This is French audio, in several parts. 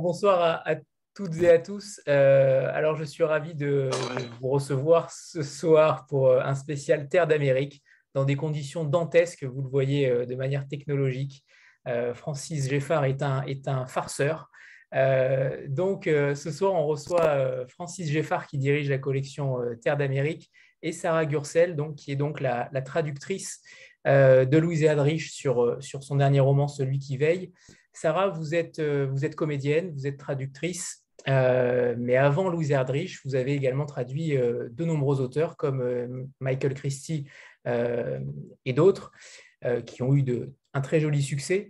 Bonsoir à, toutes et à tous. Euh, alors, je suis ravi de, vous recevoir ce soir pour euh, un spécial Terre d'Amérique dans des conditions dantesques, vous le voyez euh, de manière technologique. Francis Geffard est un, est un farceur. donc, ce soir, on reçoit Francis Geffard qui dirige la collection Terre d'Amérique et Sarah Gursel, donc, qui est donc la, la traductrice de Louise Adrich sur, sur son dernier roman, Celui qui veille. Sarah, vous êtes, euh, vous êtes comédienne, vous êtes traductrice, euh, mais avant Louise Erdrich, vous avez également traduit euh, de nombreux auteurs comme Michael Christie et d'autres qui ont eu un très joli succès.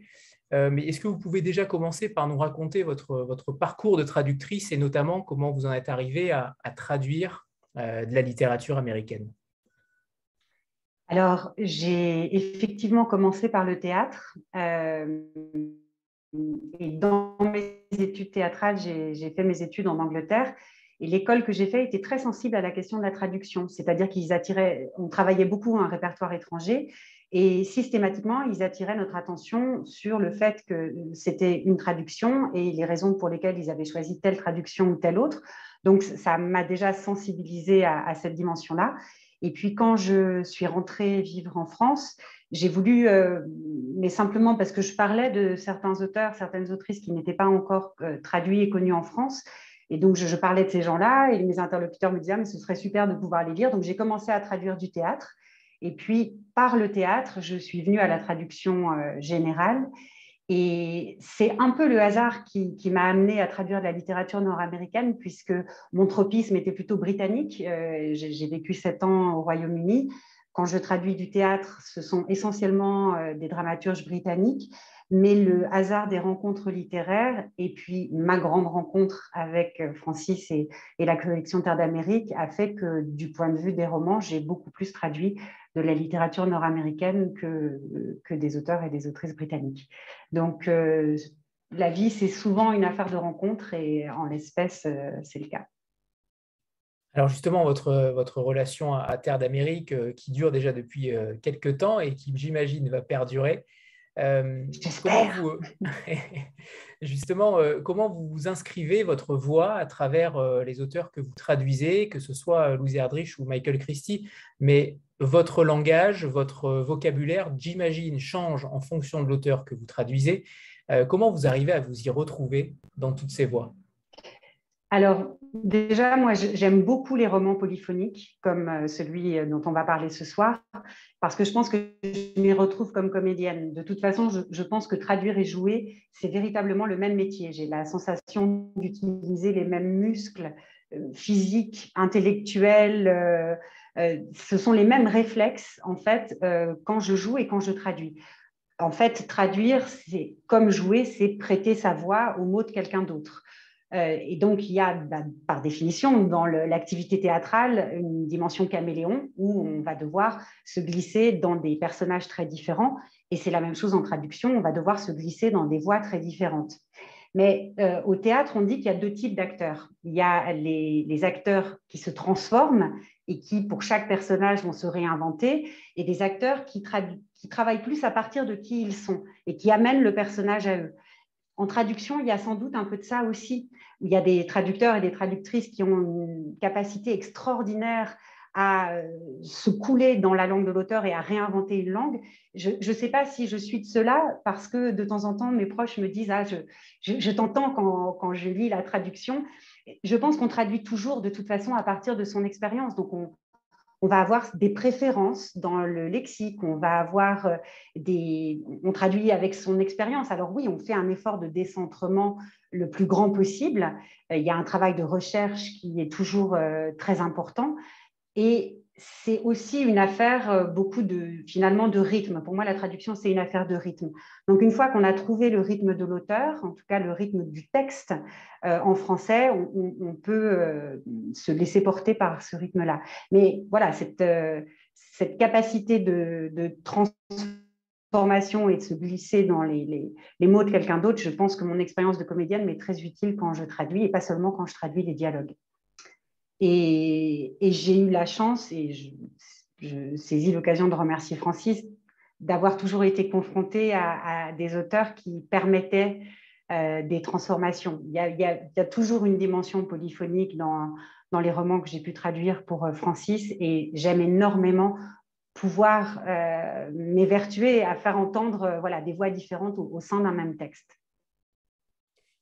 mais est-ce que vous pouvez déjà commencer par nous raconter votre, parcours de traductrice et notamment comment vous en êtes arrivée à traduire de la littérature américaine? Alors, j'ai effectivement commencé par le théâtre. Et dans mes études théâtrales, j'ai fait mes études en Angleterre. Et l'école que j'ai faite était très sensible à la question de la traduction, c'est-à-dire qu'ils attiraient, on travaillait beaucoup un répertoire étranger et systématiquement, ils attiraient notre attention sur le fait que c'était une traduction et les raisons pour lesquelles ils avaient choisi telle traduction ou telle autre. Donc, ça m'a déjà sensibilisée à, à cette dimension-là. Et puis, quand je suis rentrée vivre en France, j'ai voulu, euh, mais simplement parce que je parlais de certains auteurs, certaines autrices qui n'étaient pas encore euh, traduits et connus en France. Et donc, je, parlais de ces gens-là et mes interlocuteurs me disaient, ah, mais ce serait super de pouvoir les lire. Donc, j'ai commencé à traduire du théâtre. Et puis, par le théâtre, je suis venue à la traduction euh, générale. Et c'est un peu le hasard qui, m'a amené à traduire de la littérature nord-américaine, puisque mon tropisme était plutôt britannique. j'ai vécu sept ans au Royaume-Uni. Quand je traduis du théâtre, ce sont essentiellement euh, des dramaturges britanniques, mais le hasard des rencontres littéraires et puis ma grande rencontre avec euh, Francis et, la collection Terre d'Amérique a fait que du point de vue des romans, j'ai beaucoup plus traduit de la littérature nord-américaine que, que des auteurs et des autrices britanniques. Donc, euh, la vie, c'est souvent une affaire de rencontre et en l'espèce, c'est le cas. Alors justement, votre, votre relation à, Terre d'Amérique, euh, qui dure déjà depuis euh, quelques temps et qui, j'imagine, va perdurer. Euh, comment vous, justement, comment vous inscrivez votre voix à travers les auteurs que vous traduisez, que ce soit Louise Erdrich ou Michael Christie, mais votre langage, votre vocabulaire, j'imagine, change en fonction de l'auteur que vous traduisez. comment vous arrivez à vous y retrouver dans toutes ces voix alors, déjà, moi, j'aime beaucoup les romans polyphoniques, comme euh, celui euh, dont on va parler ce soir, parce que je pense que je m'y retrouve comme comédienne. De toute façon, je, pense que traduire et jouer, c'est véritablement le même métier. J'ai la sensation d'utiliser les mêmes muscles euh, physiques, intellectuels. Ce sont les mêmes réflexes, en fait, quand je joue et quand je traduis. En fait, traduire, c'est comme jouer, c'est prêter sa voix aux mots de quelqu'un d'autre. Euh, et donc, il y a, bah, par définition, dans l'activité théâtrale, une dimension caméléon où on va devoir se glisser dans des personnages très différents. Et c'est la même chose en traduction, on va devoir se glisser dans des voix très différentes. Mais euh, au théâtre, on dit qu'il y a deux types d'acteurs. Il y a les, acteurs qui se transforment et qui, pour chaque personnage, vont se réinventer, et des acteurs qui, travaillent plus à partir de qui ils sont et qui amènent le personnage à eux. En traduction, il y a sans doute un peu de ça aussi. Il y a des traducteurs et des traductrices qui ont une capacité extraordinaire à euh, se couler dans la langue de l'auteur et à réinventer une langue. Je ne sais pas si je suis de cela parce que de temps en temps, mes proches me disent Ah, je, t'entends quand, je lis la traduction. Je pense qu'on traduit toujours de toute façon à partir de son expérience. Donc, on, va avoir des préférences dans le lexique, on va avoir euh, des... On traduit avec son expérience. Alors oui, on fait un effort de décentrement le plus grand possible. Euh, il y a un travail de recherche qui est toujours euh, très important. Et c'est aussi une affaire euh, beaucoup de finalement de rythme. Pour moi, la traduction, c'est une affaire de rythme. Donc, une fois qu'on a trouvé le rythme de l'auteur, en tout cas le rythme du texte euh, en français, on, peut euh, se laisser porter par ce rythme-là. Mais voilà, cette, capacité de, transformation et de se glisser dans les, les mots de quelqu'un d'autre, je pense que mon expérience de comédienne m'est très utile quand je traduis et pas seulement quand je traduis les dialogues. Et, j'ai eu la chance, et je, saisis l'occasion de remercier Francis, d'avoir toujours été confrontée à, des auteurs qui permettaient des transformations. Il y, a, toujours une dimension polyphonique dans, les romans que j'ai pu traduire pour Francis et j'aime énormément pouvoir m'évertuer à faire entendre des voix différentes au sein d'un même texte.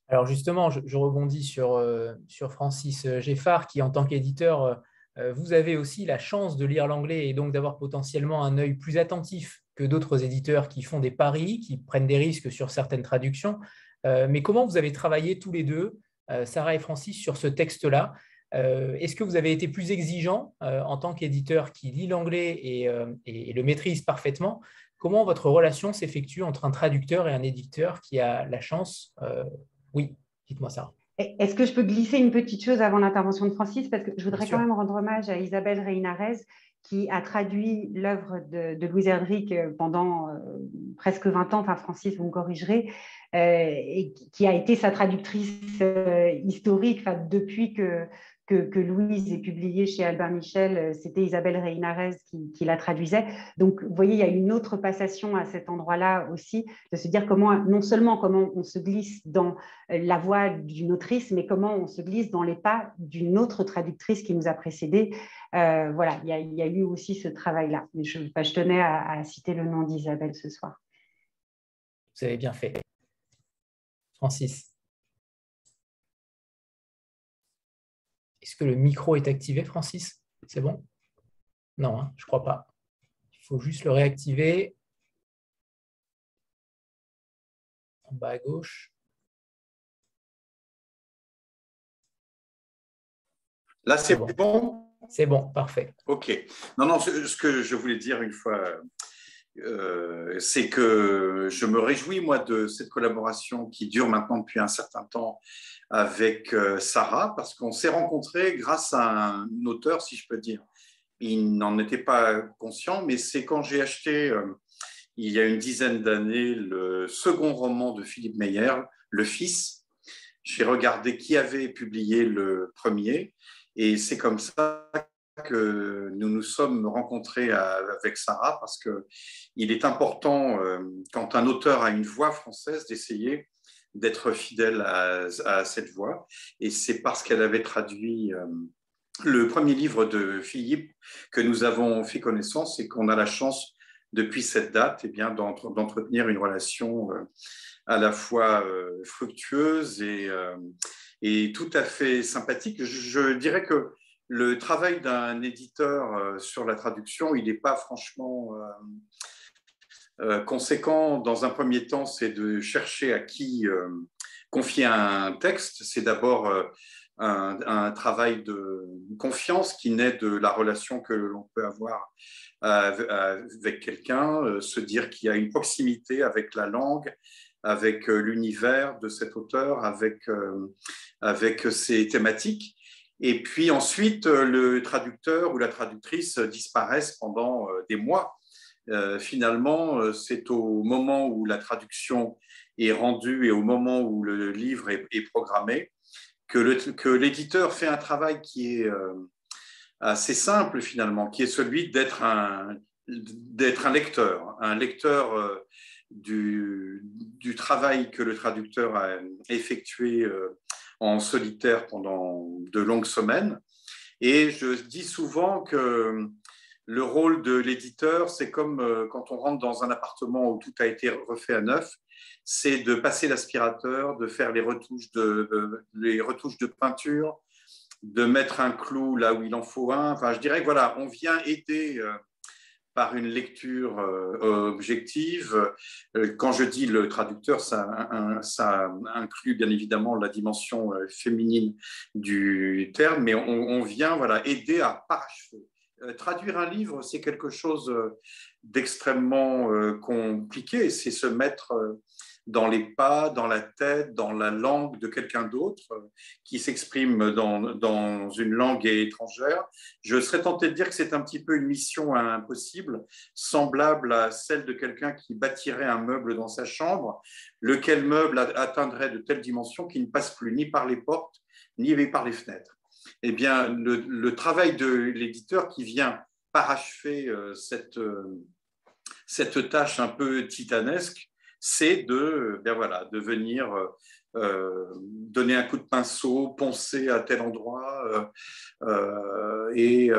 Alors justement, je, rebondis sur, euh, Francis Geffard, qui en tant qu'éditeur, euh, vous avez aussi la chance de lire l'anglais et donc d'avoir potentiellement un œil plus attentif que d'autres éditeurs qui font des paris, qui prennent des risques sur certaines traductions. Euh, mais comment vous avez travaillé tous les deux, Sarah et Francis, sur ce texte-là? Est-ce que vous avez été plus exigeant en tant qu'éditeur qui lit l'anglais et, le maîtrise parfaitement? Comment votre relation s'effectue entre un traducteur et un éditeur qui a la chance oui, dites-moi ça. Est-ce que je peux glisser une petite chose avant l'intervention de Francis? Parce que je voudrais quand même rendre hommage à Isabelle Reinarez, qui a traduit l'œuvre de, Louise Erdrich pendant euh, presque 20 ans, enfin Francis, vous me corrigerez, euh, et qui a été sa traductrice euh, historique depuis que, que, Louise ait publié chez Albert Michel, euh, c'était Isabelle Reinarez qui, la traduisait. Donc, vous voyez, il y a une autre passation à cet endroit-là aussi, de se dire comment, non seulement comment on se glisse dans euh, la voix d'une autrice, mais comment on se glisse dans les pas d'une autre traductrice qui nous a précédés. Euh, voilà, il y, a, eu aussi ce travail-là. Je, je tenais à citer le nom d'Isabelle ce soir. Vous avez bien fait. Francis. Est-ce que le micro est activé, Francis? C'est bon? Non, hein, je ne crois pas. Il faut juste le réactiver. En bas à gauche. Là, c'est bon, C'est bon, parfait. OK. Non, non, ce que je voulais dire une fois, euh, c'est que je me réjouis, moi, de cette collaboration qui dure maintenant depuis un certain temps avec euh, Sarah parce qu'on s'est rencontrés grâce à un auteur, si je peux dire. Il n'en était pas conscient, mais c'est quand j'ai acheté, euh, il y a une dizaine d'années, le second roman de Philippe Meyer, Le Fils. J'ai regardé qui avait publié le premier, et c'est comme ça que nous nous sommes rencontrés avec Sarah parce que il est important, euh, quand un auteur a une voix française, d'essayer d'être fidèle à, cette voix. Et c'est parce qu'elle avait traduit euh, le premier livre de Philippe que nous avons fait connaissance et qu'on a la chance, depuis cette date, eh bien, d'entretenir une relation euh, à la fois fructueuse et, tout à fait sympathique. Je, dirais que le travail d'un éditeur sur la traduction, il n'est pas franchement euh, conséquent, dans un premier temps, c'est de chercher à qui euh, confier un texte. C'est d'abord euh, un, travail de confiance qui naît de la relation que l'on peut avoir avec quelqu'un, se dire qu'il y a une proximité avec la langue, avec l'univers de cet auteur, avec, avec ses thématiques. Et puis ensuite, le traducteur ou la traductrice disparaissent pendant des mois. Euh, finalement, euh, c'est au moment où la traduction est rendue et au moment où le livre est, programmé que l'éditeur fait un travail qui est euh, assez simple finalement, qui est celui d'être un, lecteur, un lecteur du, travail que le traducteur a effectué en solitaire pendant de longues semaines. Et je dis souvent que le rôle de l'éditeur, c'est comme euh, quand on rentre dans un appartement où tout a été refait à neuf, c'est de passer l'aspirateur, de faire les retouches de, les retouches de peinture, de mettre un clou là où il en faut un. Enfin, je dirais voilà, on vient aider euh, par une lecture euh, objective. Quand je dis le traducteur, ça, inclut bien évidemment la dimension féminine du terme, mais on, on vient voilà, aider à parachever euh, traduire un livre, c'est quelque chose euh, d'extrêmement euh, compliqué. C'est se mettre dans les pas, dans la tête, dans la langue de quelqu'un d'autre qui s'exprime dans, une langue étrangère. Je serais tenté de dire que c'est un petit peu une mission impossible, semblable à celle de quelqu'un qui bâtirait un meuble dans sa chambre, lequel meuble atteindrait de telles dimensions qu'il ne passe plus ni par les portes, ni par les fenêtres? Eh bien, le, travail de l'éditeur qui vient parachever euh, cette, euh, cette tâche un peu titanesque, c'est de, ben voilà, de venir donner un coup de pinceau, poncer à tel endroit. et,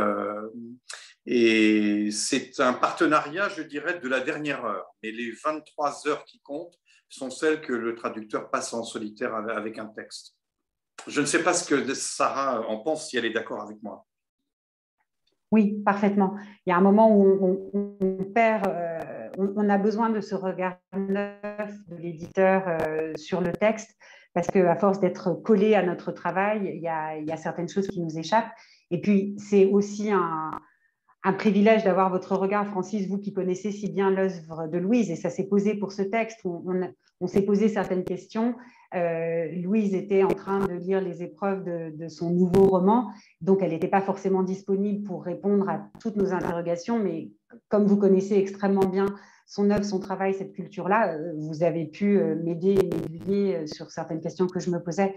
et c'est un partenariat, je dirais, de la dernière heure. Mais les 23 heures qui comptent sont celles que le traducteur passe en solitaire avec un texte. Je ne sais pas ce que Sarah en pense, si elle est d'accord avec moi. Oui, parfaitement. Il y a un moment où on, perd, on, a besoin de ce regard neuf de l'éditeur euh, sur le texte, parce qu'à force d'être collé à notre travail, il y, a, certaines choses qui nous échappent. Et puis, c'est aussi un privilège d'avoir votre regard, Francis, vous qui connaissez si bien l'œuvre de Louise, et ça s'est posé pour ce texte. On, s'est posé certaines questions. Euh, Louise était en train de lire les épreuves de, son nouveau roman, donc elle n'était pas forcément disponible pour répondre à toutes nos interrogations, mais comme vous connaissez extrêmement bien son œuvre, son travail, cette culture-là, euh, vous avez pu euh, m'aider et m'aiguiller sur certaines questions que je me posais.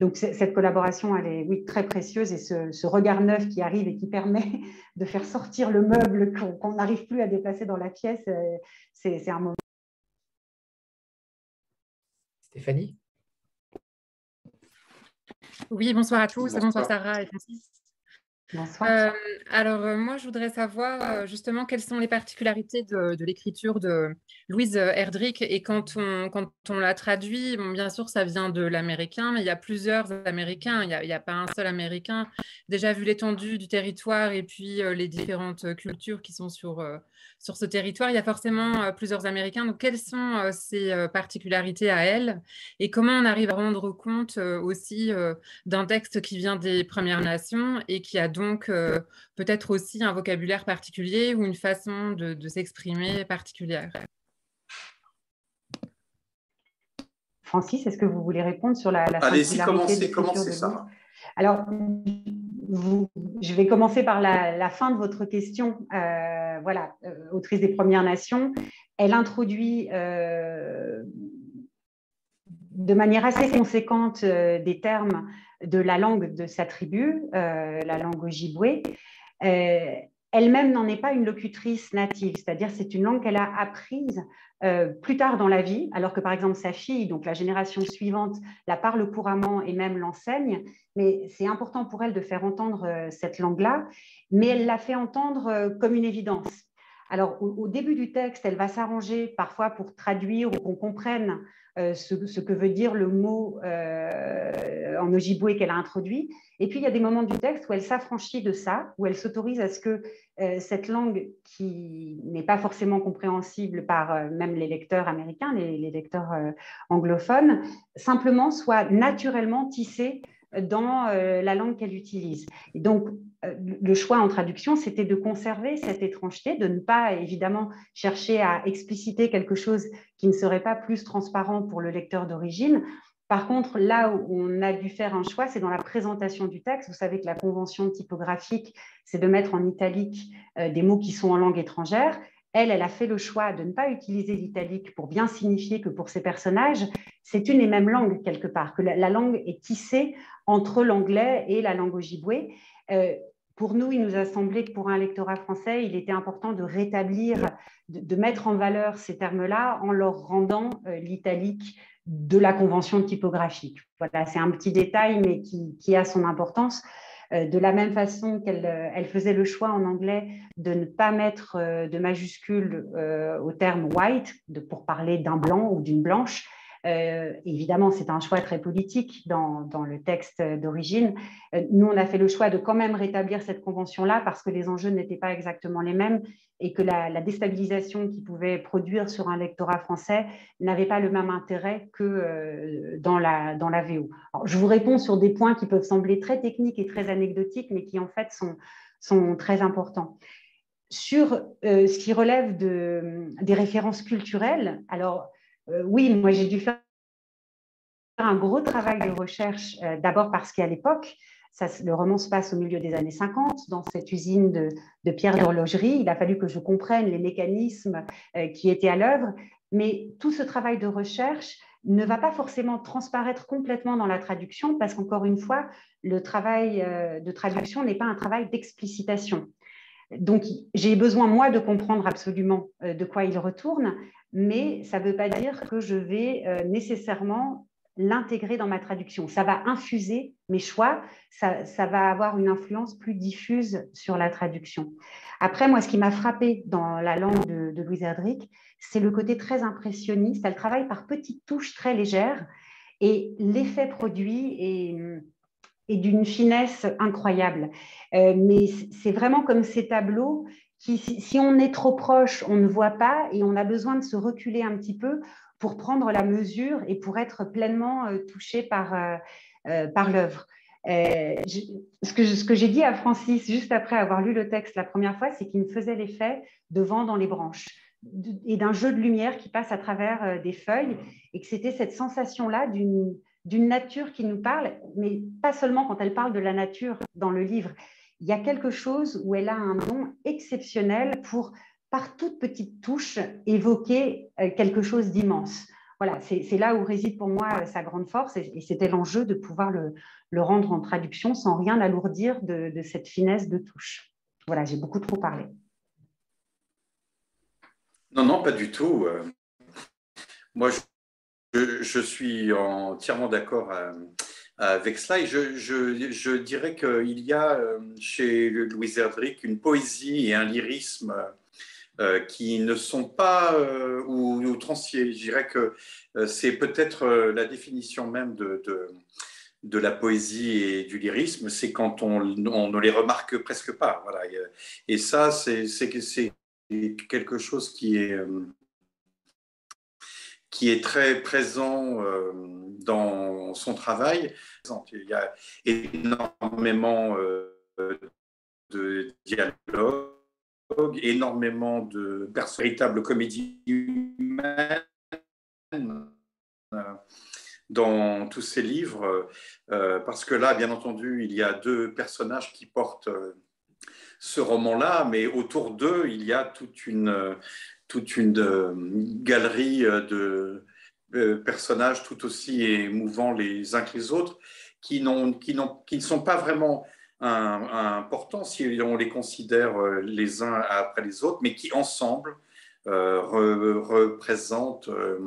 Donc cette collaboration, elle est oui, très précieuse et ce, regard neuf qui arrive et qui permet de faire sortir le meuble qu'on n'arrive plus à déplacer dans la pièce, c'est un moment. Stéphanie? Oui, bonsour à tous, bonsoir, Sarah et Francis. Bonsoir. Euh, alors, euh, moi, je voudrais savoir justement quelles sont les particularités de, l'écriture de Louise Erdrich. Et quand on, quand on la traduit, bon, bien sûr, ça vient de l'américain, mais il y a plusieurs américains. Il n'y a, a, pas un seul américain. Déjà, vu l'étendue du territoire et puis les différentes cultures qui sont sur, sur ce territoire, il y a forcément plusieurs américains. Donc, quelles sont ces particularités à elle Et comment on arrive à rendre compte aussi d'un texte qui vient des Premières Nations et qui a donc peut-être aussi un vocabulaire particulier ou une façon de, s'exprimer particulière? Francis, est-ce que vous voulez répondre sur la, la Allez-y, commencez, commencez ça. Alors, je vais commencer par la, fin de votre question. Euh, voilà, euh, autrice des Premières Nations, elle introduit euh, de manière assez conséquente des termes de la langue de sa tribu, la langue ojibwe. Elle-même n'en est pas une locutrice native, c'est-à-dire c'est une langue qu'elle a apprise plus tard dans la vie, alors que par exemple sa fille, donc la génération suivante, la parle couramment et même l'enseigne, mais c'est important pour elle de faire entendre euh, cette langue-là, mais elle l'a fait entendre euh, comme une évidence. Alors, au, début du texte, elle va s'arranger parfois pour traduire ou qu'on comprenne euh, ce, que veut dire le mot en ojibwe qu'elle a introduit. Et puis, il y a des moments du texte où elle s'affranchit de ça, où elle s'autorise à ce que cette langue, qui n'est pas forcément compréhensible par même les lecteurs américains, les, les lecteurs anglophones, simplement soit naturellement tissée dans euh, la langue qu'elle utilise. Et donc, euh, le choix en traduction, c'était de conserver cette étrangeté, de ne pas évidemment chercher à expliciter quelque chose qui ne serait pas plus transparent pour le lecteur d'origine. Par contre, là où on a dû faire un choix, c'est dans la présentation du texte. Vous savez que la convention typographique, c'est de mettre en italique euh, des mots qui sont en langue étrangère. Elle, elle a fait le choix de ne pas utiliser l'italique pour bien signifier que pour ces personnages, c'est une et même langue quelque part, que la, langue est tissée entre l'anglais et la langue ojibwe. Euh, pour nous, il nous a semblé que pour un lectorat français, il était important de rétablir, de, mettre en valeur ces termes-là en leur rendant euh, l'italique de la convention typographique. Voilà, c'est un petit détail, mais qui a son importance. Euh, de la même façon qu'elle euh, faisait le choix en anglais de ne pas mettre de majuscule au terme white pour parler d'un blanc ou d'une blanche, évidemment, c'est un choix très politique dans, le texte d'origine. Euh, nous, on a fait le choix de quand même rétablir cette convention-là parce que les enjeux n'étaient pas exactement les mêmes et que la, déstabilisation qui pouvait produire sur un lectorat français n'avait pas le même intérêt que euh, dans, la, dans la VO. je vous réponds sur des points qui peuvent sembler très techniques et très anecdotiques, mais qui en fait sont, sont très importants sur ce qui relève de, des références culturelles, alors euh, oui, moi j'ai dû faire un gros travail de recherche, euh, d'abord parce qu'à l'époque, le roman se passe au milieu des années 50 dans cette usine de, pierres d'horlogerie. Il a fallu que je comprenne les mécanismes euh, qui étaient à l'œuvre, mais tout ce travail de recherche ne va pas forcément transparaître complètement dans la traduction parce qu'encore une fois, le travail de traduction n'est pas un travail d'explicitation. Donc, j'ai besoin, moi, de comprendre absolument de quoi il retourne, mais ça ne veut pas dire que je vais nécessairement l'intégrer dans ma traduction. Ça va infuser mes choix, ça, va avoir une influence plus diffuse sur la traduction. Après, moi, ce qui m'a frappé dans la langue de, Louise Erdrich, c'est le côté très impressionniste. Elle travaille par petites touches très légères et l'effet produit est, d'une finesse incroyable. Euh, mais c'est vraiment comme ces tableaux qui, si on est trop proche, on ne voit pas et on a besoin de se reculer un petit peu pour prendre la mesure et pour être pleinement euh, touché par, euh, par l'œuvre. ce que j'ai dit à Francis juste après avoir lu le texte la première fois, c'est qu'il me faisait l'effet de vent dans les branches et d'un jeu de lumière qui passe à travers des feuilles et que c'était cette sensation-là d'une d'une nature qui nous parle, mais pas seulement quand elle parle de la nature dans le livre. Il y a quelque chose où elle a un don exceptionnel pour par toute petite touche, évoquer euh, quelque chose d'immense. Voilà, c'est là où réside pour moi euh, sa grande force et, c'était l'enjeu de pouvoir le, rendre en traduction sans rien alourdir de, cette finesse de touche. Voilà, j'ai beaucoup trop parlé. Non, non, pas du tout. Euh, moi, je, suis entièrement d'accord avec cela et je, je dirais qu'il y a chez Louise Erdrich une poésie et un lyrisme euh, qui ne sont pas euh, ou, ou, Je dirais que euh, c'est peut-être la définition même de, de, la poésie et du lyrisme, c'est quand on, on, ne les remarque presque pas. Voilà. Et ça, c'est quelque chose qui est, qui est très présent dans son travail. Il y a énormément de dialogues énormément de véritables comédies humaines euh, dans tous ces livres, euh, parce que là, bien entendu, il y a deux personnages qui portent euh, ce roman-là, mais autour d'eux, il y a toute une, toute une galerie de personnages tout aussi émouvants les uns que les autres, qui, qui, qui ne sont pas vraiment important si on les considère euh, les uns après les autres, mais qui ensemble euh, représentent euh,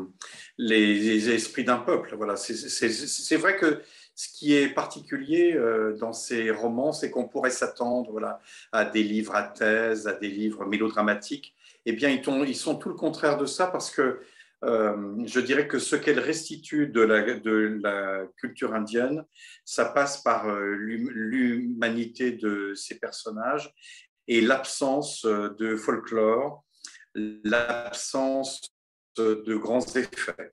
les, esprits d'un peuple. Voilà, c'est vrai que ce qui est particulier dans ces romans, c'est qu'on pourrait s'attendre voilà, à des livres à thèse, à des livres mélodramatiques. Eh bien, ils, sont tout le contraire de ça parce que euh, je dirais que ce qu'elle restitue de la, culture indienne, ça passe par euh, l'humanité de ces personnages et l'absence euh, de folklore, l'absence de grands effets.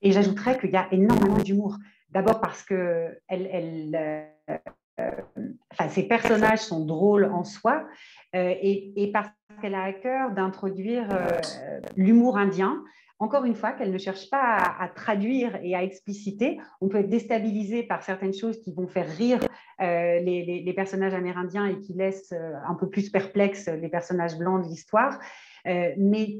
Et j'ajouterais qu'il y a énormément d'humour. D'abord parce que elle, ces personnages sont drôles en soi et, et, parce qu'elle a à cœur d'introduire l'humour indien encore une fois, qu'elle ne cherche pas à, traduire et à expliciter. On peut être déstabilisé par certaines choses qui vont faire rire euh, les, personnages amérindiens et qui laissent euh, un peu plus perplexes les personnages blancs de l'histoire. Euh, mais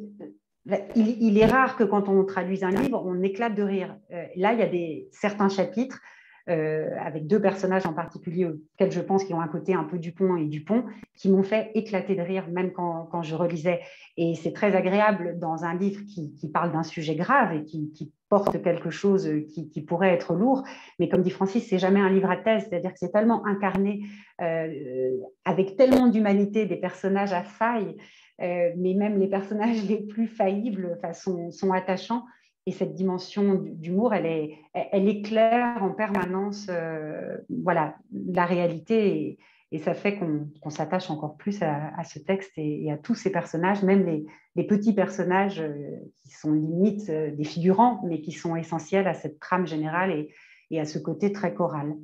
il, est rare que quand on traduise un livre, on éclate de rire. là, il y a des, certains chapitres euh, avec deux personnages en particulier auxquels je pense qui ont un côté un peu Dupont et Dupont, qui m'ont fait éclater de rire même quand, quand je relisais. Et c'est très agréable dans un livre qui, qui parle d'un sujet grave et qui, porte quelque chose qui, pourrait être lourd. Mais comme dit Francis, c'est jamais un livre à thèse, c'est-à-dire que c'est tellement incarné, euh, avec tellement d'humanité, des personnages à faille, euh, mais même les personnages les plus faillibles sont attachants et cette dimension d'humour, elle, est, elle éclaire en permanence euh, voilà, la réalité et, ça fait qu'on s'attache encore plus à, ce texte et, à tous ces personnages, même les, petits personnages euh, qui sont limite euh, des figurants, mais qui sont essentiels à cette trame générale et, à ce côté très choral.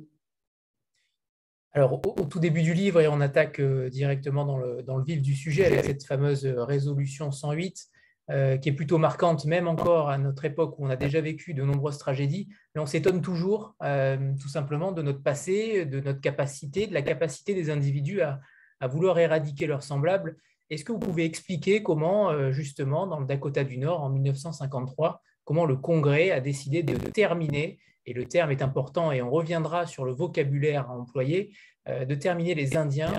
Alors, au, tout début du livre, et on attaque directement dans le vif du sujet avec cette fameuse résolution 108, euh, qui est plutôt marquante, même encore à notre époque où on a déjà vécu de nombreuses tragédies, mais on s'étonne toujours euh, tout simplement de notre passé, de notre capacité, de la capacité des individus à, vouloir éradiquer leurs semblables. Est-ce que vous pouvez expliquer comment, euh, justement, dans le Dakota du Nord, en 1953, comment le Congrès a décidé de terminer, et le terme est important et on reviendra sur le vocabulaire à employer, de terminer les Indiens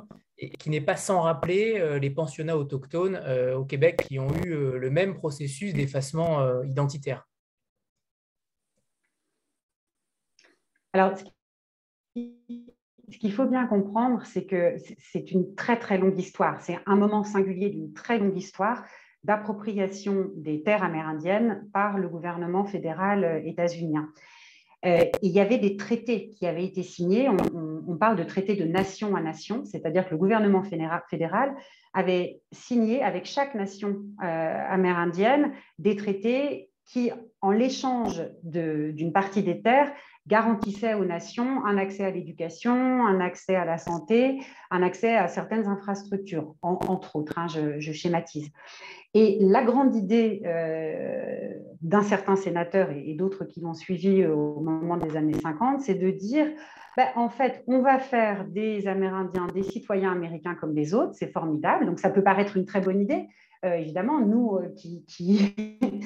qui n'est pas sans rappeler les pensionnats autochtones au Québec qui ont eu le même processus d'effacement identitaire. Alors, ce qu'il faut bien comprendre, c'est que c'est une très très longue histoire. C'est un moment singulier d'une très longue histoire d'appropriation des terres amérindiennes par le gouvernement fédéral euh, états-unien. Euh, il y avait des traités qui avaient été signés. Parle de traités de nation à nation, c'est-à-dire que le gouvernement fédéral avait signé avec chaque nation euh, amérindienne des traités qui, en l'échange d'une partie des terres, garantissait aux nations un accès à l'éducation, un accès à la santé, un accès à certaines infrastructures, entre autres, hein, je, schématise. Et la grande idée euh, d'un certain sénateur et, d'autres qui l'ont suivi au moment des années 50, c'est de dire, ben, en fait, on va faire des Amérindiens des citoyens américains comme les autres, c'est formidable, donc ça peut paraître une très bonne idée, euh, évidemment, nous euh, qui,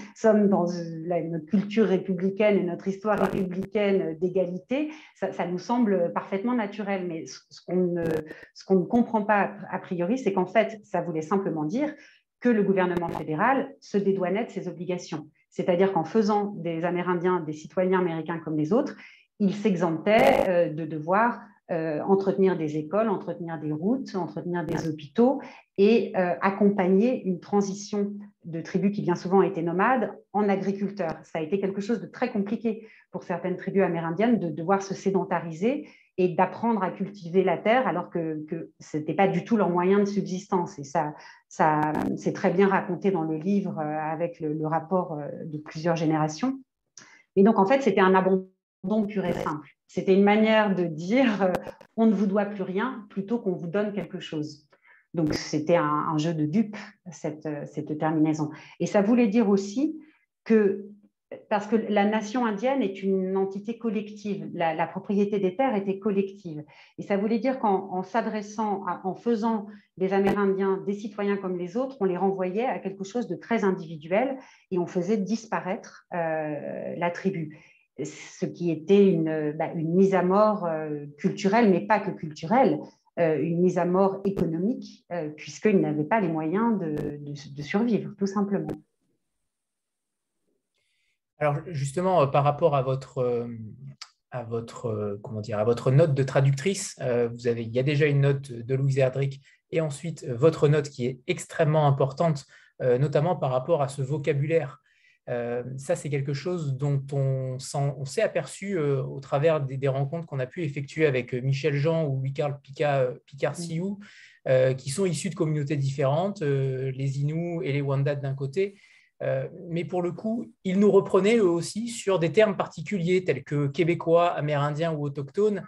sommes dans notre culture républicaine et notre histoire républicaine d'égalité, ça, nous semble parfaitement naturel. Mais ce, qu'on ne, comprend pas a priori, c'est qu'en fait, ça voulait simplement dire que le gouvernement fédéral se dédouanait de ses obligations. C'est-à-dire qu'en faisant des Amérindiens des citoyens américains comme les autres, il s'exemptait euh, de devoir euh, entretenir des écoles, entretenir des routes, entretenir des hôpitaux et euh, accompagner une transition de tribus qui bien souvent étaient nomades en agriculteurs. Ça a été quelque chose de très compliqué pour certaines tribus amérindiennes de devoir se sédentariser et d'apprendre à cultiver la terre alors que, ce n'était pas du tout leur moyen de subsistance. Et ça, ça c'est très bien raconté dans le livre euh, avec le, rapport de plusieurs générations. Et donc, en fait, c'était un abandon pur et simple. C'était une manière de dire euh, on ne vous doit plus rien plutôt qu'on vous donne quelque chose. Donc c'était un, jeu de cette, euh, cette terminaison. Et ça voulait dire aussi que, parce que la nation indienne est une entité collective, la, propriété des terres était collective. Et ça voulait dire qu'en s'adressant, en faisant des Amérindiens des citoyens comme les autres, on les renvoyait à quelque chose de très individuel et on faisait disparaître euh, la tribu ce qui était une, bah, mise à mort euh, culturelle, mais pas que culturelle, euh, une mise à mort économique, euh, puisqu'ils n'avaient pas les moyens de, de, survivre, tout simplement. Alors justement, par rapport à votre, à votre, comment dire, à votre note de traductrice, vous avez, il y a déjà une note de Louise Erdrich et ensuite votre note qui est extrêmement importante, notamment par rapport à ce vocabulaire euh, ça, c'est quelque chose dont on, s'est aperçu euh, au travers des, rencontres qu'on a pu effectuer avec euh, Michel Jean ou Louis-Carl Picard-Sioux, qui sont issus de communautés différentes, les Inuits et les Wendat d'un côté. mais pour le coup, ils nous reprenaient eux aussi sur des termes particuliers tels que québécois, amérindiens ou autochtones,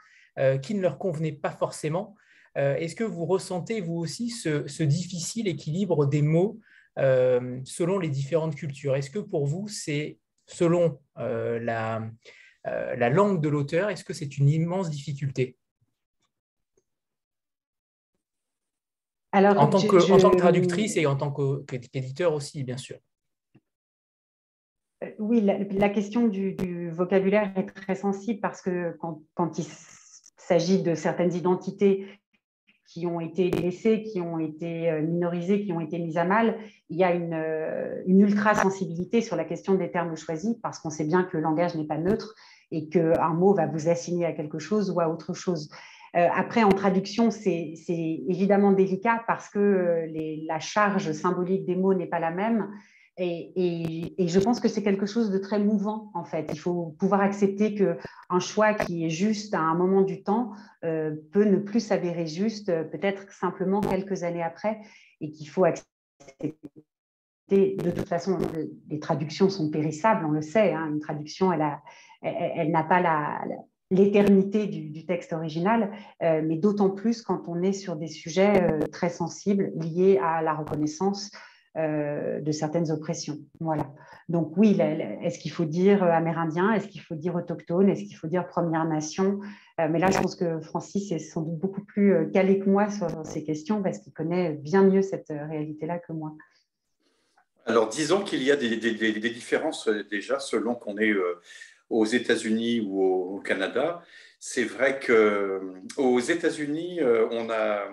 qui ne leur convenaient pas forcément. Est-ce que vous ressentez, vous aussi, ce difficile équilibre des mots euh, selon les différentes cultures. Est-ce que pour vous, c'est selon euh, la, euh, la langue de l'auteur, est-ce que c'est une immense difficulté? Alors, en, tant que, en tant que traductrice et en tant qu'éditeur aussi, bien sûr. Oui, la, question du, du, vocabulaire est très sensible parce que quand, quand il s'agit de certaines identités qui ont été blessés, qui ont été euh, minorisés, qui ont été mis à mal, il y a une, euh, une ultra-sensibilité sur la question des termes choisis parce qu'on sait bien que le langage n'est pas neutre et qu'un mot va vous assigner à quelque chose ou à autre chose. Euh, après, en traduction, c'est évidemment délicat parce que la charge symbolique des mots n'est pas la même et, je pense que c'est quelque chose de très mouvant, en fait. Il faut pouvoir accepter qu'un choix qui est juste à un moment du temps euh, peut ne plus s'avérer juste, euh, peut-être simplement quelques années après, et qu'il faut accepter. De toute façon, les traductions sont périssables, on le sait. Hein. Une traduction, elle n'a pas l'éternité du, texte original, euh, mais d'autant plus quand on est sur des sujets très sensibles liés à la reconnaissance euh, de certaines oppressions. Voilà. Donc oui, est-ce qu'il faut dire euh, amérindien Est-ce qu'il faut dire autochtone Est-ce qu'il faut dire Première Nation euh, Mais là, je pense que Francis est sans doute beaucoup plus calé que moi sur ces questions parce qu'il connaît bien mieux cette réalité-là que moi. Alors, disons qu'il y a des, différences déjà selon qu'on est aux États-Unis ou au, Canada. C'est vrai qu'aux États-Unis, on a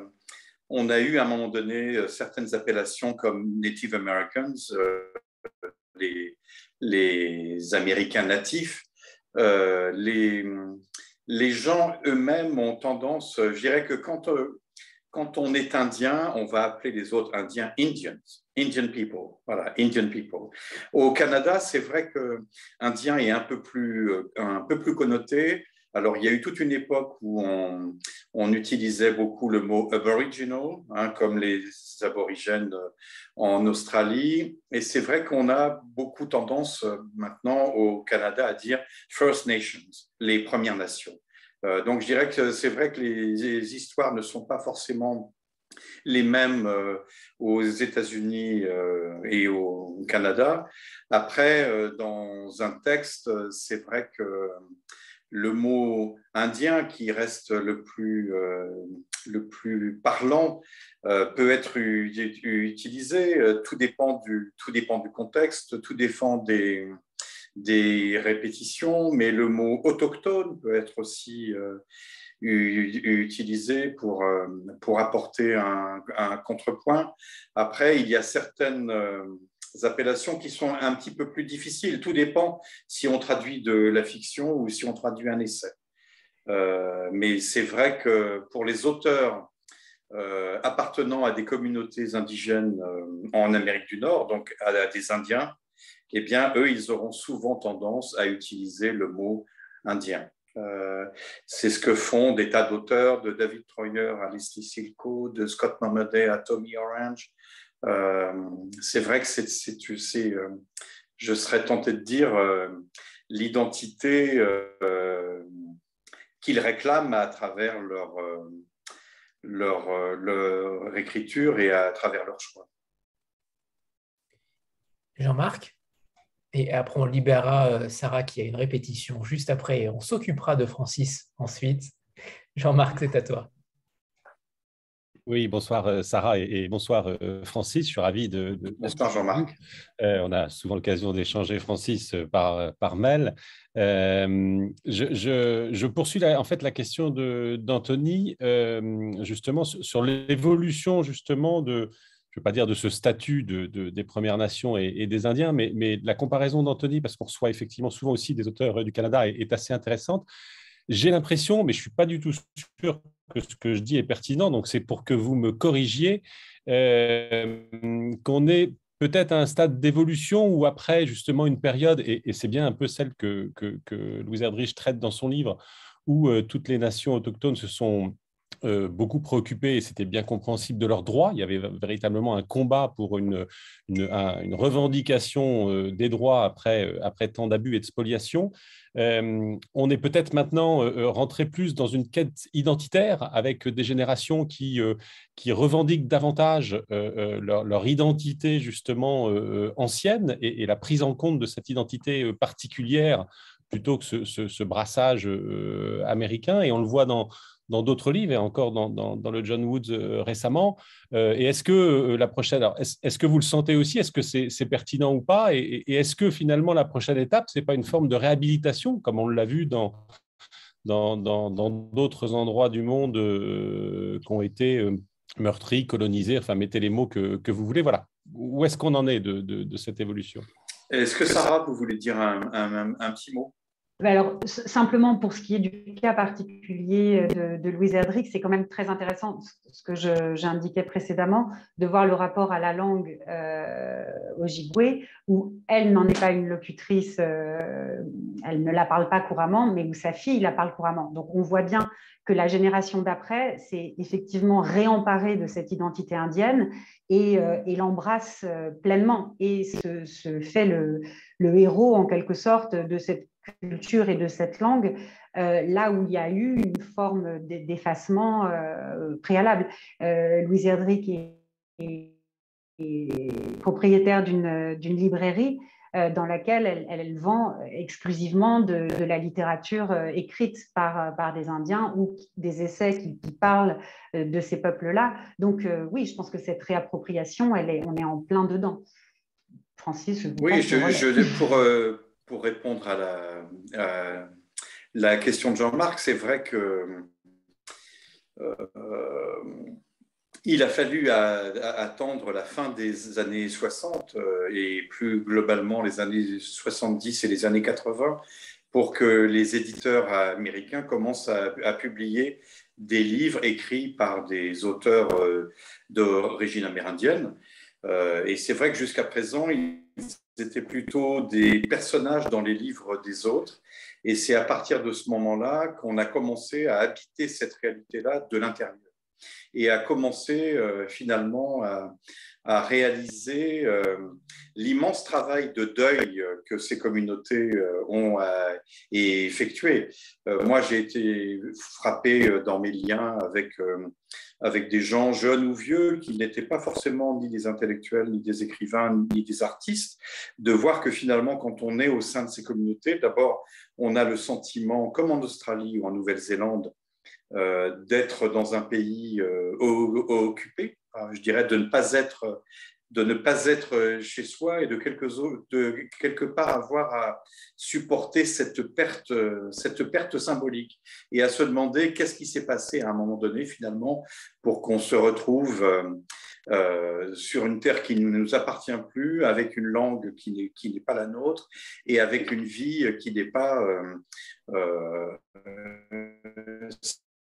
on a eu à un moment donné certaines appellations comme Native Americans, les, les, Américains natifs. les, les gens eux-mêmes ont tendance, je dirais que quand, quand on est indien, on va appeler les autres indiens Indians, Indian people, voilà, Indian people. Au Canada, c'est vrai que indien est un peu plus, un peu plus connoté. Alors, il y a eu toute une époque où on, utilisait beaucoup le mot aboriginal, hein, comme les aborigènes en Australie. Et c'est vrai qu'on a beaucoup tendance maintenant au Canada à dire First Nations, les Premières Nations. Euh, donc, je dirais que c'est vrai que les, histoires ne sont pas forcément les mêmes euh, aux États-Unis euh, et au Canada. Après, dans un texte, c'est vrai que le mot indien qui reste le plus, le plus parlant peut être utilisé. Tout dépend, du, tout dépend du contexte, tout dépend des, des répétitions, mais le mot autochtone peut être aussi euh, utilisé pour, euh, pour apporter un, contrepoint. Après, il y a certaines euh, appellations qui sont un petit peu plus difficiles. Tout dépend si on traduit de la fiction ou si on traduit un essai. mais c'est vrai que pour les auteurs appartenant à des communautés indigènes en Amérique du Nord, donc à des Indiens, eh bien, eux, ils auront souvent tendance à utiliser le mot indien. Euh, c'est ce que font des tas d'auteurs, de David Troyer à Leslie Silko, de Scott Mamadé à Tommy Orange. Euh, c'est vrai que c'est, euh, je serais tenté de dire, l'identité qu'ils réclament à travers leur, leur, leur écriture et à travers leur choix. Jean-Marc et après, on libérera euh, Sarah qui a une répétition juste après et on s'occupera de Francis ensuite. Jean-Marc, c'est à toi. Oui, bonsoir euh, Sarah et, bonsoir euh, Francis. Je suis ravi de. bonsoir Jean-Marc. on a souvent l'occasion d'échanger Francis par, par mail. je, je, poursuis en fait la question d'Anthony justement sur l'évolution justement de, je ne veux pas dire de ce statut de, des Premières Nations et, des Indiens, mais, mais, la comparaison d'Anthony, parce qu'on reçoit effectivement souvent aussi des auteurs du Canada, est, assez intéressante. J'ai l'impression, mais je ne suis pas du tout sûr que ce que je dis est pertinent, donc c'est pour que vous me corrigiez, euh, qu'on est peut-être à un stade d'évolution ou après justement une période, et, c'est bien un peu celle que, que, Louise Erdrich traite dans son livre, où euh, toutes les nations autochtones se sont euh, beaucoup préoccupés, et c'était bien compréhensible, de leurs droits. Il y avait véritablement un combat pour une, revendication euh, des droits après, euh, après tant d'abus et de spoliation. on est peut-être maintenant rentré plus dans une quête identitaire avec des générations qui, revendiquent davantage leur, identité justement ancienne et, la prise en compte de cette identité particulière plutôt que ce brassage américain. Et on le voit dans, dans d'autres livres et encore dans, le John Woods euh, récemment. Euh, et est-ce que euh, la prochaine, est-ce, que vous le sentez aussi? Est-ce que c'est, pertinent ou pas? Et, est-ce que finalement la prochaine étape, c'est pas une forme de réhabilitation, comme on l'a vu dans dans, d'autres endroits du monde qui ont été meurtris, colonisés, enfin mettez les mots que, que vous voulez. Voilà. Où est-ce qu'on en est de, de, cette évolution? Est-ce que Sarah, vous voulez dire un, un, petit mot? Alors, simplement pour ce qui est du cas particulier de, Louise Erdrich, c'est quand même très intéressant, ce que j'indiquais précédemment, de voir le rapport à la langue euh, Ojibwe, où elle n'en est pas une locutrice, euh, elle ne la parle pas couramment, mais où sa fille la parle couramment. Donc, on voit bien que la génération d'après s'est effectivement réemparée de cette identité indienne et, euh, l'embrasse euh, pleinement et se, fait le, le, héros en quelque sorte de cette culture et de cette langue, euh, là où il y a eu une forme d'effacement euh, préalable. Euh, Louise Erdrich est, propriétaire d'une librairie dans laquelle elle, vend exclusivement de, la littérature écrite par, par, des Indiens ou des essais qui, parlent de ces peuples-là. Donc oui, je pense que cette réappropriation, elle est, on est en plein dedans. Francis, je Oui, je, je, pour, pour répondre à la, question de Jean-Marc, c'est vrai que euh, il a fallu attendre la fin des années 60 euh, et plus globalement les années 70 et les années 80 pour que les éditeurs américains commencent à, publier des livres écrits par des auteurs euh, d'origine amérindienne. Et c'est vrai que jusqu'à présent, ils étaient plutôt des personnages dans les livres des autres. Et c'est à partir de ce moment-là qu'on a commencé à habiter cette réalité-là de l'intérieur et à commencer euh, finalement à, réaliser euh, l'immense travail de deuil que ces communautés euh, ont effectué. moi, j'ai été frappé dans mes liens avec, avec des gens jeunes ou vieux qui n'étaient pas forcément ni des intellectuels, ni des écrivains, ni des artistes, de voir que finalement, quand on est au sein de ces communautés, d'abord, on a le sentiment, comme en Australie ou en Nouvelle-Zélande, euh, d'être dans un pays euh, occupé, je dirais de ne pas être de ne pas être chez soi et de quelque, part avoir à supporter cette perte, cette perte symbolique et à se demander qu'est-ce qui s'est passé à un moment donné finalement pour qu'on se retrouve euh, sur une terre qui ne nous appartient plus, avec une langue qui n'est, pas la nôtre et avec une vie qui n'est pas euh,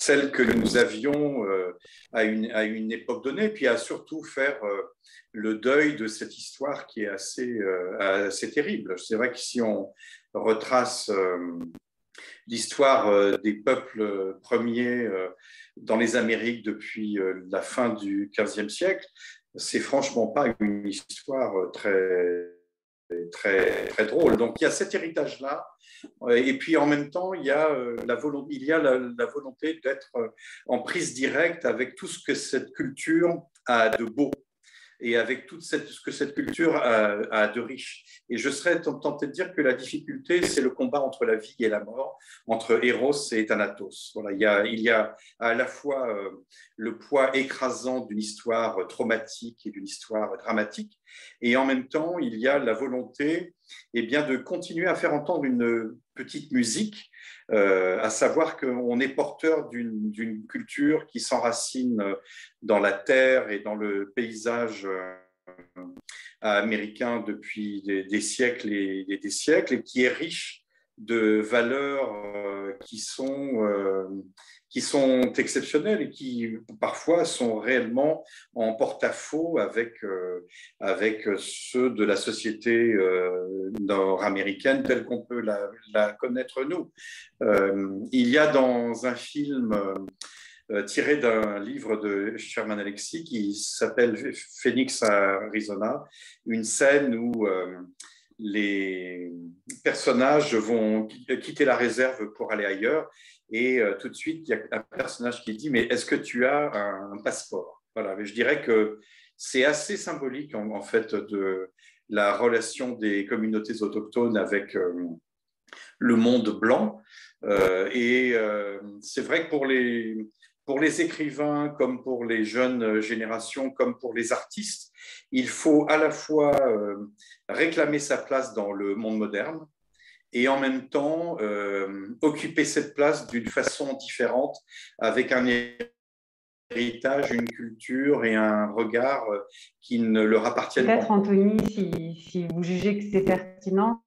celle que nous avions euh, à, une, à, une, époque donnée, puis à surtout faire euh, le deuil de cette histoire qui est assez, euh, assez terrible. C'est vrai que si on retrace l'histoire des peuples premiers dans les Amériques depuis la fin du XVe siècle, c'est franchement pas une histoire très très, très drôle. Donc il y a cet héritage-là. Et puis en même temps, il y a euh, la volonté, il y a la, volonté d'être euh, en prise directe avec tout ce que cette culture a de beau et avec tout ce que cette culture a, de riche. Et je serais tenté de dire que la difficulté, c'est le combat entre la vie et la mort, entre Eros et Thanatos. Voilà, il, y a, à la fois euh, le poids écrasant d'une histoire traumatique et d'une histoire dramatique, et en même temps, il y a la volonté eh bien, de continuer à faire entendre une petite musique, euh, à savoir qu'on est porteur d'une culture qui s'enracine dans la terre et dans le paysage euh, américain depuis des, siècles et des, siècles, et qui est riche de valeurs euh, qui sont qui sont exceptionnels et qui parfois sont réellement en porte-à-faux avec, euh, avec ceux de la société euh, nord-américaine telle qu'on peut la, connaître nous. Euh, il y a dans un film tiré d'un livre de Sherman Alexie qui s'appelle Phoenix Arizona, une scène où les personnages vont quitter la réserve pour aller ailleurs et euh, tout de suite, il y a un personnage qui dit, mais est-ce que tu as un, passeport? Voilà, mais je dirais que c'est assez symbolique en, fait de la relation des communautés autochtones avec euh, le monde blanc. Euh, et c'est vrai que pour les, pour les écrivains, comme pour les jeunes générations, comme pour les artistes, il faut à la fois réclamer sa place dans le monde moderne, et en même temps euh, occuper cette place d'une façon différente avec un héritage, une culture et un regard euh, qui ne leur appartiennent pas. Peut-être, Anthony, si, vous jugez que c'est pertinent,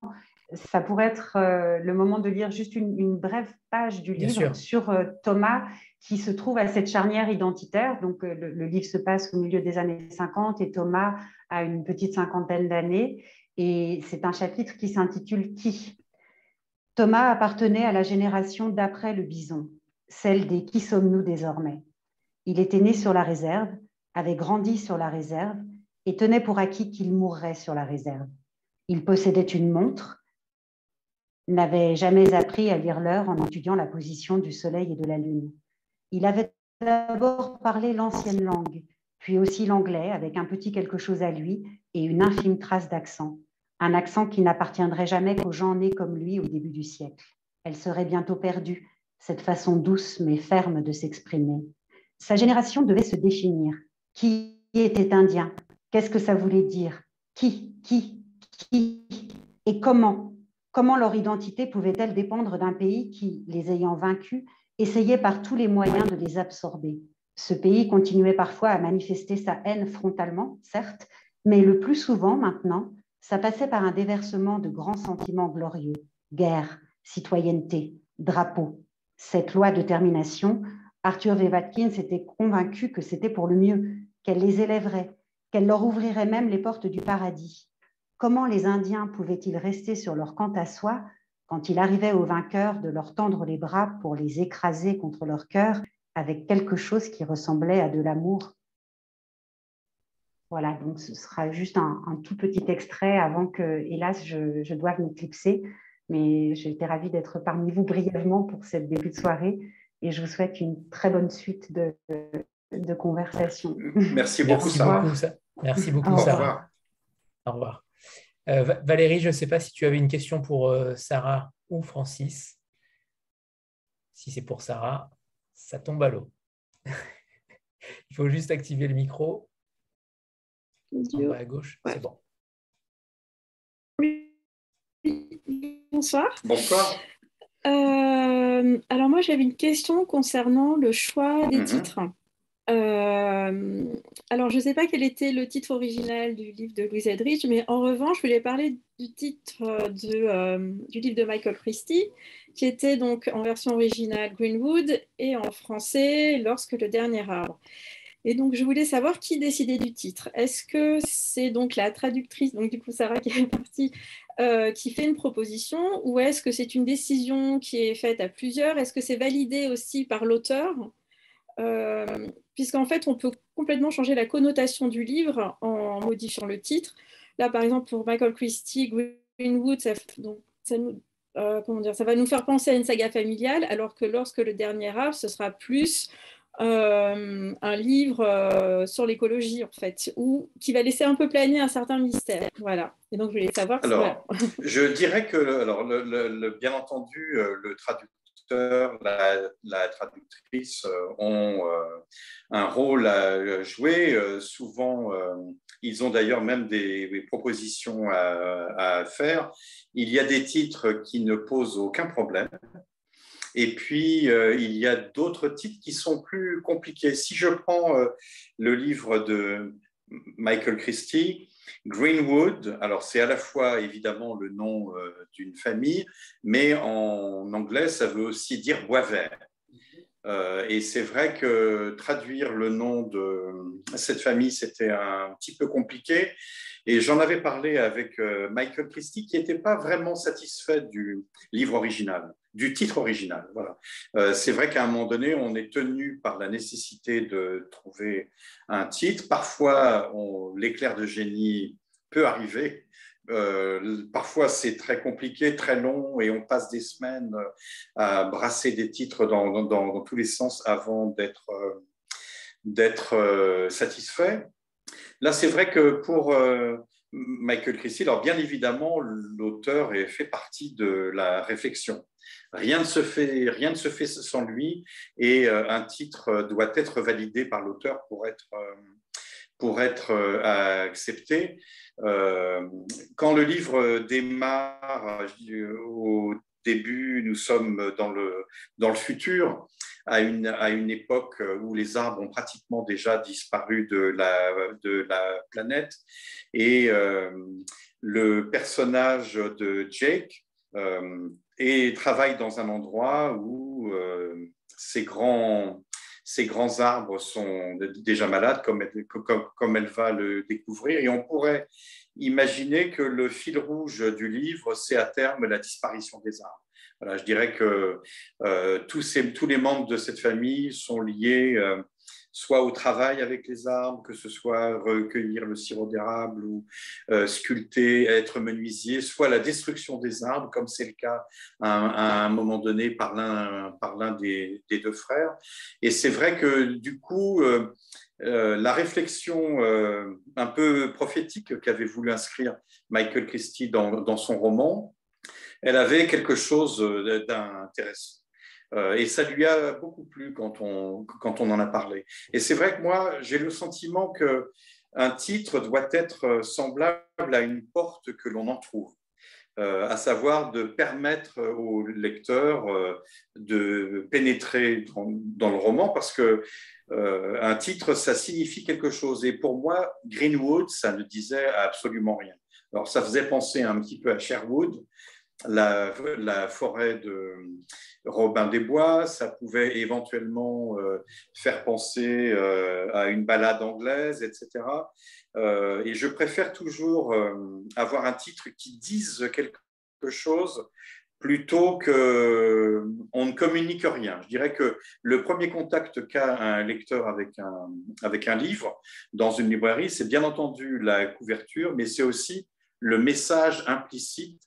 ça pourrait être euh, le moment de lire juste une, brève page du livre sur Thomas qui se trouve à cette charnière identitaire. Donc, le, le, livre se passe au milieu des années 50 et Thomas a une petite cinquantaine d'années. Et c'est un chapitre qui s'intitule Qui? Thomas appartenait à la génération d'après le bison, celle des qui sommes-nous désormais? Il était né sur la réserve, avait grandi sur la réserve et tenait pour acquis qu'il mourrait sur la réserve. Il possédait une montre, n'avait jamais appris à lire l'heure en étudiant la position du soleil et de la lune. Il avait d'abord parlé l'ancienne langue, puis aussi l'anglais avec un petit quelque chose à lui et une infime trace d'accent. Un accent qui n'appartiendrait jamais qu'aux gens nés comme lui au début du siècle. Elle serait bientôt perdue, cette façon douce mais ferme de s'exprimer. Sa génération devait se définir. Qui était indien? Qu'est-ce que ça voulait dire? Qui? Qui? Qui? Et comment? Comment leur identité pouvait-elle dépendre d'un pays qui, les ayant vaincus, essayait par tous les moyens de les absorber Ce pays continuait parfois à manifester sa haine frontalement, certes, mais le plus souvent maintenant, ça passait par un déversement de grands sentiments glorieux, guerre, citoyenneté, drapeau. Cette loi de termination, Arthur V. Watkins était convaincu que c'était pour le mieux, qu'elle les élèverait, qu'elle leur ouvrirait même les portes du paradis. Comment les Indiens pouvaient-ils rester sur leur camp à soi quand il arrivait aux vainqueurs de leur tendre les bras pour les écraser contre leur cœur avec quelque chose qui ressemblait à de l'amour Voilà, donc ce sera juste un, tout petit extrait avant que, hélas, je, je doive m'éclipser. Mais j'ai été ravie d'être parmi vous brièvement pour cette début de soirée et je vous souhaite une très bonne suite de, de conversation. Merci beaucoup, Merci Sarah. Beaucoup, Merci beaucoup, Sarah. Au revoir. Euh, Valérie, je ne sais pas si tu avais une question pour euh, Sarah ou Francis. Si c'est pour Sarah, ça tombe à l'eau. Il faut juste activer le micro. En bas à gauche, ouais. c'est bon. Bonsoir. Bonsoir. Euh, alors moi, j'avais une question concernant le choix des mm -hmm. titres. Euh, alors, je ne sais pas quel était le titre original du livre de Louise Edridge, mais en revanche, je voulais parler du titre de, euh, du livre de Michael Christie, qui était donc en version originale Greenwood et en français Lorsque le dernier arbre. Et donc, je voulais savoir qui décidait du titre. Est-ce que c'est donc la traductrice, donc du coup Sarah qui est partie, euh, qui fait une proposition, ou est-ce que c'est une décision qui est faite à plusieurs? Est-ce que c'est validé aussi par l'auteur? Euh, Puisqu'en fait, on peut complètement changer la connotation du livre en modifiant le titre. Là, par exemple, pour Michael Christie, Greenwood, ça, donc, ça nous, euh, comment dire, ça va nous faire penser à une saga familiale, alors que lorsque le dernier arbre, ce sera plus euh, un livre euh, sur l'écologie, en fait, ou qui va laisser un peu planer un certain mystère. Voilà. Et donc, je voulais savoir. Alors, je dirais que, alors, le, le, le, bien entendu, le traducteur, la, traductrice ont un rôle à jouer. souvent, ils ont d'ailleurs même des, propositions à, faire. Il y a des titres qui ne posent aucun problème. Et puis, euh, il y a d'autres titres qui sont plus compliqués. Si je prends euh, le livre de Michael Christie, Greenwood, alors c'est à la fois évidemment le nom euh, d'une famille, mais en anglais, ça veut aussi dire bois vert. Et c'est vrai que traduire le nom de cette famille, c'était un petit peu compliqué. Et j'en avais parlé avec Michael Christie, qui n'était pas vraiment satisfait du livre original du titre original. Voilà. Euh, c'est vrai qu'à un moment donné, on est tenu par la nécessité de trouver un titre. Parfois, l'éclair de génie peut arriver. Euh, parfois, c'est très compliqué, très long, et on passe des semaines à brasser des titres dans, tous les sens avant d'être euh, euh, satisfait. Là, c'est vrai que pour euh, Michael Christie, alors bien évidemment, l'auteur fait partie de la réflexion. Rien ne se fait, sans lui et euh, un titre doit être validé par l'auteur pour être, euh, pour être euh, accepté. Quand le livre démarre au début, nous sommes dans le, dans le futur, à une, à une époque où les arbres ont pratiquement déjà disparu de la, de la planète. Et le personnage de Jake, et travaille dans un endroit où euh, ces, grands, ces grands arbres sont déjà malades, comme comme, comme elle va le découvrir. Et on pourrait imaginer que le fil rouge du livre, c'est à terme la disparition des arbres. Voilà, je dirais que euh, tous, ces, tous les membres de cette famille sont liés euh, soit au travail avec les arbres, que ce soit recueillir le sirop d'érable ou euh, sculpter, être menuisier, soit la destruction des arbres, comme c'est le cas à, un moment donné par l'un des, des, deux frères. Et c'est vrai que du coup, euh, euh, la réflexion un peu prophétique qu'avait voulu inscrire Michael Christie dans, dans son roman, elle avait quelque chose d'intéressant. Euh, et ça lui a beaucoup plu quand on, quand on en a parlé. Et c'est vrai que moi, j'ai le sentiment que un titre doit être semblable à une porte que l'on en trouve. à savoir de permettre au lecteur de pénétrer dans, le roman, parce que un titre, ça signifie quelque chose. Et pour moi, Greenwood, ça ne disait absolument rien. Alors, ça faisait penser un petit peu à Sherwood, la, forêt de Robin des Bois, ça pouvait éventuellement euh, faire penser euh, à une balade anglaise, etc. Euh, et je préfère toujours avoir un titre qui dise quelque chose plutôt que on ne communique rien. Je dirais que le premier contact qu'a un lecteur avec un, avec un livre dans une librairie, c'est bien entendu la couverture, mais c'est aussi le message implicite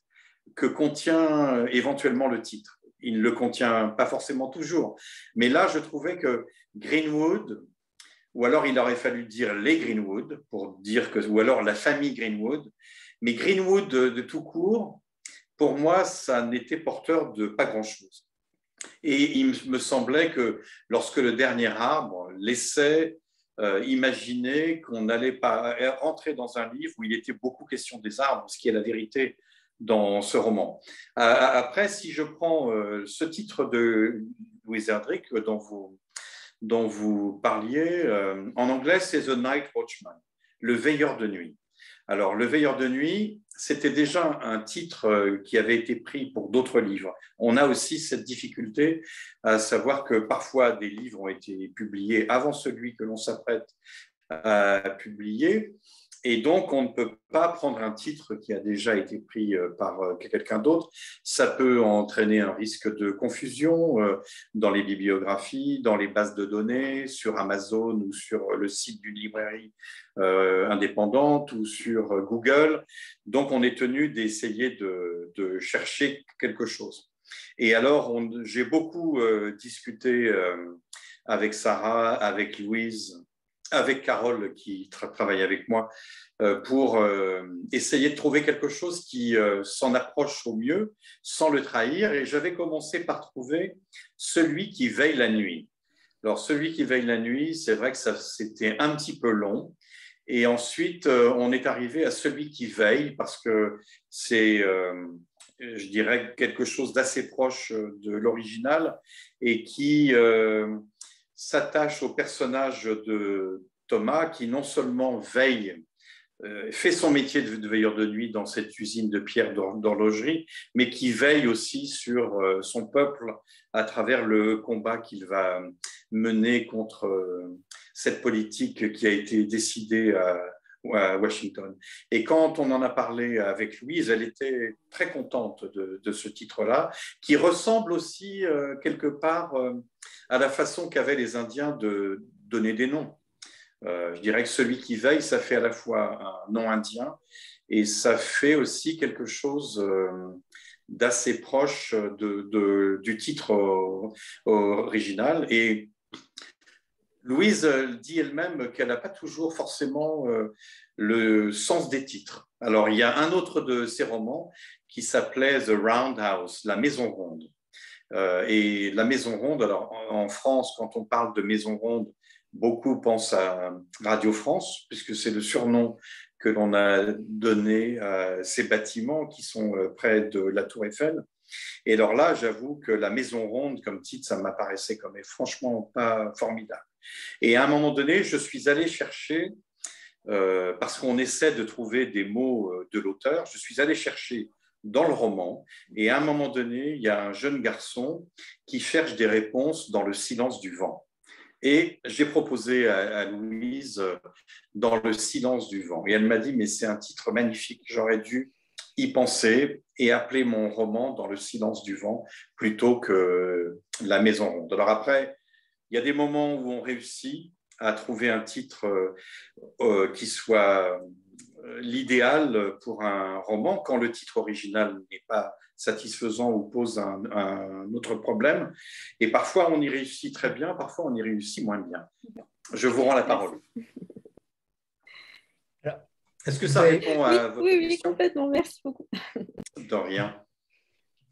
que contient euh, éventuellement le titre. Il ne le contient pas forcément toujours. Mais là, je trouvais que Greenwood, ou alors il aurait fallu dire les Greenwood, pour dire que, ou alors la famille Greenwood, mais Greenwood de, tout court, pour moi, ça n'était porteur de pas grand-chose. Et il me semblait que lorsque le dernier arbre laissait euh, imaginer qu'on n'allait pas rentrer dans un livre où il était beaucoup question des arbres, ce qui est la vérité dans ce roman. Après, si je prends euh, ce titre de Louise Erdrich dont vous, dont vous parliez, euh, en anglais, c'est The Night Watchman, le veilleur de nuit. Alors, le veilleur de nuit, c'était déjà un titre euh, qui avait été pris pour d'autres livres. On a aussi cette difficulté à savoir que parfois des livres ont été publiés avant celui que l'on s'apprête à publier. Et donc, on ne peut pas prendre un titre qui a déjà été pris euh, par euh, quelqu'un d'autre. Ça peut entraîner un risque de confusion euh, dans les bibliographies, dans les bases de données, sur Amazon ou sur le site d'une librairie indépendante ou sur Google. Donc, on est tenu d'essayer de, chercher quelque chose. Et alors, j'ai beaucoup discuté avec Sarah, avec Louise, avec Carole qui travaille avec moi euh, pour euh, essayer de trouver quelque chose qui euh, s'en approche au mieux sans le trahir. Et j'avais commencé par trouver celui qui veille la nuit. Alors celui qui veille la nuit, c'est vrai que c'était un petit peu long. Et ensuite, on est arrivé à celui qui veille parce que c'est, je dirais, quelque chose d'assez proche de l'original et qui s'attache au personnage de Thomas qui non seulement veille, euh, fait son métier de, veilleur de nuit dans cette usine de pierre d'horlogerie, mais qui veille aussi sur euh, son peuple à travers le combat qu'il va mener contre euh, cette politique qui a été décidée Washington. Et quand on en a parlé avec Louise, elle était très contente de ce titre-là, qui ressemble aussi quelque part à la façon qu'avaient les Indiens de donner des noms. Euh, je dirais que celui qui veille, ça fait à la fois un nom indien et ça fait aussi quelque chose euh, d'assez proche du titre original. Et Louise dit elle-même qu'elle n'a pas toujours forcément euh, le sens des titres. Alors, il y a un autre de ses romans qui s'appelait The Roundhouse, la maison ronde. Euh, et la Maison Ronde, alors en France, quand on parle de Maison Ronde, beaucoup pensent à Radio France, puisque c'est le surnom que l'on a donné à ces bâtiments qui sont euh, près de la Tour Eiffel. Et alors là, j'avoue que la Maison Ronde, comme titre, ça m'apparaissait comme franchement pas formidable. Et à un moment donné, je suis allé chercher, euh, parce qu'on essaie de trouver des mots de l'auteur, je suis allé chercher dans le roman. Et à un moment donné, il y a un jeune garçon qui cherche des réponses dans le silence du vent. Et j'ai proposé à, Louise euh, dans le silence du vent. Et elle m'a dit, mais c'est un titre magnifique, j'aurais dû y penser et appeler mon roman dans le silence du vent plutôt que la maison ronde. Alors après, il y a des moments où on réussit à trouver un titre euh, euh, qui soit l'idéal pour un roman quand le titre original n'est pas satisfaisant ou pose un, autre problème. Et parfois, on y réussit très bien, parfois, on y réussit moins bien. Je vous rends la parole. Est-ce que ça répond à votre oui, oui, complètement. Merci beaucoup. De rien.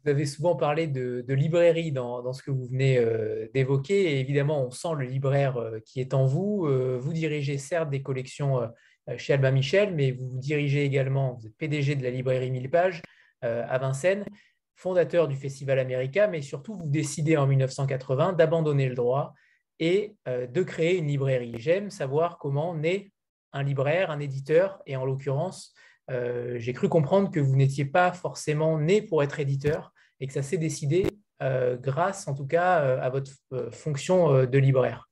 Vous avez souvent parlé de, librairie dans, ce que vous venez euh, d'évoquer. Et évidemment, on sent le libraire euh, qui est en vous. Euh, vous dirigez certes des collections chez Albin Michel, mais vous vous dirigez également, vous êtes PDG de la librairie 1000 pages, à Vincennes, fondateur du Festival America, mais surtout vous décidez en 1980 d'abandonner le droit et de créer une librairie. J'aime savoir comment naît un libraire, un éditeur, et en l'occurrence, j'ai cru comprendre que vous n'étiez pas forcément né pour être éditeur et que ça s'est décidé grâce en tout cas à votre fonction de libraire.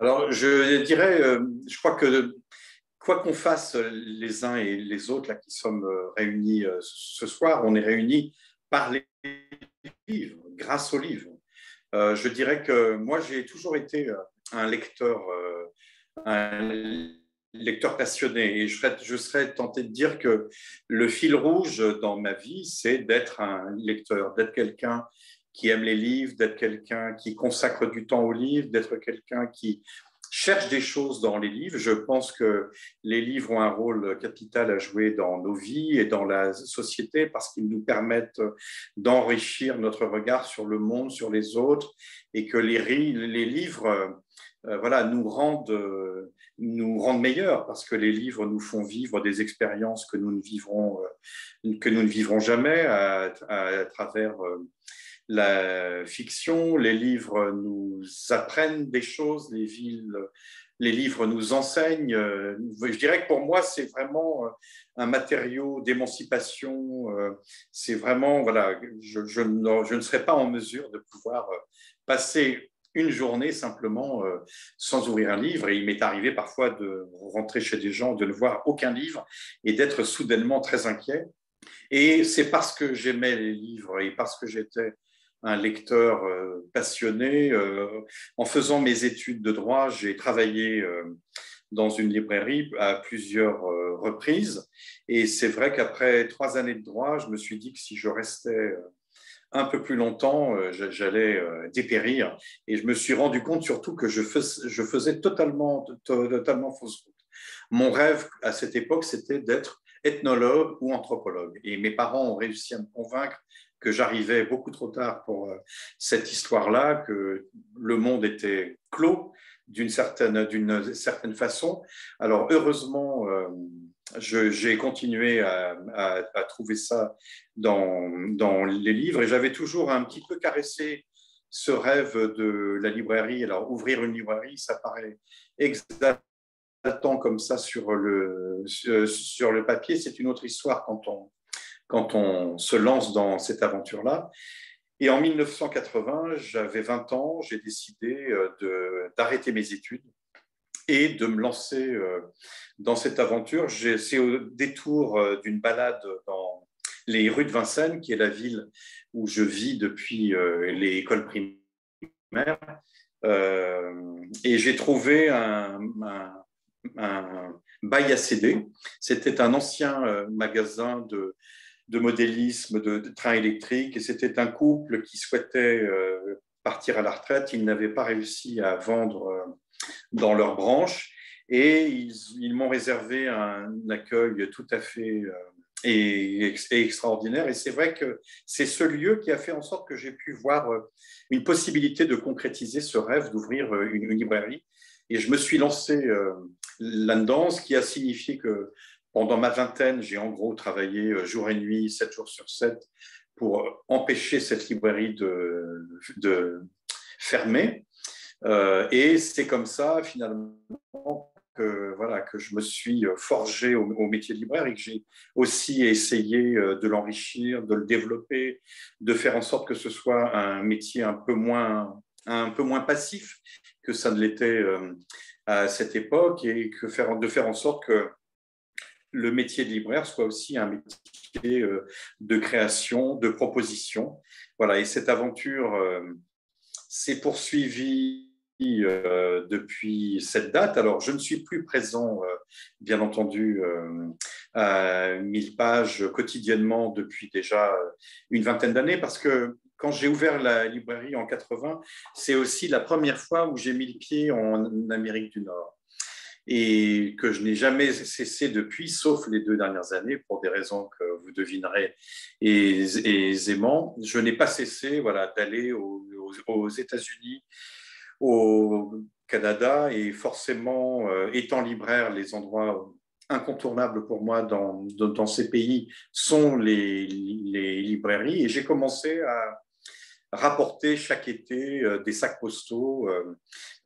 Alors, je dirais, je crois que quoi qu'on fasse les uns et les autres là, qui sommes euh, réunis euh, ce soir, on est réunis par les livres, grâce aux livres. Euh, je dirais que moi, j'ai toujours été un lecteur, un lecteur passionné et je serais, je tenté de dire que le fil rouge dans ma vie, c'est d'être un lecteur, d'être quelqu'un qui aime les livres, d'être quelqu'un qui consacre du temps aux livres, d'être quelqu'un qui cherche des choses dans les livres. Je pense que les livres ont un rôle capital à jouer dans nos vies et dans la société parce qu'ils nous permettent d'enrichir notre regard sur le monde, sur les autres, et que les livres euh, voilà, nous, rendent, nous rendent meilleurs parce que les livres nous font vivre des expériences que nous ne vivrons, euh, que nous ne vivrons jamais à, travers euh, la fiction, les livres nous apprennent des choses, les, villes, les livres nous enseignent. Je dirais que pour moi, c'est vraiment un matériau d'émancipation. C'est vraiment, voilà, je, je, ne, serais pas en mesure de pouvoir passer une journée simplement sans ouvrir un livre. Et il m'est arrivé parfois de rentrer chez des gens, de ne voir aucun livre et d'être soudainement très inquiet. Et c'est parce que j'aimais les livres et parce que j'étais un lecteur euh, passionné. Euh, en faisant mes études de droit, j'ai travaillé euh, dans une librairie à plusieurs reprises. Et c'est vrai qu'après trois années de droit, je me suis dit que si je restais un peu plus longtemps, j'allais dépérir. Et je me suis rendu compte surtout que je, faisais totalement, totalement fausse route. Mon rêve à cette époque, c'était d'être ethnologue ou anthropologue. Et mes parents ont réussi à me convaincre que j'arrivais beaucoup trop tard pour euh, cette histoire-là, que le monde était clos d'une certaine, d'une certaine façon. Alors heureusement, euh, j'ai continué à, trouver ça dans, dans les livres et j'avais toujours un petit peu caressé ce rêve de la librairie. Alors ouvrir une librairie, ça paraît exaltant comme ça sur le, sur le papier. C'est une autre histoire quand on, quand on se lance dans cette aventure-là. Et en 1980, j'avais 20 ans, j'ai décidé euh, d'arrêter mes études et de me lancer euh, dans cette aventure. C'est au détour euh, d'une balade dans les rues de Vincennes, qui est la ville où je vis depuis les écoles primaires. et j'ai trouvé un, bail à CD. C'était un ancien magasin de, de modélisme, de, train électrique. Et c'était un couple qui souhaitait euh, partir à la retraite. Ils n'avaient pas réussi à vendre euh, dans leur branche. Et ils, m'ont réservé un accueil tout à fait euh, et, extraordinaire. Et c'est vrai que c'est ce lieu qui a fait en sorte que j'ai pu voir une possibilité de concrétiser ce rêve d'ouvrir une, librairie. Et je me suis lancé là-dedans, ce qui a signifié que pendant ma vingtaine, j'ai en gros travaillé euh, jour et nuit, 7 jours sur 7, pour empêcher cette librairie de fermer. Euh, et c'est comme ça, finalement, que, voilà, que je me suis forgé au, métier de libraire et que j'ai aussi essayé euh, de l'enrichir, de le développer, de faire en sorte que ce soit un métier un peu moins, un peu moins passif que ça ne l'était à cette époque et que faire, de faire en sorte que le métier de libraire soit aussi un métier euh, de création, de proposition. Voilà, et cette aventure euh, s'est poursuivie euh, depuis cette date. Alors, je ne suis plus présent, bien entendu, à 1000 pages quotidiennement depuis déjà une vingtaine d'années, parce que quand j'ai ouvert la librairie en 80, c'est aussi la première fois où j'ai mis le pied en Amérique du Nord et que je n'ai jamais cessé depuis, sauf les deux dernières années, pour des raisons que vous devinerez aisément. Je n'ai pas cessé voilà, d'aller aux États-Unis, au Canada, et forcément, euh, étant libraire, les endroits incontournables pour moi dans, ces pays sont les, les librairies. Et j'ai commencé à rapporter chaque été euh, des sacs postaux. Euh,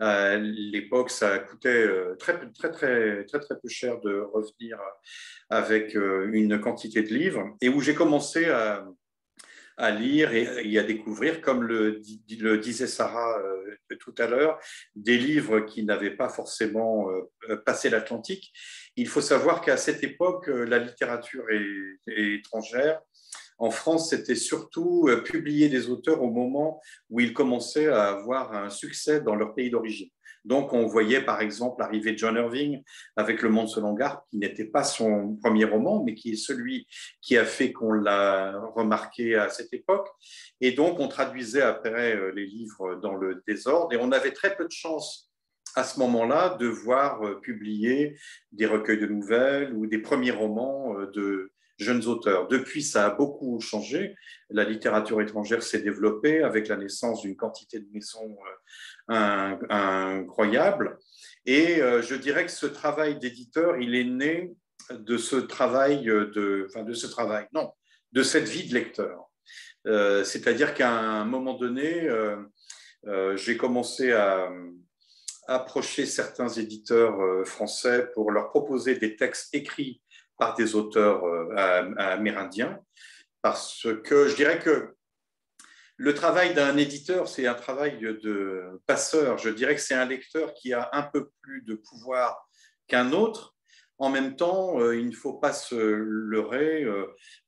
à l'époque, ça coûtait très, très, très, très, très peu cher de revenir avec une quantité de livres et où j'ai commencé à, à lire et, à découvrir, comme le, disait Sarah euh, tout à l'heure, des livres qui n'avaient pas forcément euh, passé l'Atlantique. Il faut savoir qu'à cette époque, euh, la littérature étrangère en France, c'était surtout publier des auteurs au moment où ils commençaient à avoir un succès dans leur pays d'origine. Donc, on voyait par exemple l'arrivée de John Irving avec Le Monde selon Garp, qui n'était pas son premier roman, mais qui est celui qui a fait qu'on l'a remarqué à cette époque. Et donc, on traduisait après euh, les livres dans le désordre et on avait très peu de chance à ce moment-là de voir euh, publier des recueils de nouvelles ou des premiers romans euh, de, jeunes auteurs. Depuis, ça a beaucoup changé. La littérature étrangère s'est développée avec la naissance d'une quantité de maisons euh, incroyable. Et euh, je dirais que ce travail d'éditeur, il est né de ce travail de, enfin de ce travail, non, de cette vie de lecteur. Euh, c'est-à-dire qu'à un moment donné, j'ai commencé à approcher certains éditeurs français pour leur proposer des textes écrits par des auteurs euh, amérindiens, parce que je dirais que le travail d'un éditeur, c'est un travail de passeur. Je dirais que c'est un lecteur qui a un peu plus de pouvoir qu'un autre. En même temps, euh, il ne faut pas se leurrer.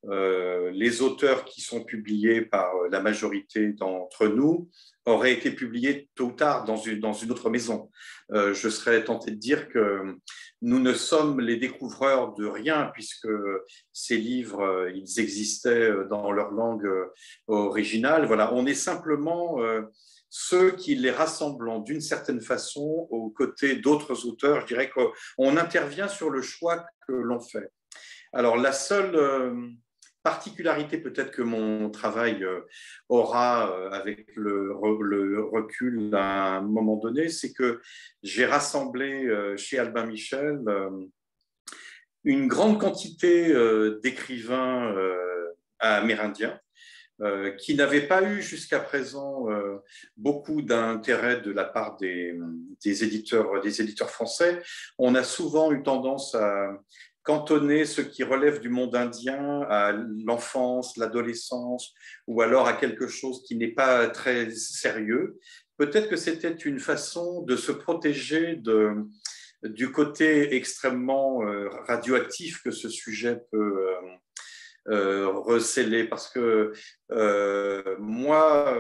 Euh, les auteurs qui sont publiés par la majorité d'entre nous auraient été publiés tôt ou tard dans une, dans une autre maison. je serais tenté de dire que nous ne sommes les découvreurs de rien puisque ces livres, euh, ils existaient euh, dans leur langue euh, originale. Voilà, on est simplement ceux qui les rassemblant d'une certaine façon aux côtés d'autres auteurs. Je dirais qu'on intervient sur le choix que l'on fait. Alors la seule particularité peut-être que mon travail euh, aura euh, avec le, recul à un moment donné, c'est que j'ai rassemblé euh, chez Albin Michel une grande quantité d'écrivains amérindiens qui n'avaient pas eu jusqu'à présent beaucoup d'intérêt de la part des, éditeurs français. On a souvent eu tendance à cantonner ce qui relève du monde indien à l'enfance, l'adolescence, ou alors à quelque chose qui n'est pas très sérieux. Peut-être que c'était une façon de se protéger du côté extrêmement euh, radioactif que ce sujet peut euh, euh, parce que moi,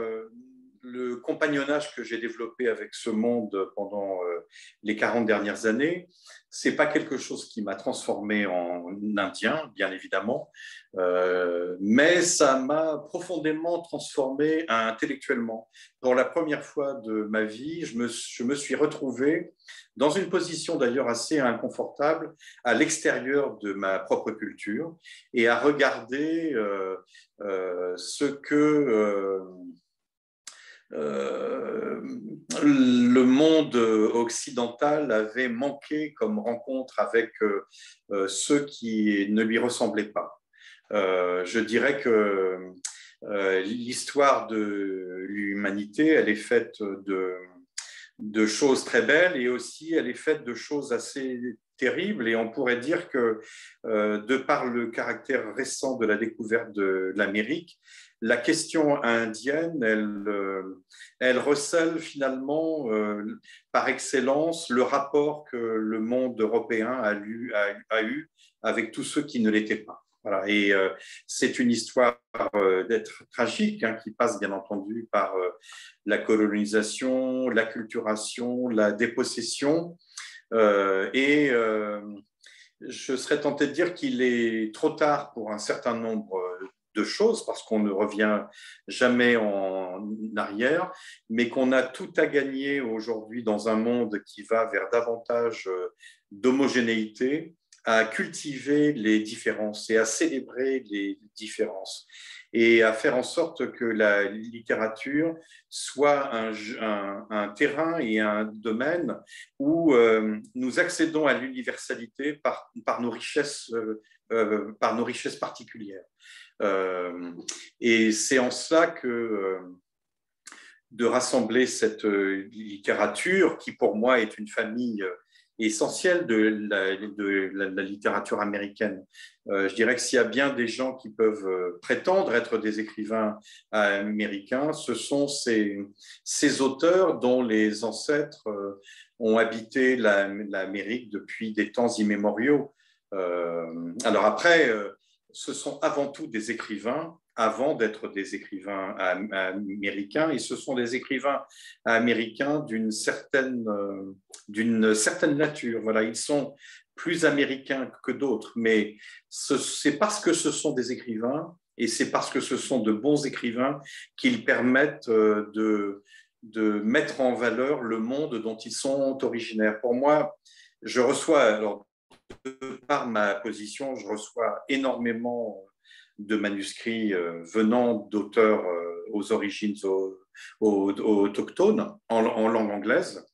le compagnonnage que j'ai développé avec ce monde pendant euh, les 40 dernières années, c'est pas quelque chose qui m'a transformé en indien, bien évidemment, euh, mais ça m'a profondément transformé intellectuellement. Pour la première fois de ma vie, je me, suis retrouvé dans une position d'ailleurs assez inconfortable à l'extérieur de ma propre culture et à regarder euh, ce que euh, le monde occidental avait manqué comme rencontre avec euh, euh, ceux qui ne lui ressemblaient pas. je dirais que l'histoire de l'humanité, elle est faite de, de choses très belles et aussi elle est faite de choses assez terribles et on pourrait dire que de par le caractère récent de la découverte de l'Amérique, la question indienne, elle, euh, recèle finalement euh, par excellence le rapport que le monde européen a, eu avec tous ceux qui ne l'étaient pas. Et euh, c'est une histoire d'être tragique hein, qui passe bien entendu par la colonisation, la culturation, la dépossession. et je serais tenté de dire qu'il est trop tard pour un certain nombre de choses parce qu'on ne revient jamais en arrière, mais qu'on a tout à gagner aujourd'hui dans un monde qui va vers davantage euh, d'homogénéité, à cultiver les différences et à célébrer les différences. et à faire en sorte que la littérature soit un, terrain et un domaine où nous accédons à l'universalité par, par, nos richesses, par nos richesses particulières. Et c'est en cela que de rassembler cette littérature qui pour moi est une famille essentiel de la, littérature américaine. Euh, je dirais que s'il y a bien des gens qui peuvent euh, prétendre être des écrivains américains, ce sont ces, auteurs dont les ancêtres euh, ont habité l'Amérique depuis des temps immémoriaux. alors après, ce sont avant tout des écrivains avant d'être des écrivains américains, et ce sont des écrivains américains d'une certaine, euh, certaine nature. Voilà, ils sont plus américains que d'autres, mais c'est parce que ce sont des écrivains et c'est parce que ce sont de bons écrivains qu'ils permettent euh, de, de mettre en valeur le monde dont ils sont originaires. Pour moi, je reçois, alors, par ma position, je reçois énormément de manuscrits euh, venant d'auteurs euh, aux origines autochtones en, langue anglaise.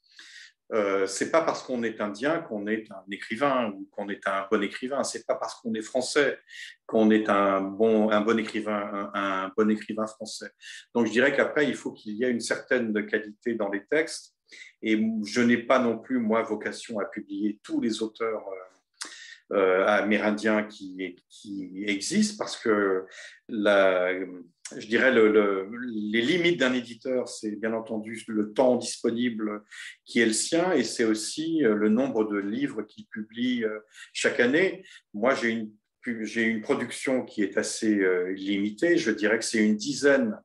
Euh, c'est pas parce qu'on est indien qu'on est un écrivain ou qu'on est un bon écrivain. C'est pas parce qu'on est français qu'on est un bon, un bon écrivain, un, bon écrivain français. Donc je dirais qu'après il faut qu'il y ait une certaine qualité dans les textes. Et je n'ai pas non plus moi vocation à publier tous les auteurs euh, amérindiens qui, qui existent parce que la, je dirais le, les limites d'un éditeur, c'est bien entendu le temps disponible qui est le sien et c'est aussi euh, le nombre de livres qu'il publie euh, chaque année. Moi, j'ai une, j'ai une production qui est assez limitée. Je dirais que c'est une dizaine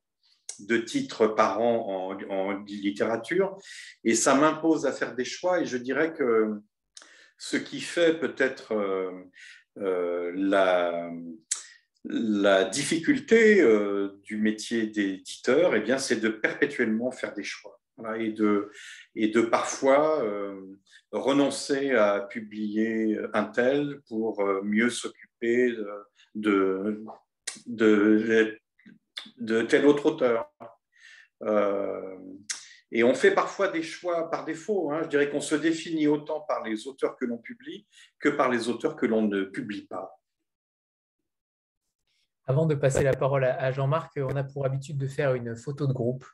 de titres par an en littérature et ça m'impose à faire des choix et je dirais que ce qui fait peut-être euh, euh, la, difficulté euh, du métier d'éditeur, eh c'est de perpétuellement faire des choix et, de, parfois renoncer à publier un tel pour mieux s'occuper de, de, tel autre auteur. Et on fait parfois des choix par défaut. Hein. Je dirais qu'on se définit autant par les auteurs que l'on publie que par les auteurs que l'on ne publie pas. Avant de passer la parole à Jean-Marc, on a pour habitude de faire une photo de groupe.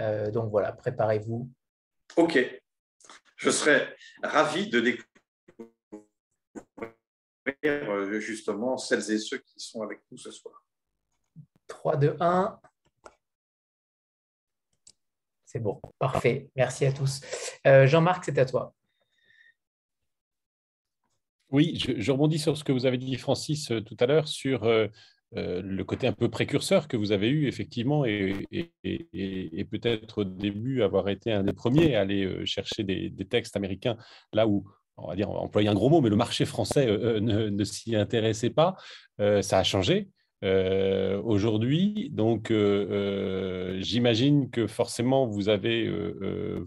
Euh, donc voilà, préparez-vous. OK. Je serais ravi de découvrir euh, justement celles et ceux qui sont avec nous ce soir. 3, 2, 1. C'est bon, parfait. Merci à tous. Euh, Jean-Marc, c'est à toi. Oui, je, rebondis sur ce que vous avez dit, Francis, euh, tout à l'heure, sur euh, le côté un peu précurseur que vous avez eu, effectivement, et, peut-être au début avoir été un des premiers à aller chercher des, textes américains là où, on va dire, employer un gros mot, mais le marché français ne s'y intéressait pas. ça a changé. Euh, aujourd'hui. Donc, euh, euh, j'imagine que forcément, vous avez,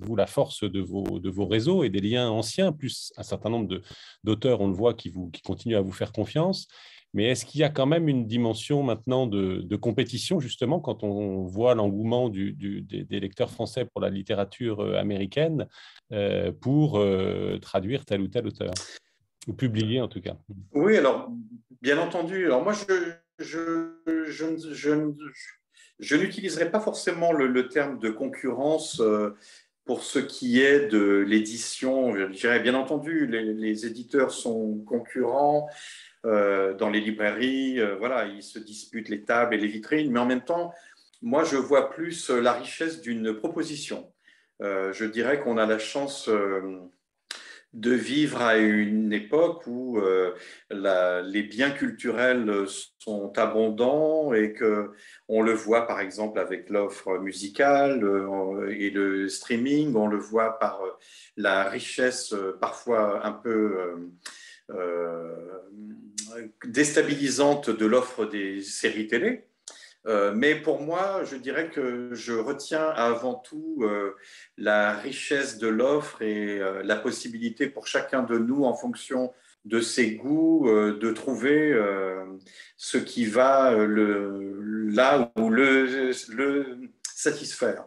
vous, la force de vos, de vos réseaux et des liens anciens, plus un certain nombre d'auteurs, on le voit, qui, vous, qui continuent à vous faire confiance. Mais est-ce qu'il y a quand même une dimension maintenant de, compétition, justement, quand on voit l'engouement des, lecteurs français pour la littérature américaine pour traduire tel ou tel auteur? Ou publier en tout cas? Oui, alors bien entendu. Alors moi, je, je, je, n'utiliserai pas forcément le, terme de concurrence euh, pour ce qui est de l'édition. Je dirais bien entendu, les, éditeurs sont concurrents euh, dans les librairies. Euh, voilà, ils se disputent les tables et les vitrines, mais en même temps, moi, je vois plus la richesse d'une proposition. je dirais qu'on a la chance de vivre à une époque où euh, les biens culturels sont abondants et que on le voit par exemple avec l'offre musicale euh, et le streaming, on le voit par euh, la richesse parfois un peu déstabilisante de l'offre des séries télé. Euh, mais pour moi, je dirais que je retiens avant tout euh, la richesse de l'offre et euh, la possibilité pour chacun de nous, en fonction de ses goûts, de trouver ce qui va le, là où le, satisfaire.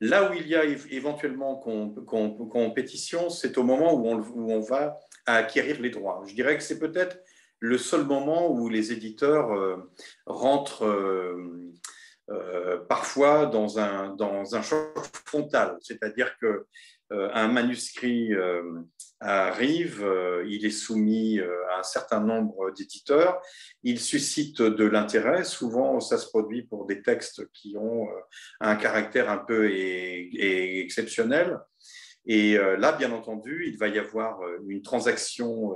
Là où il y a éventuellement compétition, c'est au moment où on, va acquérir les droits. Je dirais que c'est peut-être le seul moment où les éditeurs euh, rentrent euh, euh, parfois dans un, dans un choc frontal, c'est-à-dire que un manuscrit arrive, il est soumis à un certain nombre d'éditeurs, il suscite de l'intérêt, souvent ça se produit pour des textes qui ont un caractère un peu exceptionnel, et là, bien entendu, il va y avoir une transaction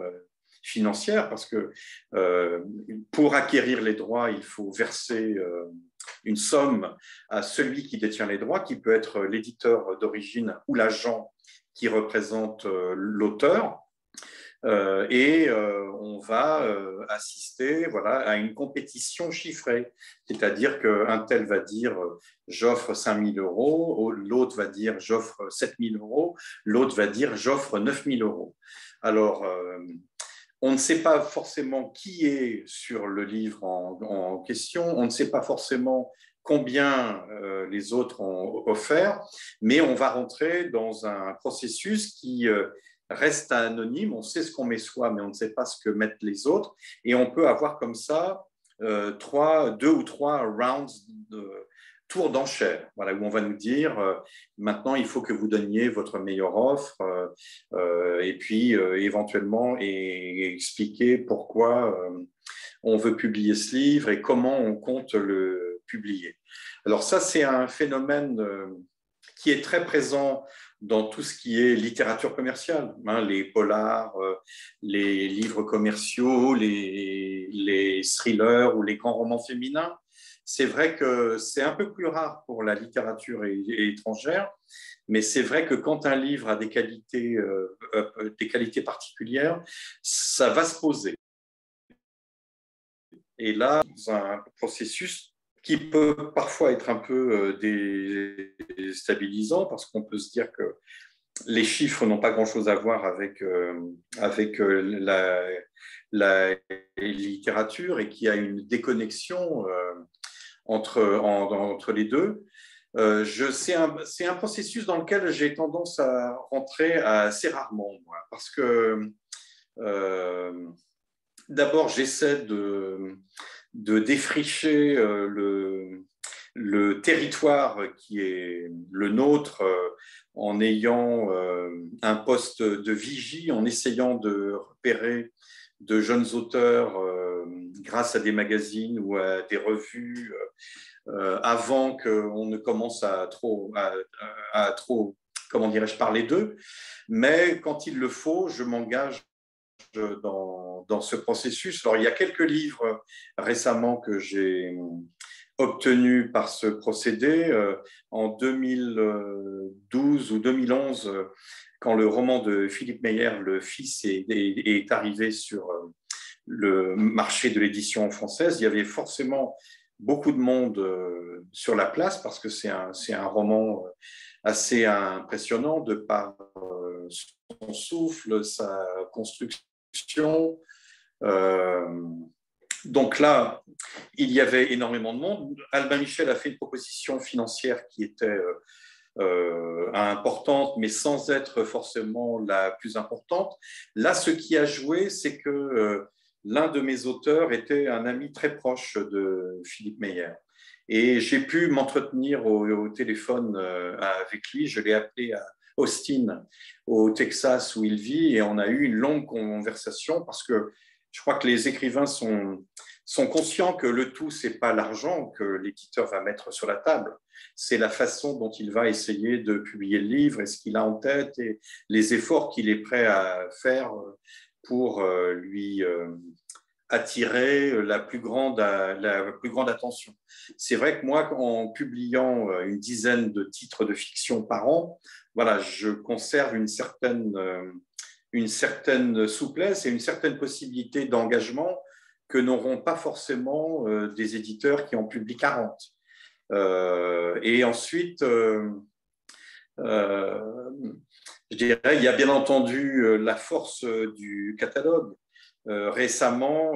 financière parce que euh, pour acquérir les droits, il faut verser euh, une somme à celui qui détient les droits, qui peut être l'éditeur d'origine ou l'agent qui représente euh, l'auteur. et on va assister voilà, à une compétition chiffrée, c'est-à-dire qu'un tel va dire j'offre 5 000 euros, l'autre va dire j'offre 7 000 euros, l'autre va dire j'offre 9 000 euros. Alors, on ne sait pas forcément qui est sur le livre en, question, on ne sait pas forcément combien euh, les autres ont offert, mais on va rentrer dans un processus qui euh, reste anonyme. On sait ce qu'on met soi, mais on ne sait pas ce que mettent les autres. Et on peut avoir comme ça euh, deux ou trois rounds de, tour d'enchère, voilà, où on va nous dire euh, maintenant il faut que vous donniez votre meilleure offre euh, euh, et puis éventuellement expliquer pourquoi on veut publier ce livre et comment on compte le publier. Alors ça, c'est un phénomène qui est très présent dans tout ce qui est littérature commerciale, hein, les polars, les livres commerciaux, les thrillers ou les grands romans féminins. C'est vrai que c'est un peu plus rare pour la littérature étrangère, mais c'est vrai que quand un livre a des qualités, euh, euh, des qualités particulières, ça va se poser. Et là, c'est un processus qui peut parfois être un peu euh, déstabilisant parce qu'on peut se dire que les chiffres n'ont pas grand-chose à voir avec, avec la, littérature et qu'il y a une déconnexion entre, entre les deux. Euh, c'est un, un, processus dans lequel j'ai tendance à rentrer assez rarement, parce que euh, d'abord, j'essaie de, de, défricher euh, le, le, territoire qui est le nôtre en ayant un poste de vigie, en essayant de repérer de jeunes auteurs grâce à des magazines ou à des revues euh, avant qu'on ne commence à trop, à, trop comment dirais-je, parler d'eux. Mais quand il le faut, je m'engage dans, dans, ce processus. Alors, il y a quelques livres récemment que j'ai obtenus par ce procédé. Euh, en 2012 ou 2011, quand le roman de Philippe Meyer, Le Fils, est, est arrivé sur le marché de l'édition française, il y avait forcément beaucoup de monde euh, sur la place parce que c'est un, un, roman euh, assez impressionnant de par euh, son souffle, sa construction. donc là, il y avait énormément de monde. Albin Michel a fait une proposition financière qui était importante, mais sans être forcément la plus importante. Là, ce qui a joué, c'est que l'un de mes auteurs était un ami très proche de Philippe Meyer. Et j'ai pu m'entretenir au, téléphone euh, avec lui. Je l'ai appelé à Austin, au Texas, où il vit, et on a eu une longue conversation parce que je crois que les écrivains sont, sont conscients que le tout, c'est pas l'argent que l'éditeur va mettre sur la table, c'est la façon dont il va essayer de publier le livre et ce qu'il a en tête et les efforts qu'il est prêt à faire pour euh, lui euh, attirer la plus grande, la plus grande attention. C'est vrai que moi, en publiant euh, une dizaine de titres de fiction par an, voilà, je conserve une certaine, une certaine souplesse et une certaine possibilité d'engagement que n'auront pas forcément des éditeurs qui en publient 40. et ensuite, je dirais, il y a bien entendu euh, la force euh, du catalogue. récemment,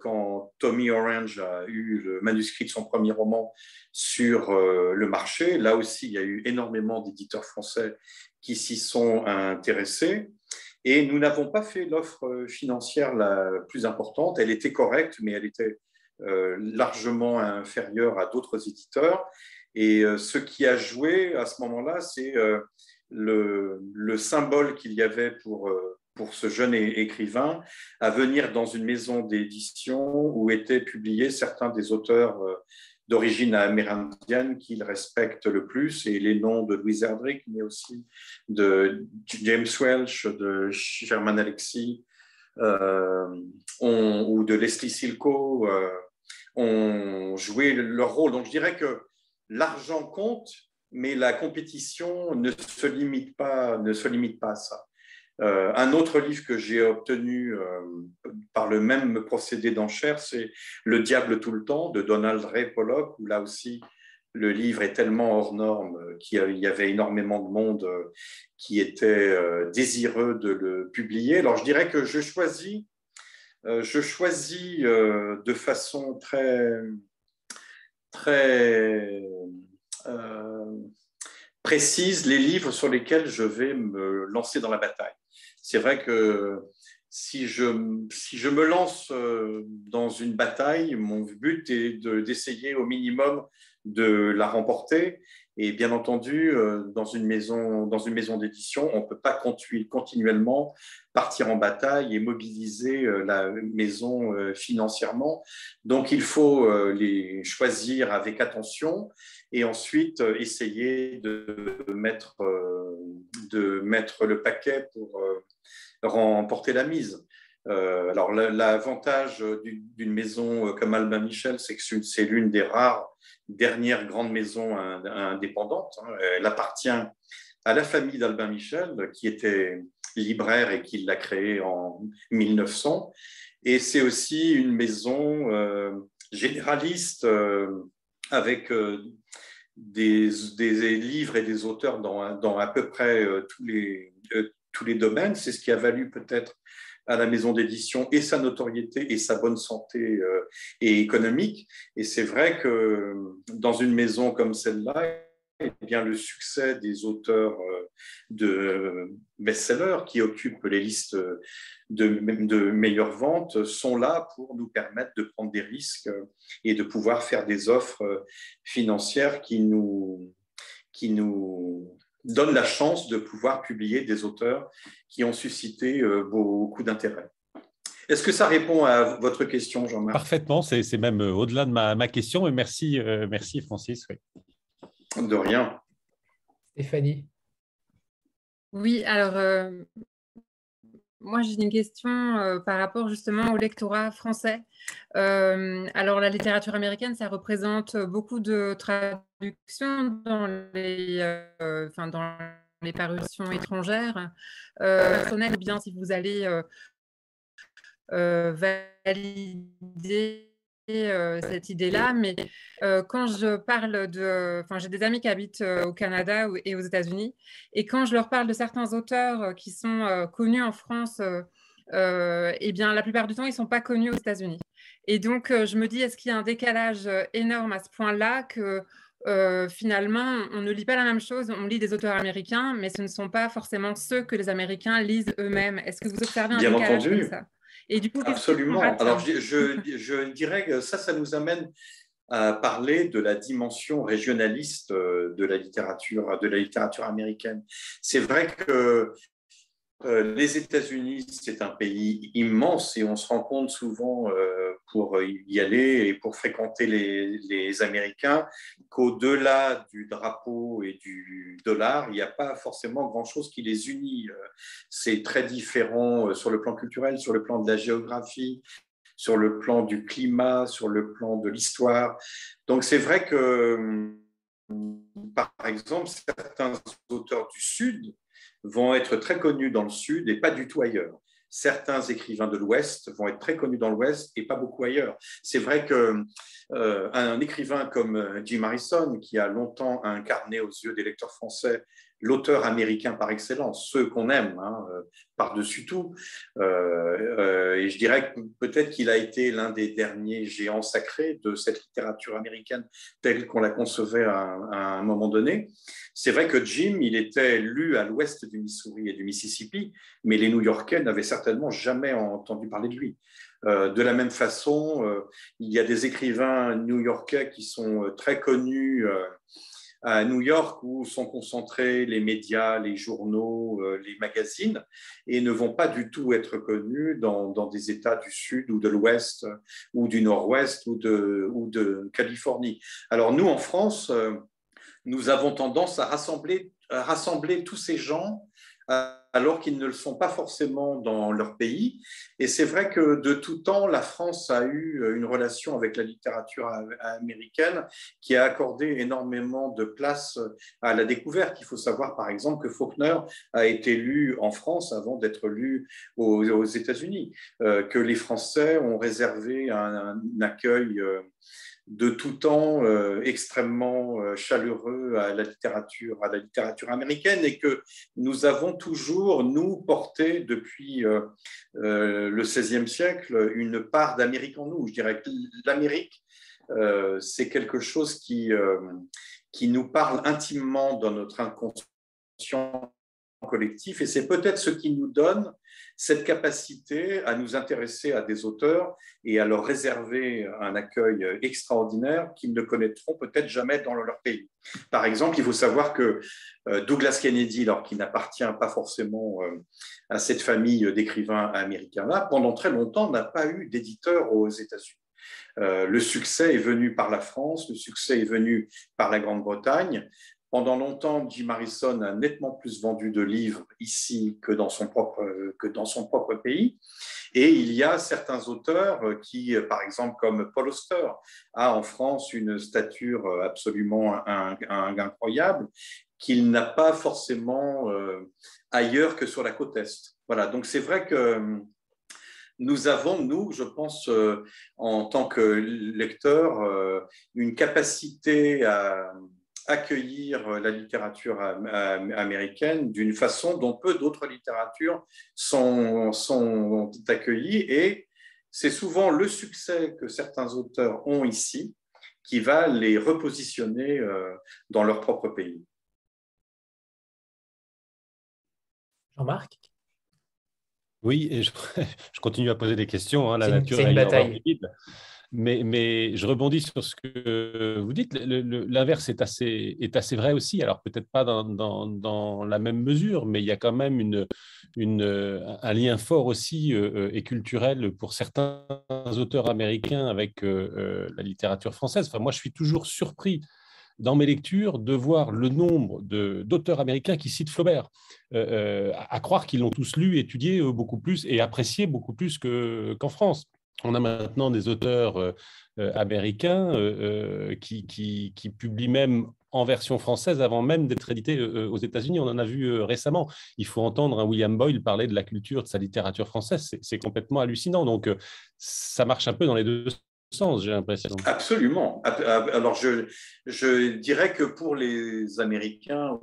quand Tommy Orange a eu le manuscrit de son premier roman sur le marché, là aussi, il y a eu énormément d'éditeurs français qui s'y sont intéressés. Et nous n'avons pas fait l'offre financière la plus importante. Elle était correcte, mais elle était largement inférieure à d'autres éditeurs. Et ce qui a joué à ce moment-là, c'est le, le, symbole qu'il y avait pour, pour ce jeune écrivain à venir dans une maison d'édition où étaient publiés certains des auteurs d'origine amérindienne qu'il respecte le plus, et les noms de Louise Erdrich, mais aussi de James Welch, de Sherman Alexis euh, ou de Leslie Silko euh, ont joué leur rôle. Donc je dirais que l'argent compte, mais la compétition ne se limite pas, ne se limite pas à ça. Euh, un autre livre que j'ai obtenu euh, par le même procédé d'enchère, c'est Le diable tout le temps de Donald Ray Pollock, où là aussi le livre est tellement hors norme qu'il y avait énormément de monde euh, qui était désireux de le publier. Alors je dirais que je choisis, je choisis de façon très, très précise les livres sur lesquels je vais me lancer dans la bataille c'est vrai que si je, si je me lance euh, dans une bataille, mon but est d'essayer au minimum de la remporter. Et bien entendu, euh, dans une maison, dans une maison d'édition, on ne peut pas continuellement partir en bataille et mobiliser euh, la maison financièrement. Donc, il faut les choisir avec attention et ensuite essayer de mettre, de mettre le paquet pour remporter la mise. Euh, alors, l'avantage d'une maison euh, comme Albin Michel, c'est que c'est l'une des rares dernières grandes maisons indépendantes. Hein. Elle appartient à la famille d'Albin Michel, qui était libraire et qui l'a créée en 1900. Et c'est aussi une maison euh, généraliste avec des, livres et des auteurs dans, à peu près tous les domaines. C'est ce qui a valu peut-être à la maison d'édition et sa notoriété et sa bonne santé euh, et économique. Et c'est vrai que dans une maison comme celle-là, eh bien, le succès des auteurs euh, de best-sellers qui occupent les listes de, de meilleures ventes sont là pour nous permettre de prendre des risques et de pouvoir faire des offres financières qui nous, qui nous donne la chance de pouvoir publier des auteurs qui ont suscité euh, beaucoup d'intérêt. Est-ce que ça répond à votre question, Jean-Marc? Parfaitement, c'est même euh, au-delà de ma, question, mais merci, euh, merci Francis. De rien. Stéphanie? Oui, alors moi j'ai une question par rapport justement au lectorat français. alors la littérature américaine, ça représente beaucoup de traductions dans les, euh, parutions étrangères. Euh, personnel, bien si vous allez euh, euh, cette idée-là, mais quand je parle de... Enfin, j'ai des amis qui habitent au Canada et aux États-Unis, et quand je leur parle de certains auteurs qui sont connus en France, eh bien, la plupart du temps, ils ne sont pas connus aux États-Unis. Et donc, je me dis, est-ce qu'il y a un décalage énorme à ce point-là que euh, finalement, on ne lit pas la même chose. On lit des auteurs américains, mais ce ne sont pas forcément ceux que les Américains lisent eux-mêmes? Est-ce que vous observez un Bien décalage entendu. ça? Et du coup, Absolument. Alors, je, je, dirais que ça, ça nous amène à parler de la dimension régionaliste euh, de la littérature, de la littérature américaine. C'est vrai que les États-Unis, c'est un pays immense et on se rend compte souvent euh, pour y aller et pour fréquenter les, Américains qu'au-delà du drapeau et du dollar, il n'y a pas forcément grand-chose qui les unit. Euh, c'est très différent sur le plan culturel, sur le plan de la géographie, sur le plan du climat, sur le plan de l'histoire. Donc c'est vrai que, par exemple, certains auteurs du Sud vont être très connus dans le Sud et pas du tout ailleurs. Certains écrivains de l'Ouest vont être très connus dans l'Ouest et pas beaucoup ailleurs. C'est vrai qu'un euh, écrivain comme euh, Jim Harrison, qui a longtemps incarné aux yeux des lecteurs français l'auteur américain par excellence, ceux qu'on aime hein, euh, par-dessus tout. Euh, et je dirais peut-être qu'il a été l'un des derniers géants sacrés de cette littérature américaine telle qu'on la concevait à, un moment donné. C'est vrai que Jim, il était lu à l'ouest du Missouri et du Mississippi, mais les New-Yorkais n'avaient certainement jamais entendu parler de lui. de la même façon, il y a des écrivains new-yorkais qui sont très connus à New York où sont concentrés les médias, les journaux, euh, les magazines, et ne vont pas du tout être connus dans, des États du Sud ou de l'Ouest ou du Nord-Ouest ou de, Californie. Alors nous, en France, euh, nous avons tendance à rassembler, à rassembler tous ces gens alors qu'ils ne le sont pas forcément dans leur pays. Et c'est vrai que de tout temps, la France a eu une relation avec la littérature américaine qui a accordé énormément de place à la découverte. Il faut savoir, par exemple, que Faulkner a été lu en France avant d'être lu aux, États-Unis, euh, que les Français ont réservé un accueil euh, de tout temps euh, extrêmement euh, chaleureux à la littérature, à la littérature américaine, et que nous avons toujours, nous, porté depuis euh, le XVIe siècle une part d'Amérique en nous. Je dirais que l'Amérique, c'est quelque chose qui, qui nous parle intimement dans notre inconscient collectif, et c'est peut-être ce qui nous donne cette capacité à nous intéresser à des auteurs et à leur réserver un accueil extraordinaire qu'ils ne connaîtront peut-être jamais dans leur pays. Par exemple, il faut savoir que euh, Douglas Kennedy, alors qui n'appartient pas forcément euh, à cette famille d'écrivains américains-là, pendant très longtemps n'a pas eu d'éditeur aux États-Unis. Euh, le succès est venu par la France, le succès est venu par la Grande-Bretagne, pendant longtemps, Jim Harrison a nettement plus vendu de livres ici que dans son propre, que dans son propre pays. Et il y a certains auteurs qui, par exemple, comme Paul Auster, a en France une stature absolument incroyable qu'il n'a pas forcément euh, ailleurs que sur la côte Est. Voilà, donc c'est vrai que nous avons, nous, je pense, euh, en tant que lecteurs, euh, une capacité à accueillir la littérature américaine d'une façon dont peu d'autres littératures sont, sont accueillies. Et c'est souvent le succès que certains auteurs ont ici qui va les repositionner euh, dans leur propre pays. Jean-Marc? Oui, et je, continue à poser des questions. Hein, la nature une bataille. Mais, je rebondis sur ce que vous dites. L'inverse est assez, est assez vrai aussi. Alors, peut-être pas dans, dans, dans, la même mesure, mais il y a quand même une, une, un lien fort aussi euh, euh, et culturel pour certains auteurs américains avec euh, la littérature française. Enfin, moi, je suis toujours surpris dans mes lectures de voir le nombre d'auteurs américains qui citent Flaubert, à, croire qu'ils l'ont tous lu, étudié beaucoup plus et apprécié beaucoup plus qu'en France. On a maintenant des auteurs euh, euh, américains euh, qui, publient même en version française avant même d'être édités aux États-Unis. On en a vu récemment. Il faut entendre un William Boyle parler de la culture de sa littérature française. C'est complètement hallucinant. Donc, ça marche un peu dans les deux sens, j'ai l'impression. Absolument. Alors, je, dirais que pour les Américains,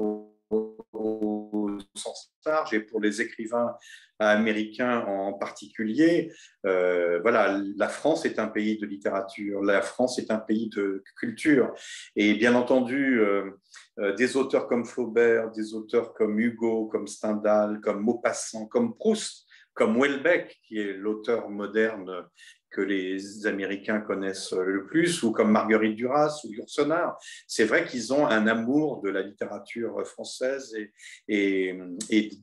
sens large, et pour les écrivains américains en particulier. Euh, voilà, la France est un pays de littérature, la France est un pays de culture. Et bien entendu, euh, euh, des auteurs comme Flaubert, des auteurs comme Hugo, comme Stendhal, comme Maupassant, comme Proust, comme Welbeck, qui est l'auteur moderne que les Américains connaissent le plus, ou comme Marguerite Duras ou Yourcenar. C'est vrai qu'ils ont un amour de la littérature française et,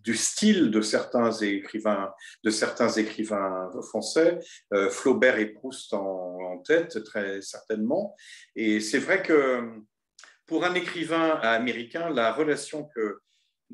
du style de certains écrivains, de certains écrivains français, euh, Flaubert et Proust en, tête, très certainement. Et c'est vrai que pour un écrivain américain, la relation que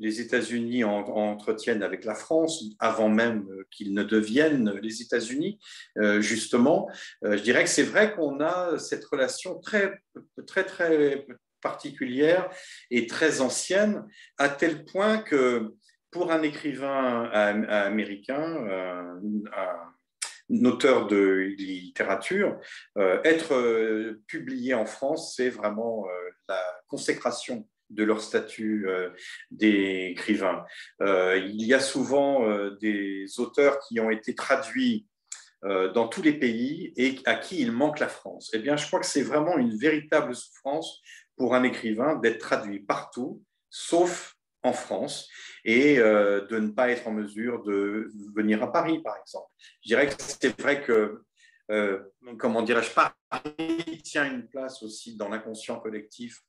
les États-Unis entretiennent avec la France avant même qu'ils ne deviennent les États-Unis, euh, justement, euh, je dirais que c'est vrai qu'on a cette relation très, très, très particulière et très ancienne, à tel point que pour un écrivain américain, euh, un auteur de littérature, être publié en France, c'est vraiment la consécration de leur statut d'écrivain. il y a souvent des auteurs qui ont été traduits dans tous les pays et à qui il manque la France. Eh bien, je crois que c'est vraiment une véritable souffrance pour un écrivain d'être traduit partout, sauf en France, et de ne pas être en mesure de venir à Paris, par exemple. Je dirais que c'est vrai que euh, comment dirais-je, Paris tient une place aussi dans l'inconscient collectif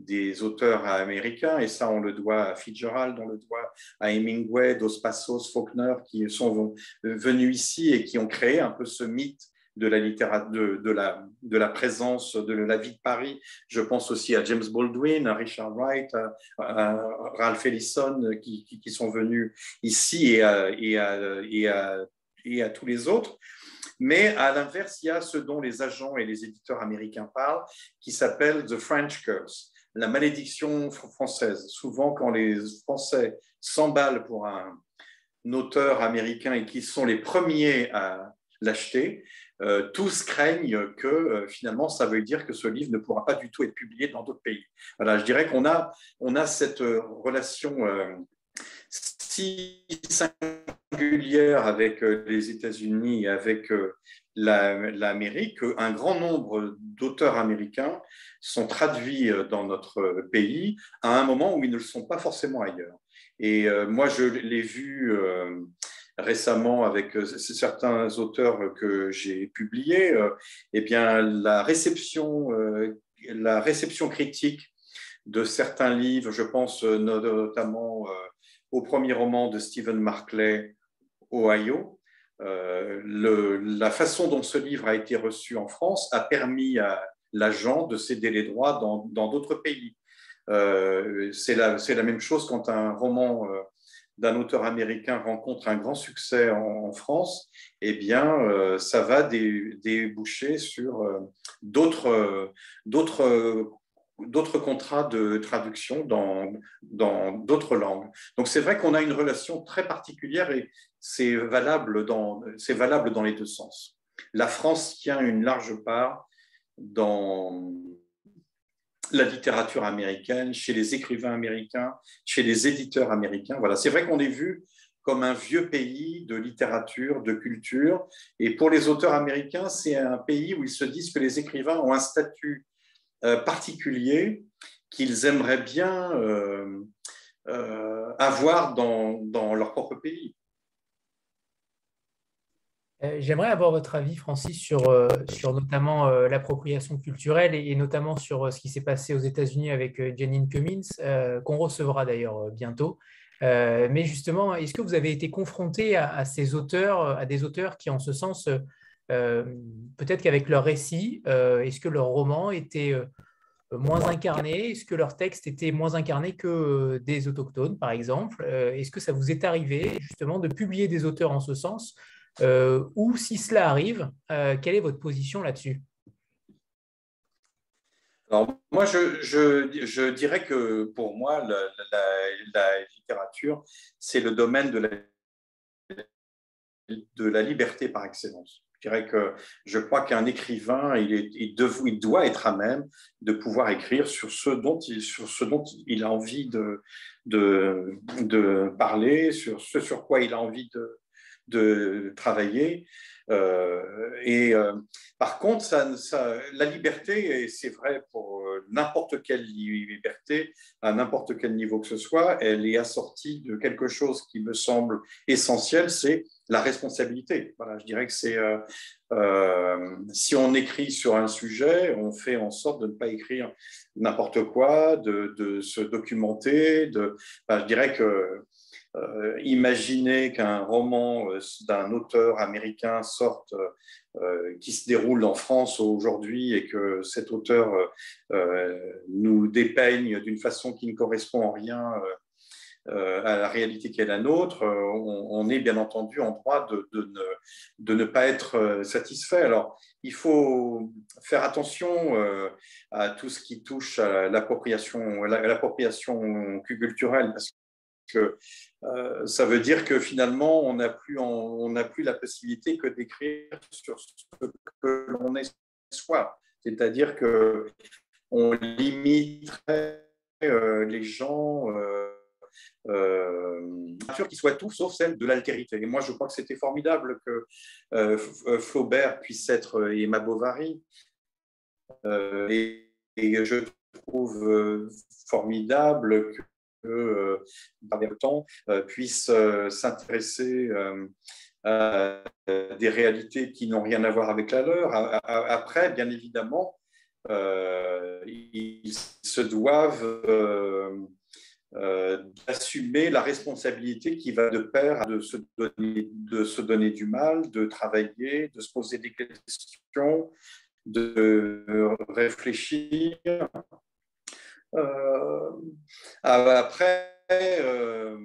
des auteurs américains, et ça, on le doit à Fitzgerald, on le doit à Hemingway, Dos Passos, Faulkner, qui sont venus ici et qui ont créé un peu ce mythe de la, la, de la présence de la vie de Paris. Je pense aussi à James Baldwin, à Richard Wright, à, Ralph Ellison, qui, sont venus ici et à tous les autres. Mais à l'inverse, il y a ce dont les agents et les éditeurs américains parlent, qui s'appelle The French Curse, la malédiction française. Souvent, quand les Français s'emballent pour un, auteur américain et qui sont les premiers à l'acheter, euh, tous craignent que euh, finalement ça veut dire que ce livre ne pourra pas du tout être publié dans d'autres pays. Voilà, je dirais qu'on a, on a cette euh, relation si singulière avec euh, les États-Unis et avec euh, l'Amérique, un grand nombre d'auteurs américains sont traduits euh, dans notre pays à un moment où ils ne le sont pas forcément ailleurs. Et moi, je l'ai vu récemment avec certains auteurs que j'ai publiés, eh bien, la réception, la réception critique de certains livres, je pense notamment au premier roman de Stephen Markley, Ohio. Euh, la façon dont ce livre a été reçu en France a permis à l'agent de céder les droits dans d'autres pays. Euh, c'est la, même chose quand un roman euh, d'un auteur américain rencontre un grand succès en, France, eh bien, ça va déboucher sur d'autres d'autres contrats de traduction dans d'autres langues. Donc c'est vrai qu'on a une relation très particulière et c'est valable, dans, valable dans les deux sens. La France tient une large part dans la littérature américaine, chez les écrivains américains, chez les éditeurs américains. Voilà, c'est vrai qu'on est vu comme un vieux pays de littérature, de culture. Et pour les auteurs américains, c'est un pays où ils se disent que les écrivains ont un statut particulier qu'ils aimeraient bien euh, euh, avoir dans, leur propre pays. J'aimerais avoir votre avis, Francis, sur, sur notamment l'appropriation culturelle et, notamment sur ce qui s'est passé aux États-Unis avec Janine Cummins, qu'on recevra d'ailleurs bientôt. mais justement, est-ce que vous avez été confronté à, ces auteurs, à des auteurs qui, en ce sens, euh, peut-être qu'avec leur récit, euh, est-ce que leur roman était euh, moins incarné? Est-ce que leur texte était moins incarné que des autochtones, par exemple? Est-ce que ça vous est arrivé justement de publier des auteurs en ce sens? Ou si cela arrive, quelle est votre position là-dessus? Alors, moi, je, dirais que pour moi, la littérature, c'est le domaine de la liberté par excellence. Je crois qu'un écrivain, il, doit être à même de pouvoir écrire sur ce dont il, a envie de, parler, sur ce sur quoi il a envie de travailler. Euh, et euh, par contre, la liberté, et c'est vrai pour euh, n'importe quelle liberté, à n'importe quel niveau que ce soit, elle est assortie de quelque chose qui me semble essentiel, c'est la responsabilité. Voilà, je dirais que c'est si on écrit sur un sujet, on fait en sorte de ne pas écrire n'importe quoi, de, se documenter. De, je dirais que euh, imaginez qu'un roman euh, d'un auteur américain sorte, euh, qui se déroule en France aujourd'hui et que cet auteur nous dépeigne d'une façon qui ne correspond en rien à la réalité qui est la nôtre, on, est bien entendu en droit de, ne, pas être satisfait. Alors, il faut faire attention à tout ce qui touche à l'appropriation culturelle, euh, ça veut dire que finalement, on n'a plus, on, plus la possibilité que d'écrire sur ce que l'on est soi. C'est-à-dire que on limiterait les gens euh, qui soit tout sauf celle de l'altérité. Et moi, je crois que c'était formidable que euh, euh, Flaubert puisse être euh, Emma Bovary. Et, je trouve formidable le temps puisse s'intéresser à des réalités qui n'ont rien à voir avec la leur. Après, bien évidemment, ils se doivent euh, d'assumer la responsabilité qui va de pair de se donner du mal, de travailler, de se poser des questions, de réfléchir. Euh, après, euh,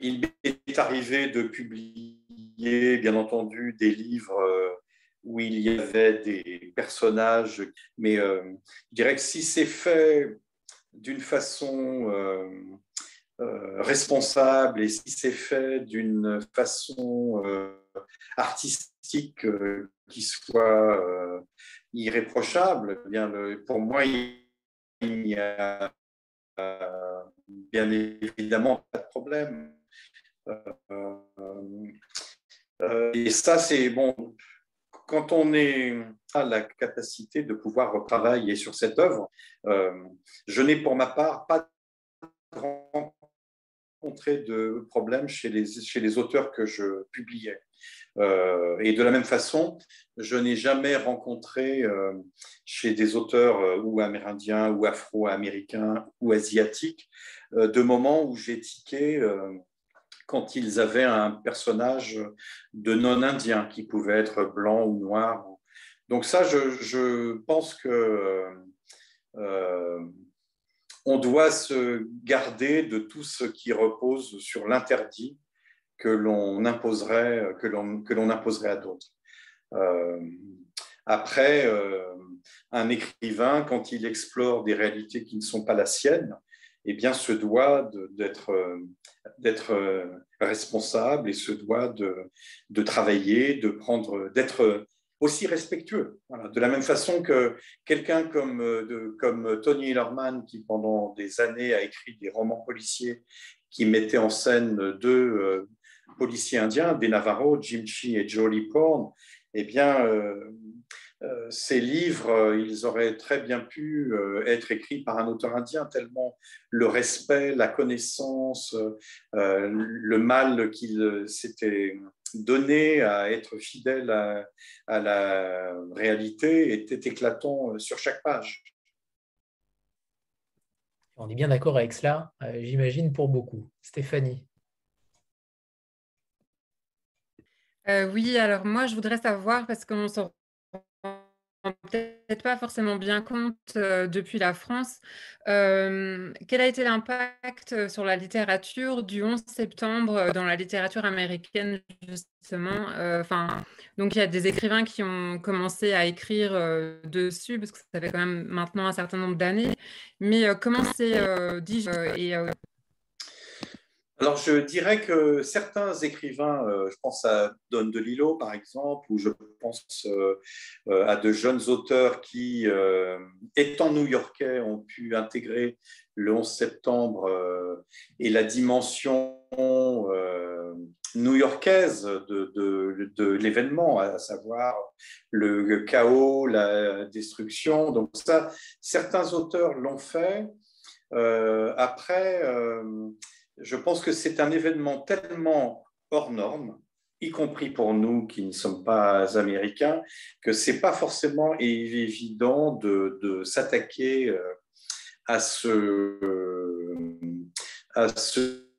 il est arrivé de publier, bien entendu, des livres où il y avait des personnages, mais je dirais que si c'est fait d'une façon euh, euh, responsable et si c'est fait d'une façon euh, artistique qui soit irréprochable, eh bien pour moi, il n'y a bien évidemment pas de problème. et ça, c'est bon quand on est à la capacité de pouvoir retravailler sur cette œuvre, euh, je n'ai pour ma part pas rencontré de problème chez les auteurs que je publiais. Euh, et de la même façon, je n'ai jamais rencontré euh, chez des auteurs ou amérindiens ou afro-américains ou asiatiques de moments où j'ai tiqué quand ils avaient un personnage de non-indien qui pouvait être blanc ou noir. Donc ça, je, pense que euh, on doit se garder de tout ce qui repose sur l'interdit que l'on imposerait, que l'on imposerait à d'autres. Euh, après, euh, un écrivain, quand il explore des réalités qui ne sont pas la sienne, eh bien, se doit d'être responsable et se doit de, de travailler, de prendre, d'être aussi respectueux. De la même façon que quelqu'un comme, comme Tony Hillerman, qui pendant des années a écrit des romans policiers qui mettaient en scène deux euh, policiers indiens, des Navarro, Jim Chi et Jolie Porn, eh bien, euh, euh, ces livres, euh, ils auraient très bien pu être écrits par un auteur indien, tellement le respect, la connaissance, le mal qu'il s'était donné à être fidèle à, la réalité était éclatant sur chaque page. On est bien d'accord avec cela, j'imagine, pour beaucoup. Stéphanie Oui, alors moi, je voudrais savoir, parce qu'on s'en peut-être pas forcément bien compte depuis la France. quel a été l'impact sur la littérature du 11 septembre dans la littérature américaine, justement? Donc il y a des écrivains qui ont commencé à écrire dessus, parce que ça fait quand même maintenant un certain nombre d'années. Mais comment c'est dit et alors, je dirais que certains écrivains, euh, je pense à Don DeLillo par exemple, ou je pense euh, euh, à de jeunes auteurs qui, étant new-yorkais, ont pu intégrer le 11 septembre et la dimension new-yorkaise de, de l'événement, à savoir le chaos, la destruction. Donc ça, certains auteurs l'ont fait. après je pense que c'est un événement tellement hors norme, y compris pour nous qui ne sommes pas américains, que ce n'est pas forcément évident de, s'attaquer euh, à ce, à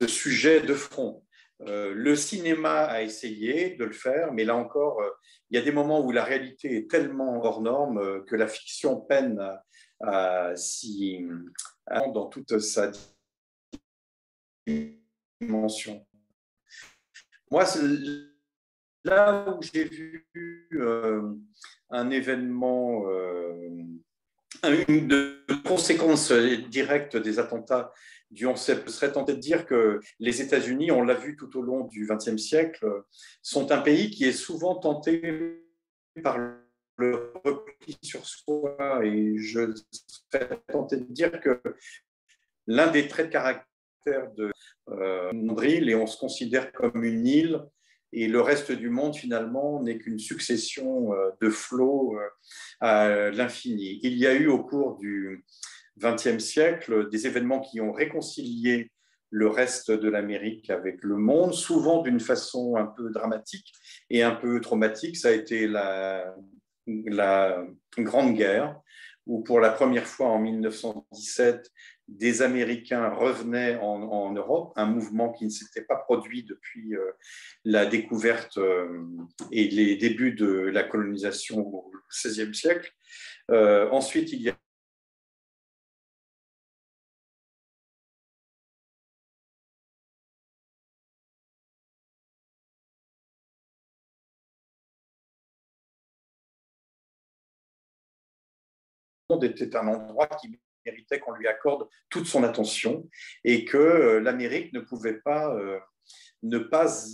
sujet de front. Euh, le cinéma a essayé de le faire, mais là encore, euh, il y a des moments où la réalité est tellement hors norme que la fiction peine à, s'y dans toute sa dimension. Moi, là où j'ai vu euh, un événement, euh, une de conséquences directes des attentats du 11 septembre, serait tenté de dire que les États-Unis, on l'a vu tout au long du XXe siècle, sont un pays qui est souvent tenté par le repli sur soi. Et je serais tenté de dire que l'un des traits de caractère de euh, et on se considère comme une île, et le reste du monde, finalement, n'est qu'une succession euh, de flots euh, à l'infini. Il y a eu au cours du XXe siècle des événements qui ont réconcilié le reste de l'Amérique avec le monde, souvent d'une façon un peu dramatique et un peu traumatique. Ça a été la Grande Guerre, où pour la première fois en 1917, des Américains revenaient en, Europe, un mouvement qui ne s'était pas produit depuis euh, la découverte euh, et les débuts de la colonisation au XVIe siècle. Euh, ensuite, il y a était un endroit qui méritait qu'on lui accorde toute son attention et que euh, l'Amérique ne pouvait pas euh, ne pas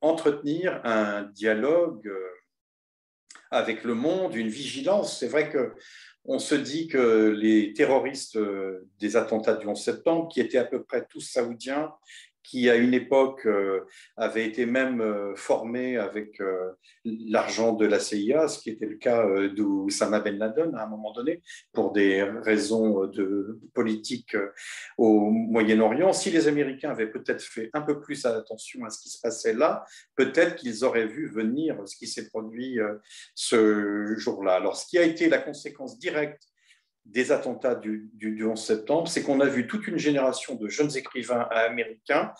entretenir un dialogue euh, avec le monde, une vigilance. C'est vrai que on se dit que les terroristes des attentats du 11 septembre, qui étaient à peu près tous saoudiens, qui à une époque euh, avait été même euh, formé avec euh, l'argent de la CIA, ce qui était le cas d'Oussama Ben Laden à un moment donné, pour des raisons de politique au Moyen-Orient. Si les Américains avaient peut-être fait un peu plus attention à ce qui se passait là, peut-être qu'ils auraient vu venir ce qui s'est produit ce jour-là. Alors, ce qui a été la conséquence directe des attentats du, 11 septembre, c'est qu'on a vu toute une génération de jeunes écrivains américains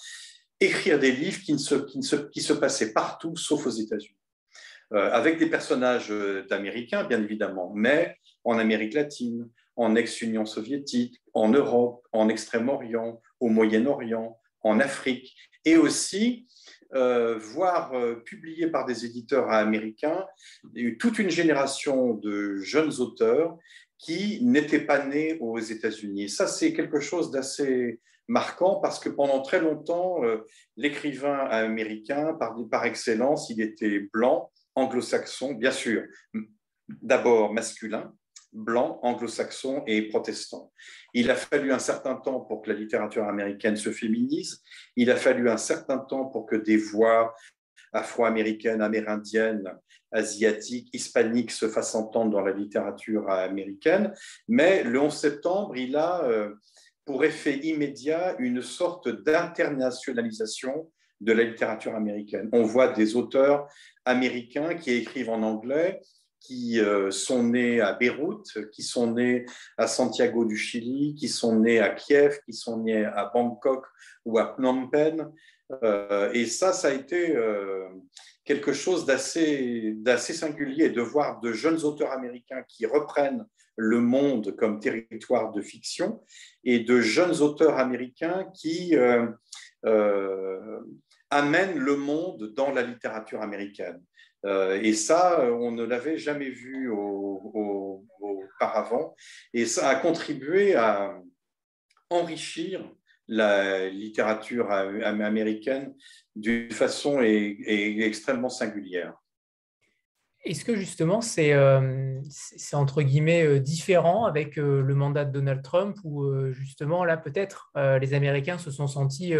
écrire des livres qui, se, passaient partout, sauf aux États-Unis. Euh, avec des personnages euh, d'Américains, bien évidemment, mais en Amérique latine, en ex-Union soviétique, en Europe, en Extrême-Orient, au Moyen-Orient, en Afrique, et aussi euh, voir publié par des éditeurs américains toute une génération de jeunes auteurs qui n'était pas né aux États-Unis. Ça, c'est quelque chose d'assez marquant parce que pendant très longtemps, euh, l'écrivain américain, par, par excellence, il était blanc, anglo-saxon, bien sûr, d'abord masculin, blanc, anglo-saxon et protestant. Il a fallu un certain temps pour que la littérature américaine se féminise, il a fallu un certain temps pour que des voix afro-américaines, amérindiennes, asiatiques, hispaniques se fassent entendre dans la littérature américaine. Mais le 11 septembre, il a euh, pour effet immédiat une sorte d'internationalisation de la littérature américaine. On voit des auteurs américains qui écrivent en anglais, qui euh, sont nés à Beyrouth, qui sont nés à Santiago du Chili, qui sont nés à Kiev, qui sont nés à Bangkok ou à Phnom Penh. Euh, et ça, ça a été euh, quelque chose d'assez singulier de voir de jeunes auteurs américains qui reprennent le monde comme territoire de fiction et de jeunes auteurs américains qui amènent le monde dans la littérature américaine. Euh, et ça, on ne l'avait jamais vu auparavant. Et ça a contribué à enrichir la littérature américaine d'une façon extrêmement singulière. Est-ce que justement c'est euh, entre guillemets euh, différent avec le mandat de Donald Trump ou justement là peut-être les Américains se sont sentis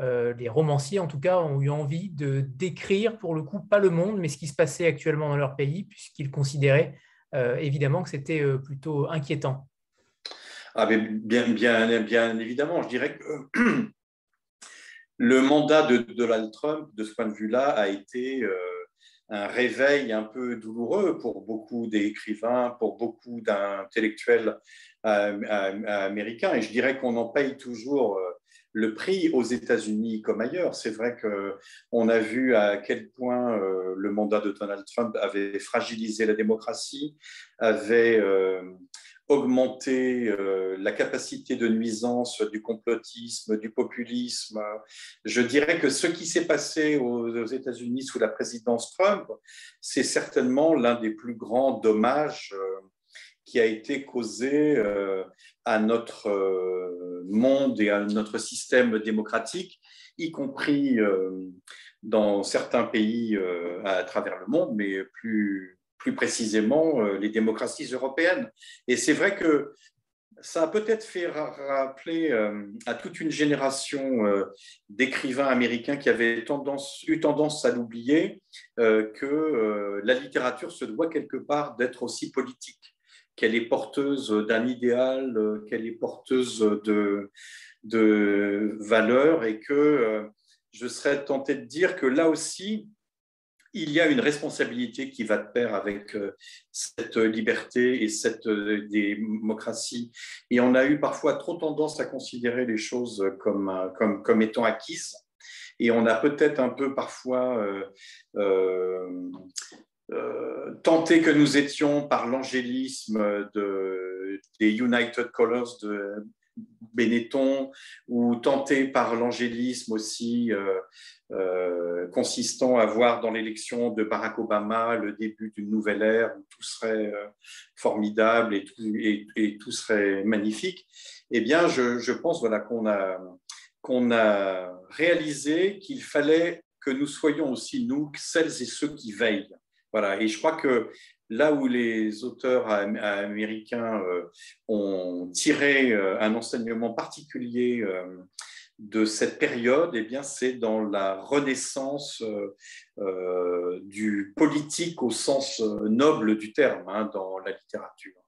euh, les romanciers, en tout cas, ont eu envie de décrire, pour le coup, pas le monde, mais ce qui se passait actuellement dans leur pays, puisqu'ils considéraient euh, évidemment que c'était euh, plutôt inquiétant. Ah, bien, évidemment, je dirais que le mandat de Donald Trump, de ce point de vue-là, a été un réveil un peu douloureux pour beaucoup d'écrivains, pour beaucoup d'intellectuels américains. Et je dirais qu'on en paye toujours le prix aux États-Unis comme ailleurs. C'est vrai qu'on a vu à quel point euh, le mandat de Donald Trump avait fragilisé la démocratie, avait euh, augmenté euh, la capacité de nuisance du complotisme, du populisme. Je dirais que ce qui s'est passé aux États-Unis sous la présidence Trump, c'est certainement l'un des plus grands dommages qui a été causé euh, à notre euh, monde et à notre système démocratique, y compris euh, dans certains pays à travers le monde, mais plus, plus précisément les démocraties européennes. Et c'est vrai que ça a peut-être fait rappeler euh, à toute une génération euh, d'écrivains américains qui avaient eu tendance à l'oublier euh, que la littérature se doit quelque part d'être aussi politique, qu'elle est porteuse d'un idéal, qu'elle est porteuse de, de valeurs et que je serais tenté de dire que là aussi, il y a une responsabilité qui va de pair avec euh, cette liberté et cette euh, démocratie. Et on a eu parfois trop tendance à considérer les choses comme, euh, comme, étant acquises. Et on a peut-être un peu parfois tenté que nous étions par l'angélisme de, des United Colors de Benetton ou tenté par l'angélisme aussi euh, euh, consistant à voir dans l'élection de Barack Obama le début d'une nouvelle ère où tout serait euh, formidable et tout, serait magnifique, eh bien, je, pense voilà, qu'on a, qu'on a réalisé qu'il fallait que nous soyons aussi, nous, celles et ceux qui veillent. Voilà. Et je crois que là où les auteurs américains euh, ont tiré un enseignement particulier de cette période, eh bien, c'est dans la renaissance du politique au sens noble du terme hein, dans la littérature.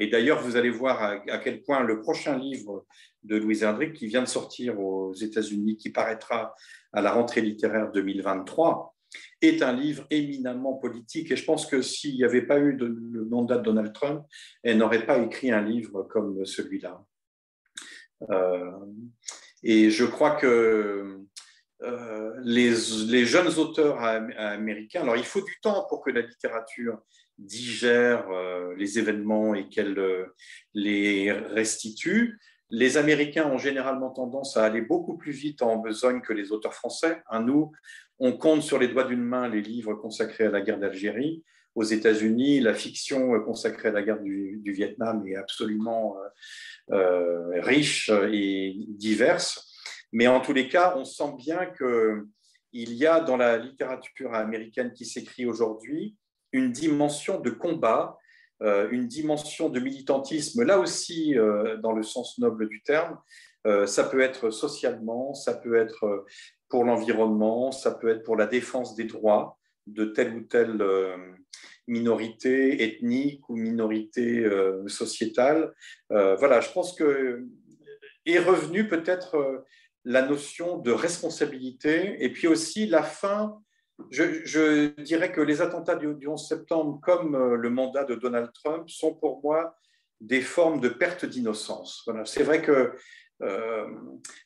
et d'ailleurs, vous allez voir à, quel point le prochain livre de Louise Hendrick, qui vient de sortir aux États-Unis, qui paraîtra à la rentrée littéraire 2023, est un livre éminemment politique. Et je pense que s'il n'y avait pas eu le mandat de Donald Trump, elle n'aurait pas écrit un livre comme celui-là. Euh, et je crois que euh, les, jeunes auteurs américains, alors il faut du temps pour que la littérature digère euh, les événements et qu'elle les restitue. Les Américains ont généralement tendance à aller beaucoup plus vite en besogne que les auteurs français. nous, on compte sur les doigts d'une main les livres consacrés à la guerre d'Algérie. Aux États-Unis, la fiction consacrée à la guerre du, Vietnam est absolument euh, euh, riche et diverse. Mais en tous les cas, on sent bien qu'il y a dans la littérature américaine qui s'écrit aujourd'hui une dimension de combat, euh, une dimension de militantisme, là aussi dans le sens noble du terme. ça peut être socialement, ça peut être pour l'environnement, ça peut être pour la défense des droits de telle ou telle euh, minorité ethnique ou minorité euh, sociétale. Euh, voilà, je pense que est revenu peut-être la notion de responsabilité et puis aussi la fin. Je, dirais que les attentats du, 11 septembre, comme le mandat de Donald Trump, sont pour moi des formes de perte d'innocence. Voilà. C'est vrai que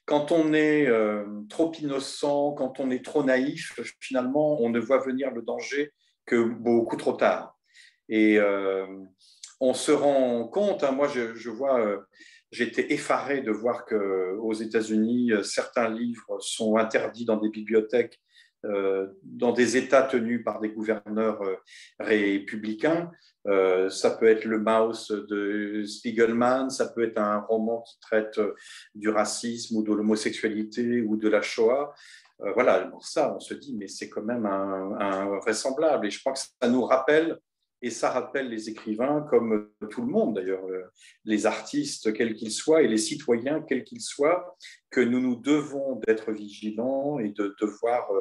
quand on est euh, trop innocent, quand on est trop naïf, finalement, on ne voit venir le danger que beaucoup trop tard. Et euh, on se rend compte, hein, moi je, vois, j'étais effaré de voir qu'aux États-Unis, certains livres sont interdits dans des bibliothèques euh, dans des États tenus par des gouverneurs euh, républicains. Euh, ça peut être le Mouse de Spiegelman, ça peut être un roman qui traite du racisme ou de l'homosexualité ou de la Shoah. voilà, pour ça, on se dit, mais c'est quand même invraisemblable. Et je crois que ça nous rappelle et ça rappelle les écrivains, comme tout le monde d'ailleurs, euh, les artistes, quels qu'ils soient, et les citoyens, quels qu'ils soient, que nous nous devons d'être vigilants et de devoir euh,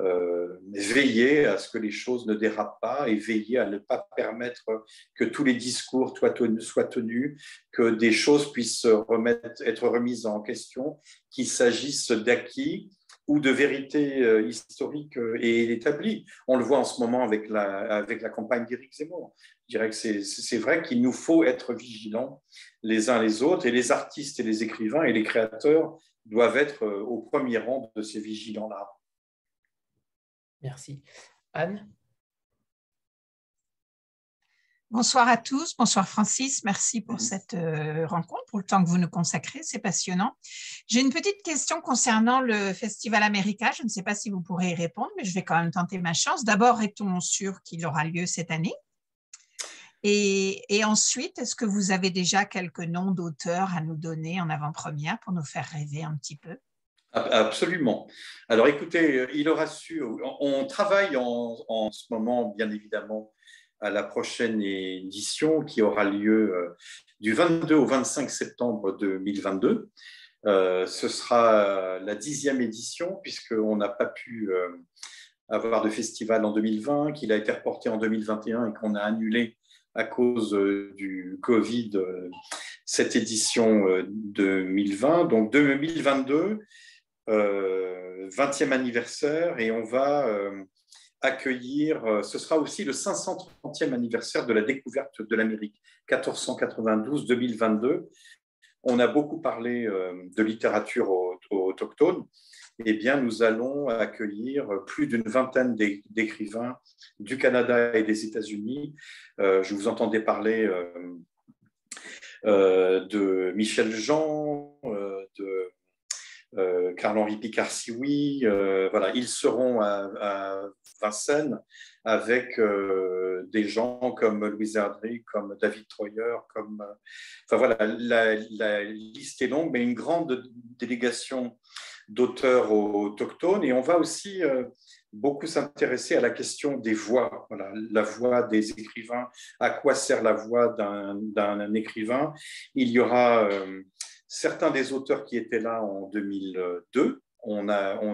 euh, veiller à ce que les choses ne dérapent pas et veiller à ne pas permettre que tous les discours soient tenus, que des choses puissent être remises en question, qu'il s'agisse d'acquis ou de vérité euh, historique euh, et établie. On le voit en ce moment avec la, avec la campagne d'Éric Zemmour. Je dirais que c'est vrai qu'il nous faut être vigilants les uns les autres, et les artistes et les écrivains et les créateurs doivent être euh, au premier rang de ces vigilants-là. Merci. Anne? Bonsoir à tous, bonsoir Francis, merci pour cette euh, rencontre, pour le temps que vous nous consacrez, c'est passionnant. J'ai une petite question concernant le Festival America, je ne sais pas si vous pourrez y répondre, mais je vais quand même tenter ma chance. D'abord, est-on sûr qu'il aura lieu cette année? Et, et, ensuite, est-ce que vous avez déjà quelques noms d'auteurs à nous donner en avant-première pour nous faire rêver un petit peu? Absolument. Alors écoutez, il aura su, on travaille en, en ce moment, bien évidemment, à la prochaine édition qui aura lieu du 22 au 25 septembre 2022. ce sera la dixième édition puisqu'on n'a pas pu avoir de festival en 2020, qu'il a été reporté en 2021 et qu'on a annulé à cause euh, du Covid euh, cette édition 2020. Euh, Donc 2022, 20e anniversaire, et on va accueillir, ce sera aussi le 530e anniversaire de la découverte de l'Amérique, 1492-2022. On a beaucoup parlé de littérature autochtone eh bien, nous allons accueillir plus d'une vingtaine d'écrivains du Canada et des États-Unis. Euh, je vous entendais parler euh, euh, de Michel Jean, de Carl-Henri Picard-Sioui. voilà, ils seront à, Vincennes avec des gens comme Louise Ardry, comme David Troyer, comme. Enfin voilà, la, liste est longue, mais une grande délégation d'auteurs autochtones. Et on va aussi euh, beaucoup s'intéresser à la question des voix, voilà, la voix des écrivains, à quoi sert la voix d'un écrivain. Il y aura euh, certains des auteurs qui étaient là en 2002. On,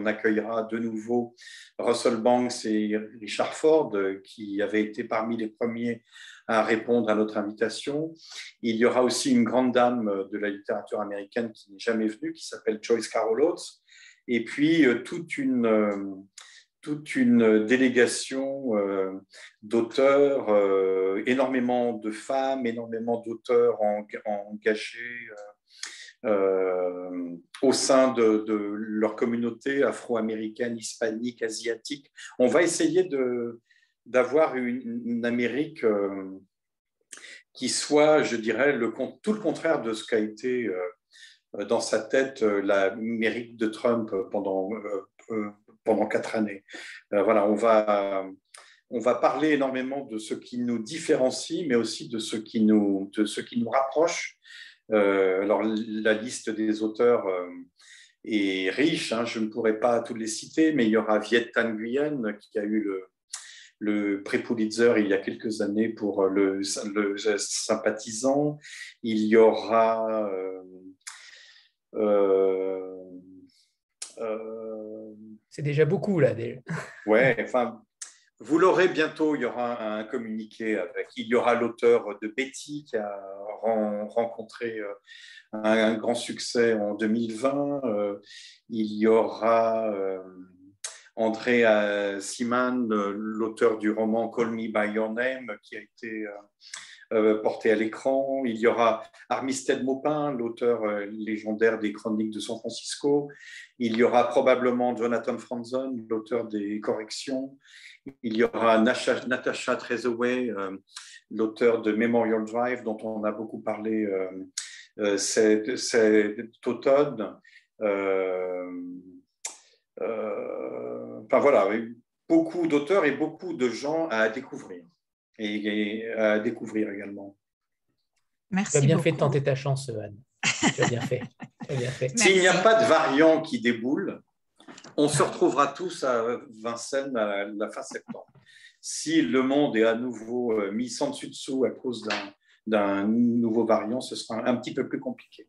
accueillera de nouveau Russell Banks et Richard Ford, qui avaient été parmi les premiers à répondre à notre invitation. Il y aura aussi une grande dame de la littérature américaine qui n'est jamais venue, qui s'appelle Joyce Carol Oates, et puis euh, toute une, euh, toute une délégation euh, d'auteurs, énormément de femmes, énormément d'auteurs engagés au sein de, leur communauté afro-américaine, hispanique, asiatique. On va essayer d'avoir une, Amérique qui soit, je dirais, tout le contraire de ce qu'a été euh, dans sa tête euh, la mérite de Trump pendant, euh, quatre années. voilà, on va, parler énormément de ce qui nous différencie, mais aussi de ce qui nous rapproche. Alors, la liste des auteurs est riche, hein, je ne pourrais pas tous les citer, mais il y aura Viet Thanh Nguyen qui a eu le, le pré-Pulitzer il y a quelques années pour le, le sympathisant. Il y aura euh, euh, c'est déjà beaucoup là. Déjà. Ouais, enfin, vous l'aurez bientôt. Il y aura un communiqué avec. Il y aura l'auteur de Betty qui a rencontré euh, un, grand succès en 2020. Il y aura André Siman, l'auteur du roman Call Me by Your Name, qui a été euh, porté à l'écran. Il y aura Armistead Maupin, l'auteur euh, légendaire des Chroniques de San Francisco. Il y aura probablement Jonathan Franzen, l'auteur des Corrections. Il y aura Natasha Trezaway, euh, l'auteur de Memorial Drive, dont on a beaucoup parlé cet, automne. enfin voilà, beaucoup d'auteurs et beaucoup de gens à découvrir et, à découvrir également. Merci. Tu as bien fait de tenter ta chance, Anne. tu as bien fait. fait. S'il n'y a pas de variant qui déboule, on se retrouvera tous à Vincennes à la fin septembre. Si le monde est à nouveau euh, mis sans dessus dessous à cause d'un nouveau variant, ce sera un petit peu plus compliqué.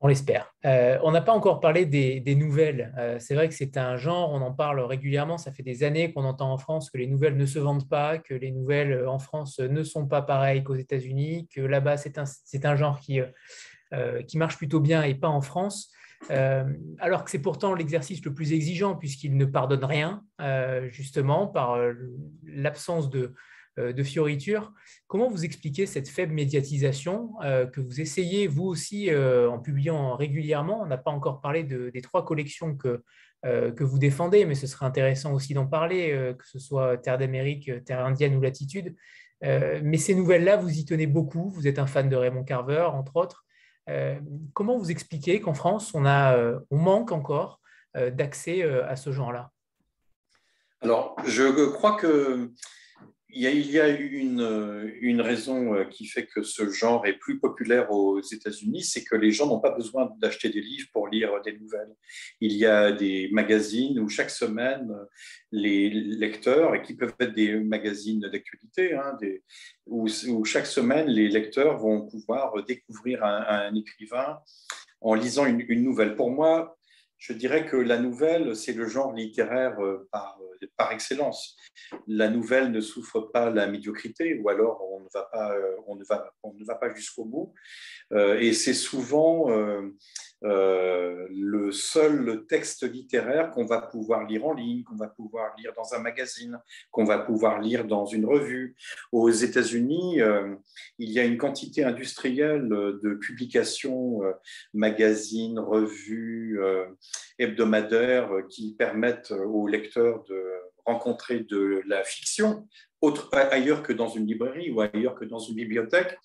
On l'espère. Euh, on n'a pas encore parlé des, nouvelles. Euh, c'est vrai que c'est un genre, on en parle régulièrement. Ça fait des années qu'on entend en France que les nouvelles ne se vendent pas, que les nouvelles en France ne sont pas pareilles qu'aux États-Unis, que là-bas c'est un, genre qui, qui marche plutôt bien et pas en France. Alors que c'est pourtant l'exercice le plus exigeant puisqu'il ne pardonne rien, justement, par l'absence de, euh, de fioritures. Comment vous expliquez cette faible médiatisation euh, que vous essayez, vous aussi, euh, en publiant régulièrement? On n'a pas encore parlé des trois collections que, que vous défendez, mais ce serait intéressant aussi d'en parler, que ce soit Terre d'Amérique, Terre indienne ou Latitude. mais ces nouvelles-là, vous y tenez beaucoup. Vous êtes un fan de Raymond Carver, entre autres. Comment vous expliquez qu'en France, on, a, on manque encore d'accès à ce genre-là? Alors, je crois que il y a, une, raison euh, qui fait que ce genre est plus populaire aux États-Unis, c'est que les gens n'ont pas besoin d'acheter des livres pour lire des nouvelles. Il y a des magazines où chaque semaine, les lecteurs, et qui peuvent être des magazines d'actualité, hein, où, chaque semaine, les lecteurs vont pouvoir découvrir un, écrivain en lisant une, une nouvelle. Pour moi, je dirais que la nouvelle, c'est le genre littéraire euh, par, euh, par, excellence. La nouvelle ne souffre pas la médiocrité, ou alors on ne va pas, euh, on ne va, on ne va pas jusqu'au bout. Et c'est souvent euh, le seul texte littéraire qu'on va pouvoir lire en ligne, qu'on va pouvoir lire dans un magazine, qu'on va pouvoir lire dans une revue. Aux États-Unis, euh, il y a une quantité industrielle de publications, euh, magazines, revues, hebdomadaires qui permettent aux lecteurs de rencontrer de la fiction ailleurs que dans une librairie ou ailleurs que dans une bibliothèque.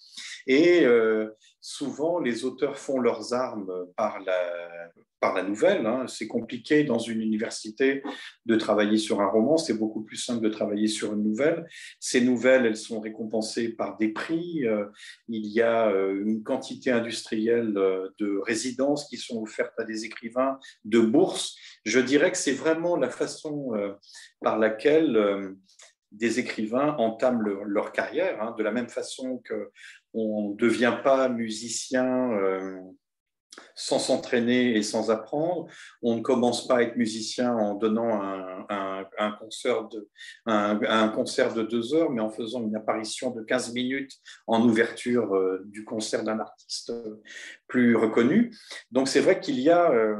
Et euh, souvent, les auteurs font leurs armes par la, par la nouvelle. Hein. C'est compliqué dans une université de travailler sur un roman, c'est beaucoup plus simple de travailler sur une nouvelle. Ces nouvelles, elles sont récompensées par des prix. Euh, il y a euh, une quantité industrielle de résidences qui sont offertes à des écrivains, de bourses. Je dirais que c'est vraiment la façon par laquelle des écrivains entament leur, carrière, hein, de la même façon qu'on ne devient pas musicien euh, sans s'entraîner et sans apprendre. On ne commence pas à être musicien en donnant un, concert, de, deux heures, mais en faisant une apparition de 15 minutes en ouverture euh, du concert d'un artiste plus reconnu. Donc c'est vrai qu'il y a... Euh,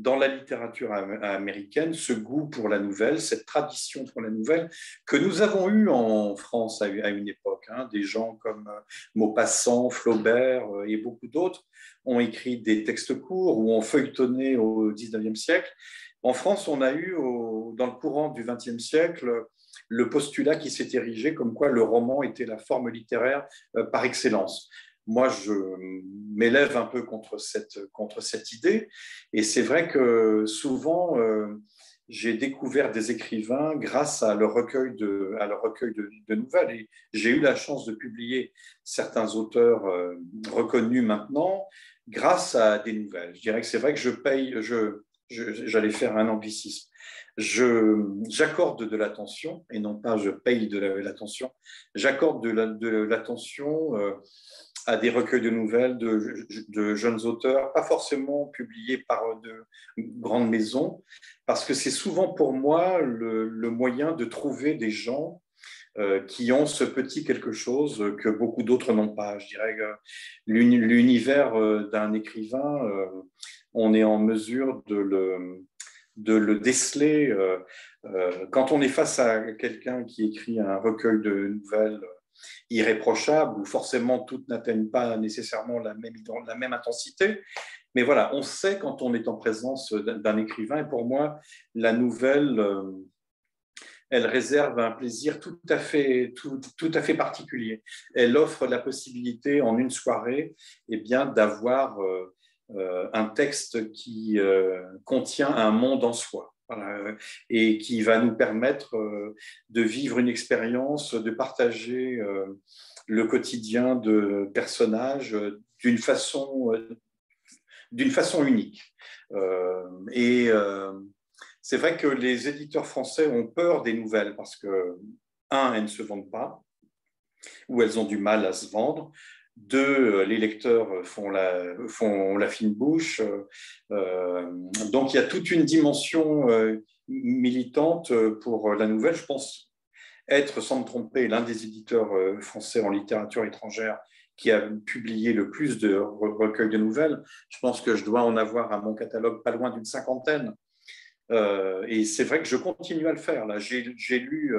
dans la littérature américaine ce goût pour la nouvelle, cette tradition pour la nouvelle que nous avons eue en France à une époque. Hein. Des gens comme euh, Maupassant, Flaubert euh, et beaucoup d'autres ont écrit des textes courts ou ont feuilletonné au XIXe siècle. En France, on a eu, dans le courant du XXe siècle, le postulat qui s'est érigé comme quoi le roman était la forme littéraire euh, par excellence moi, je m'élève un peu contre cette, contre cette idée. Et c'est vrai que souvent, euh, j'ai découvert des écrivains grâce à leur recueil de, à leur recueil de, nouvelles. J'ai eu la chance de publier certains auteurs euh, reconnus maintenant grâce à des nouvelles. Je dirais que c'est vrai que je paye, je, j'allais faire un anglicisme. J'accorde de l'attention, et non pas je paye de l'attention, j'accorde de l'attention euh, à des recueils de nouvelles de, jeunes auteurs, pas forcément publiés par de grandes maisons, parce que c'est souvent pour moi le, moyen de trouver des gens euh, qui ont ce petit quelque chose que beaucoup d'autres n'ont pas. Je dirais l'univers euh, d'un écrivain, euh, on est en mesure de le, de le déceler. quand on est face à quelqu'un qui écrit un recueil de nouvelles irréprochable, où forcément toutes n'atteignent pas nécessairement la même, intensité. Mais voilà, on sait quand on est en présence d'un écrivain, et pour moi, la nouvelle, euh, elle réserve un plaisir tout à fait, tout, tout à fait particulier. Elle offre la possibilité en une soirée eh bien, d'avoir euh, euh, un texte qui contient un monde en soi et qui va nous permettre euh, de vivre une expérience, de partager euh, le quotidien de personnages euh, d'une façon unique. et c'est vrai que les éditeurs français ont peur des nouvelles parce que, un, elles ne se vendent pas, ou elles ont du mal à se vendre. Deux, les lecteurs font la, font la fine bouche. Euh, donc il y a toute une dimension euh, militante pour la nouvelle. Je pense être, sans me tromper, l'un des éditeurs euh, français en littérature étrangère qui a publié le plus de recueils de nouvelles. Je pense que je dois en avoir à mon catalogue pas loin d'une cinquantaine. et c'est vrai que je continue à le faire. J'ai lu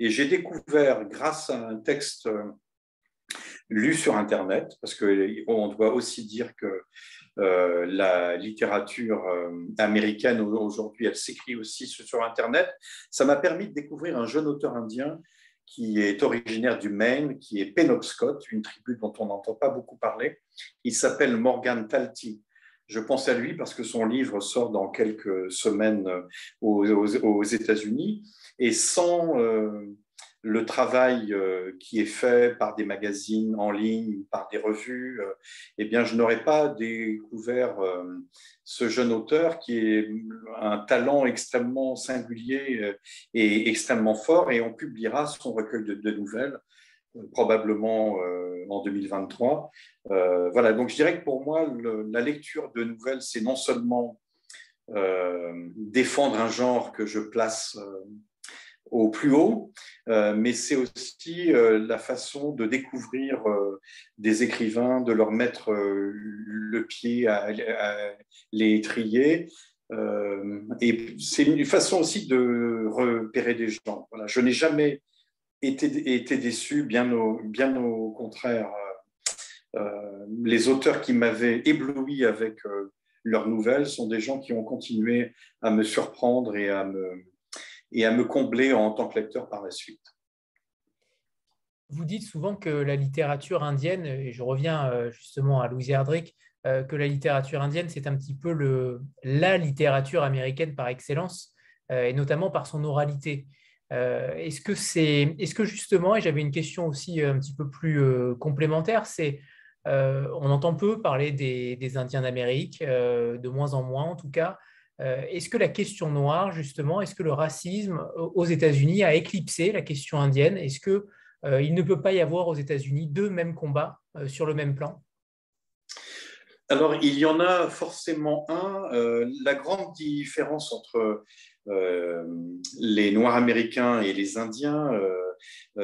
et j'ai découvert, grâce à un texte lu sur Internet, parce qu'on doit aussi dire que euh, la littérature euh, américaine aujourd'hui, elle s'écrit aussi sur Internet. Ça m'a permis de découvrir un jeune auteur indien qui est originaire du Maine, qui est Penobscot, une tribu dont on n'entend pas beaucoup parler. Il s'appelle Morgan Talty. Je pense à lui parce que son livre sort dans quelques semaines aux, aux, États-Unis. Et sans, euh, le travail euh, qui est fait par des magazines en ligne, par des revues, euh, eh bien, je n'aurais pas découvert euh, ce jeune auteur qui est un talent extrêmement singulier et extrêmement fort, et on publiera son recueil de, nouvelles probablement en 2023. voilà, donc je dirais que pour moi, la lecture de nouvelles, c'est non seulement défendre un genre que je place au plus haut, euh, mais c'est aussi euh, la façon de découvrir euh, des écrivains, de leur mettre le pied à, les trier. et c'est une façon aussi de repérer des gens. Voilà. Je n'ai jamais été, été déçu, bien au, bien au contraire. les auteurs qui m'avaient ébloui avec leurs nouvelles sont des gens qui ont continué à me surprendre et à me, et à me combler en tant que lecteur par la suite. Vous dites souvent que la littérature indienne, et je reviens euh, justement à Louis Erdrich, euh, que la littérature indienne, c'est un petit peu le, la littérature américaine par excellence, euh, et notamment par son oralité. est-ce que c'est, est-ce que justement, et j'avais une question aussi un petit peu plus complémentaire, c'est on entend peu parler des Indiens d'Amérique, de moins en moins en tout cas. Euh, est-ce que la question noire, justement, est-ce que le racisme aux États-Unis a éclipsé la question indienne? Est-ce qu'il euh, ne peut pas y avoir aux États-Unis deux mêmes combats euh, sur le même plan? Alors, il y en a forcément un. la grande différence entre les Noirs américains et les Indiens,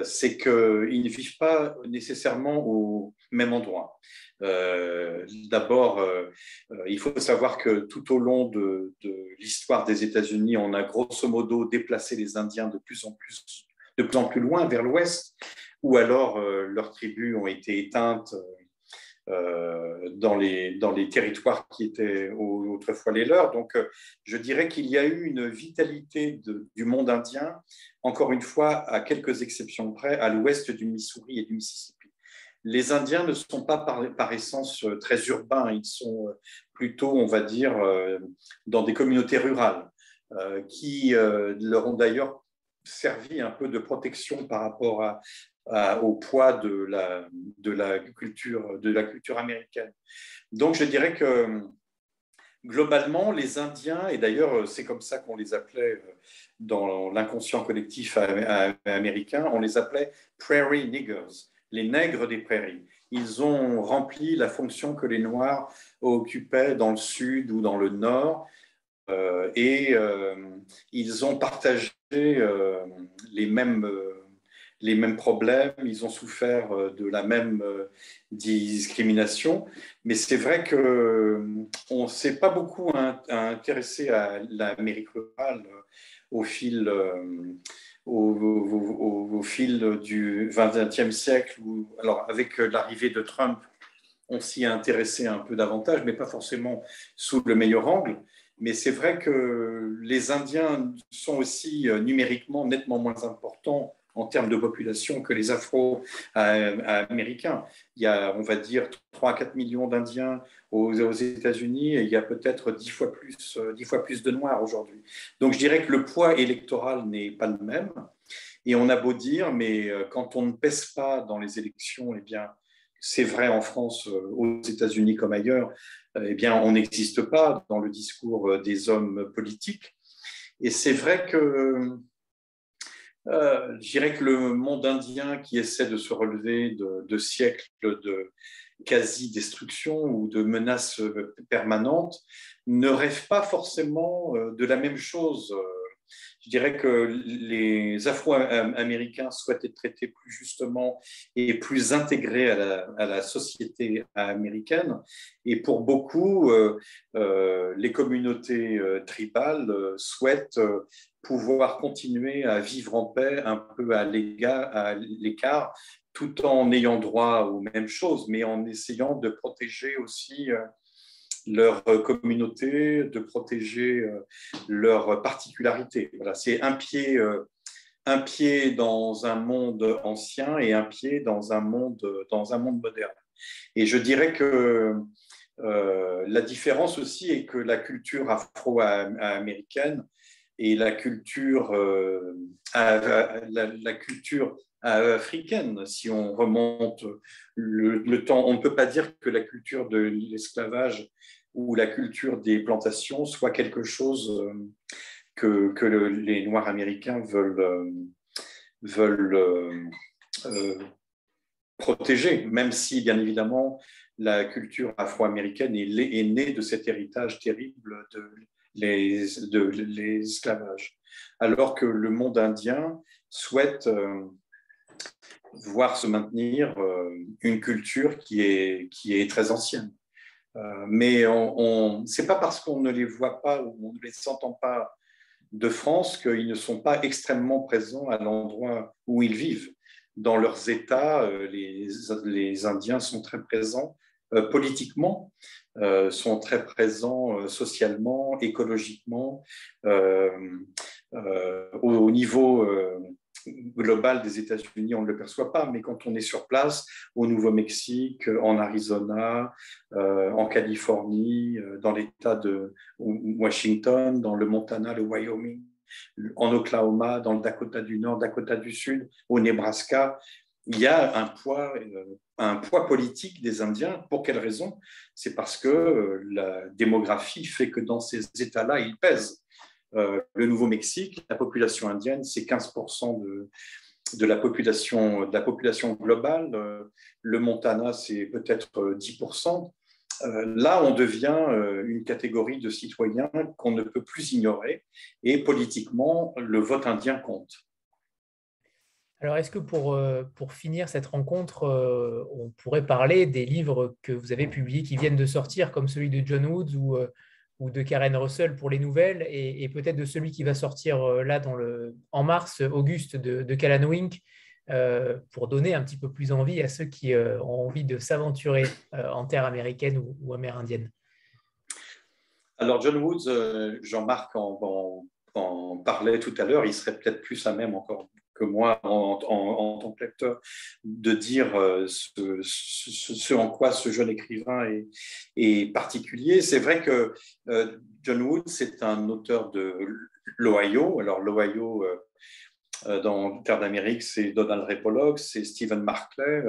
c'est qu'ils ne vivent pas nécessairement au même endroit. Euh, d'abord, euh, euh, il faut savoir que tout au long de, l'histoire des États-Unis, on a grosso modo déplacé les Indiens de plus en plus, de plus, en plus loin vers l'ouest, ou alors leurs tribus ont été éteintes dans, les, dans les territoires qui étaient autrefois les leurs. Donc, je dirais qu'il y a eu une vitalité du monde indien, encore une fois, à quelques exceptions près, à l'ouest du Missouri et du Mississippi les Indiens ne sont pas par, essence euh, très urbains, ils sont euh, plutôt, on va dire, euh, dans des communautés rurales, qui leur ont d'ailleurs servi un peu de protection par rapport au poids de la, de, la culture, de la culture américaine. Donc je dirais que globalement, les Indiens, et d'ailleurs c'est comme ça qu'on les appelait dans l'inconscient collectif américain, on les appelait prairie niggers les nègres des prairies. Ils ont rempli la fonction que les Noirs occupaient dans le sud ou dans le nord euh, et euh, ils ont partagé euh, les, mêmes, les mêmes problèmes, ils ont souffert de la même discrimination. Mais c'est vrai qu'on ne s'est pas beaucoup intéressé à l'Amérique rurale au fil du XXe siècle, alors avec l'arrivée de Trump, on s'y est intéressé un peu davantage, mais pas forcément sous le meilleur angle. Mais c'est vrai que les Indiens sont aussi euh, numériquement nettement moins importants en termes de population que les Afro-Américains. Il y a, on va dire, 3 à 4 millions d'Indiens aux, États-Unis et il y a peut-être 10 fois plus, 10 fois plus de Noirs aujourd'hui. Donc je dirais que le poids électoral n'est pas le même. Et on a beau dire, mais euh, quand on ne pèse pas dans les élections, eh bien, c'est vrai en France, euh, aux États-Unis comme ailleurs, euh, eh bien, on n'existe pas dans le discours des hommes politiques. Et c'est vrai que euh, je dirais que le monde indien qui essaie de se relever de, siècles de quasi-destruction ou de menaces permanentes ne rêve pas forcément euh, de la même chose. Je dirais que les Afro-Américains souhaitent être traités plus justement et plus intégrés à la, société américaine. Et pour beaucoup, euh, les communautés tribales souhaitent pouvoir continuer à vivre en paix un peu à l'écart, tout en ayant droit aux mêmes choses, mais en essayant de protéger aussi euh, leur communauté, de protéger euh, leurs particularités. Voilà, c'est un pied, euh, un pied dans un monde ancien et un pied dans un monde, dans un monde moderne. Et je dirais que la différence aussi est que la culture afro-américaine et la culture, la, culture africaine, si on remonte le, temps. On ne peut pas dire que la culture de l'esclavage ou la culture des plantations soit quelque chose que, que les Noirs américains veulent, veulent protéger, même si, bien évidemment, la culture afro-américaine est, née de cet héritage terrible de l'esclavage. Alors que le monde indien souhaite euh, voir se maintenir euh, une culture qui est, qui est très ancienne. Euh, mais on, ce n'est pas parce qu'on ne les voit pas ou on ne les entend pas de France qu'ils ne sont pas extrêmement présents à l'endroit où ils vivent dans leurs États, euh, les, Indiens sont très présents politiquement, sont très présents socialement, écologiquement, au, niveau global des États-Unis, on ne le perçoit pas, mais quand on est sur place, au Nouveau-Mexique, en Arizona, en Californie, dans l'État de Washington, dans le Montana, le Wyoming, en Oklahoma, dans le Dakota du Nord, Dakota du Sud, au Nebraska. Il y a un poids, euh, un poids politique des Indiens. Pour quelle raison? C'est parce que euh, la démographie fait que dans ces États-là, ils pèsent. Euh, le Nouveau-Mexique, la population indienne, c'est 15% de, la population, globale. Le Montana, c'est peut-être 10%. Euh, là, on devient euh, une catégorie de citoyens qu'on ne peut plus ignorer et politiquement, le vote indien compte. Alors, est-ce que pour, euh, pour finir cette rencontre, on pourrait parler des livres que vous avez publiés qui viennent de sortir, comme celui de John Woods ou, ou de Karen Russell pour les nouvelles, et, peut-être de celui qui va sortir là dans le, en mars, Auguste, de, de Wink, euh, pour donner un petit peu plus envie à ceux qui euh, ont envie de s'aventurer euh, en terre américaine ou, amérindienne. Alors John Woods, Jean-Marc en, parlait tout à l'heure, il serait peut-être plus à même encore moi en, tant que lecteur de dire ce, en quoi ce jeune écrivain est, particulier. C'est vrai que John Woods, c'est un auteur de l'Ohio. Alors l'Ohio, euh, dans Terre d'Amérique, c'est Donald Repolog, c'est Stephen Markley.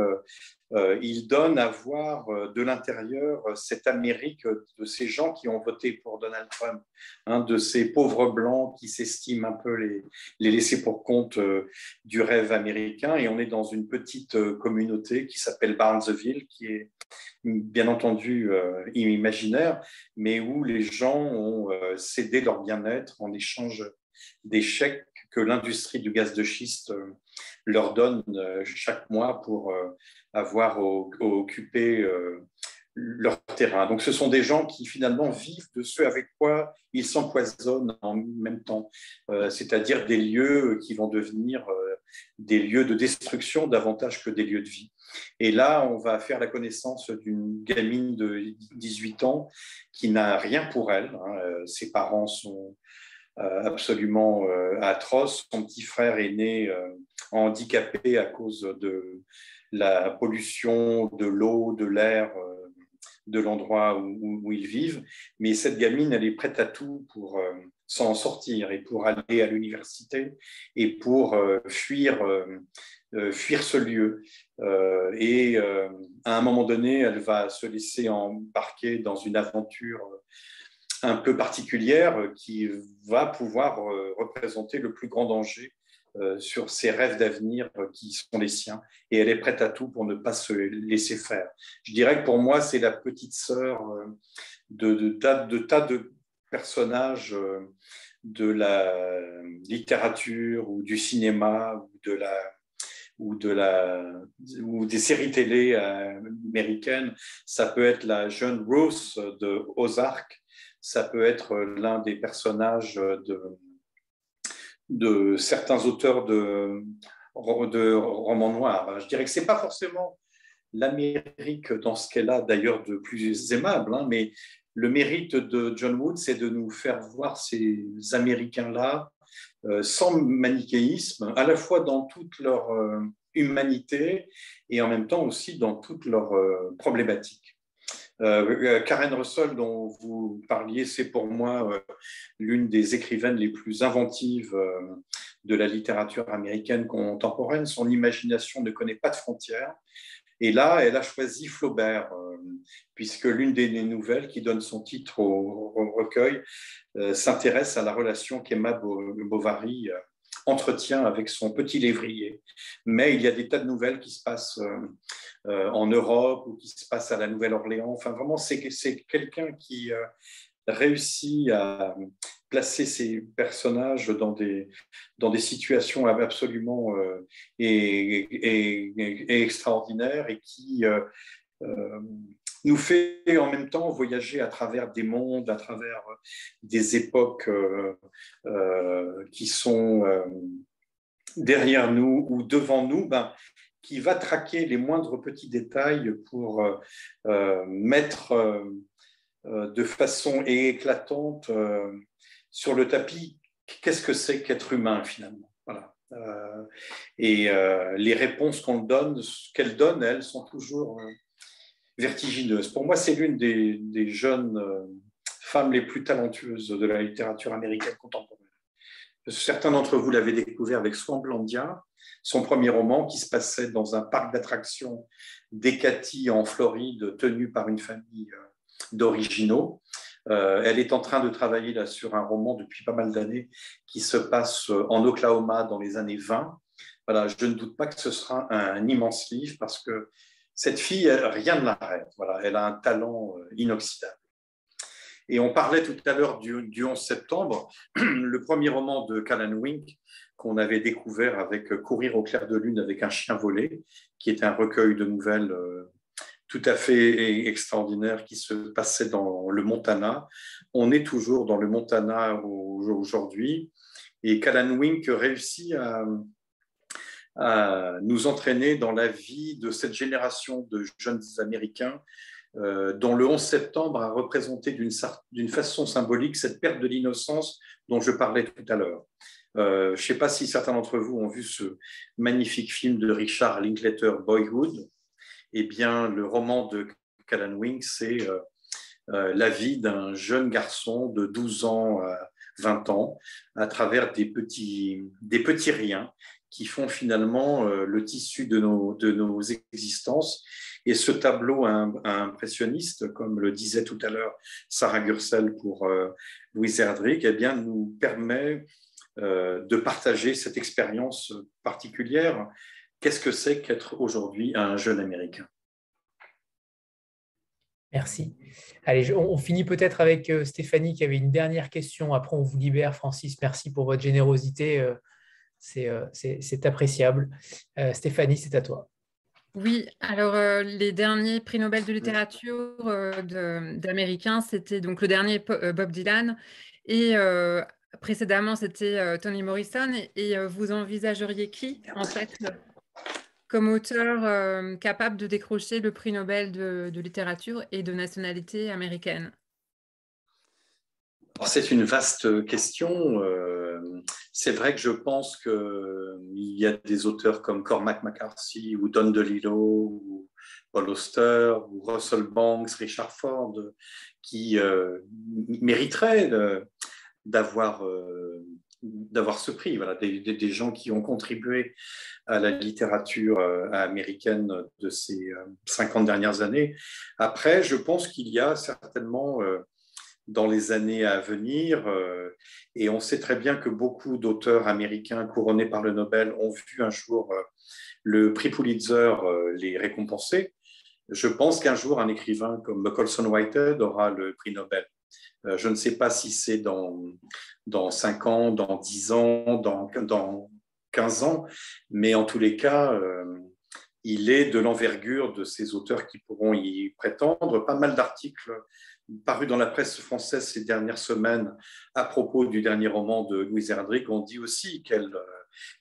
Euh, euh, il donne à voir de l'intérieur cette Amérique de ces gens qui ont voté pour Donald Trump, hein, de ces pauvres blancs qui s'estiment un peu les, les laissés pour compte du rêve américain. Et on est dans une petite communauté qui s'appelle Barnesville, qui est bien entendu imaginaire, mais où les gens ont cédé leur bien-être en échange des chèques que l'industrie du gaz de schiste euh, leur donne euh, chaque mois pour euh, avoir occupé leur terrain. Donc ce sont des gens qui finalement vivent de ce avec quoi ils s'empoisonnent en même temps, c'est-à-dire des lieux qui vont devenir des lieux de destruction davantage que des lieux de vie. Et là, on va faire la connaissance d'une gamine de 18 ans qui n'a rien pour elle. Hein. Ses parents sont euh, absolument euh, atroce. Son petit frère est né euh, handicapé à cause de la pollution de l'eau, de l'air de l'endroit où, ils vivent. Mais cette gamine, elle est prête à tout pour s'en sortir et pour aller à l'université et pour fuir, fuir ce lieu. et à un moment donné, elle va se laisser embarquer dans une aventure un peu particulière qui va pouvoir euh, représenter le plus grand danger euh, sur ses rêves d'avenir euh, qui sont les siens. Et elle est prête à tout pour ne pas se laisser faire. Je dirais que pour moi, c'est la petite sœur tas, de, tas de personnages de la littérature ou du cinéma ou de la ou, de la, ou des séries télé américaines. Ça peut être la jeune Rose de Ozark, ça peut être l'un des personnages de, de certains auteurs de, romans noirs. Je dirais que ce n'est pas forcément l'Amérique dans ce qu'elle a d'ailleurs de plus aimable, hein, mais le mérite de John Wood, c'est de nous faire voir ces Américains-là euh, sans manichéisme, à la fois dans toute leur euh, humanité et en même temps aussi dans toutes leurs euh, problématiques. Karen Russell, dont vous parliez, c'est pour moi l'une des écrivaines les plus inventives de la littérature américaine contemporaine. Son imagination ne connaît pas de frontières. Et là, elle a choisi Flaubert, euh, puisque l'une des nouvelles qui donne son titre au, recueil euh, s'intéresse à la relation qu'Emma Bovary euh, entretient avec son petit lévrier. Mais il y a des tas de nouvelles qui se passent en Europe ou qui se passent à la Nouvelle-Orléans. Enfin, vraiment, c'est quelqu'un qui réussit à placer ces personnages dans des, dans des situations absolument euh, et, extraordinaires et qui euh, euh, nous fait en même temps voyager à travers des mondes, à travers des époques qui sont derrière nous ou devant nous, ben, qui va traquer les moindres petits détails pour mettre de façon éclatante sur le tapis qu'est-ce que c'est qu'être humain finalement. Voilà. Euh, et euh, les réponses qu'on donne, qu'elle donne, elles sont toujours euh, vertigineuses. Pour moi, c'est l'une des, jeunes femmes les plus talentueuses de la littérature américaine contemporaine. Certains d'entre vous l'avaient découvert avec Swamblandia, son premier roman qui se passait dans un parc d'attractions d'Ecati en Floride, tenu par une famille d'originaux. Euh, elle est en train de travailler là, sur un roman depuis pas mal d'années qui se passe euh, en Oklahoma dans les années 20. Voilà, je ne doute pas que ce sera un, immense livre parce que cette fille, rien ne l'arrête. Voilà, elle a un talent euh, inoxydable. Et on parlait tout à l'heure du, du, 11 septembre, le premier roman de Callan Wink qu'on avait découvert avec Courir au clair de lune avec un chien volé, qui est un recueil de nouvelles tout à fait extraordinaire qui se passait dans le Montana. On est toujours dans le Montana aujourd'hui. Et Callan Wink réussit à, nous entraîner dans la vie de cette génération de jeunes Américains euh, dont le 11 septembre a représenté d'une façon symbolique cette perte de l'innocence dont je parlais tout à l'heure. Euh, je ne sais pas si certains d'entre vous ont vu ce magnifique film de Richard Linklater, Boyhood, eh bien, le roman de Callan Wing, c'est euh, euh, la vie d'un jeune garçon de 12 ans à 20 ans à travers des petits, des petits riens qui font finalement euh, le tissu de nos, de nos existences. Et ce tableau impressionniste, comme le disait tout à l'heure Sarah Gursel pour Louise Erdrich, eh bien, nous permet de partager cette expérience particulière qu'est-ce que c'est qu'être aujourd'hui un jeune Américain? Merci. Allez, on, finit peut-être avec euh, Stéphanie qui avait une dernière question. Après, on vous libère. Francis, merci pour votre générosité. Euh, euh, c'est appréciable. Stéphanie, c'est à toi. Oui, alors les derniers prix Nobel de littérature d'Américains, c'était donc le dernier Bob Dylan et précédemment c'était Toni Morrison. Et, et vous envisageriez qui en fait comme auteur euh, capable de décrocher le prix Nobel de, littérature et de nationalité américaine? C'est une vaste question. Euh, c'est vrai que je pense qu'il y a des auteurs comme Cormac McCarthy ou Don DeLillo ou Paul Auster ou Russell Banks, Richard Ford, qui euh, mériteraient d'avoir d'avoir ce prix. Voilà, des, gens qui ont contribué à la littérature euh, américaine de ces 50 euh, dernières années. Après, je pense qu'il y a certainement euh, dans les années à venir, et on sait très bien que beaucoup d'auteurs américains couronnés par le Nobel ont vu un jour le prix Pulitzer les récompenser. Je pense qu'un jour, un écrivain comme Colson Whitehead aura le prix Nobel. Euh, je ne sais pas si c'est dans, dans 5 ans, dans 10 ans, dans, dans 15 ans, mais en tous les cas, euh, il est de l'envergure de ces auteurs qui pourront y prétendre. Pas mal d'articles parus dans la presse française ces dernières semaines à propos du dernier roman de Louise Erdrich ont dit aussi qu'elle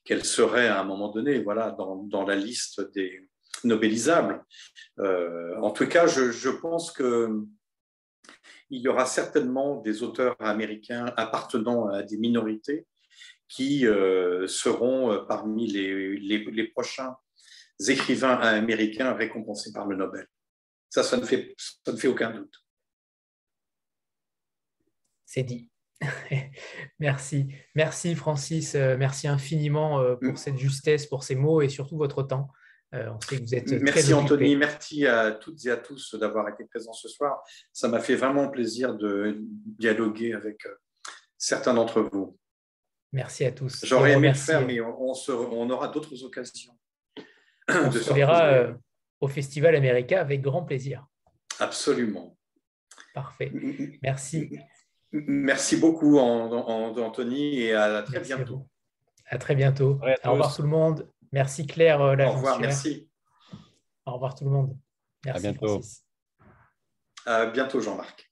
qu'elle serait à un moment donné voilà, dans, dans la liste des nobelisables. Euh, en tout cas, je, je pense que il y aura certainement des auteurs américains appartenant à des minorités qui euh, seront euh, parmi les, prochains écrivains américains récompensés par le Nobel. Ça, ça ne fait, ça ne fait aucun doute. C'est dit. merci. Merci Francis. Euh, merci infiniment pour mm. cette justesse, pour ces mots et surtout votre temps. Euh, on sait que vous êtes merci Anthony, merci à toutes et à tous d'avoir été présents ce soir. Ça m'a fait vraiment plaisir de dialoguer avec certains d'entre vous. Merci à tous. J'aurais aimé le faire, mais on, on aura d'autres occasions. On se verra au Festival Américain avec grand plaisir. Absolument. Parfait. Merci. Merci beaucoup, Anthony, et à très bientôt. À, très bientôt. Au revoir tout le monde. Merci Claire. Euh, Au revoir, merci. Au revoir tout le monde. Merci. À bientôt. À bientôt, Jean-Marc.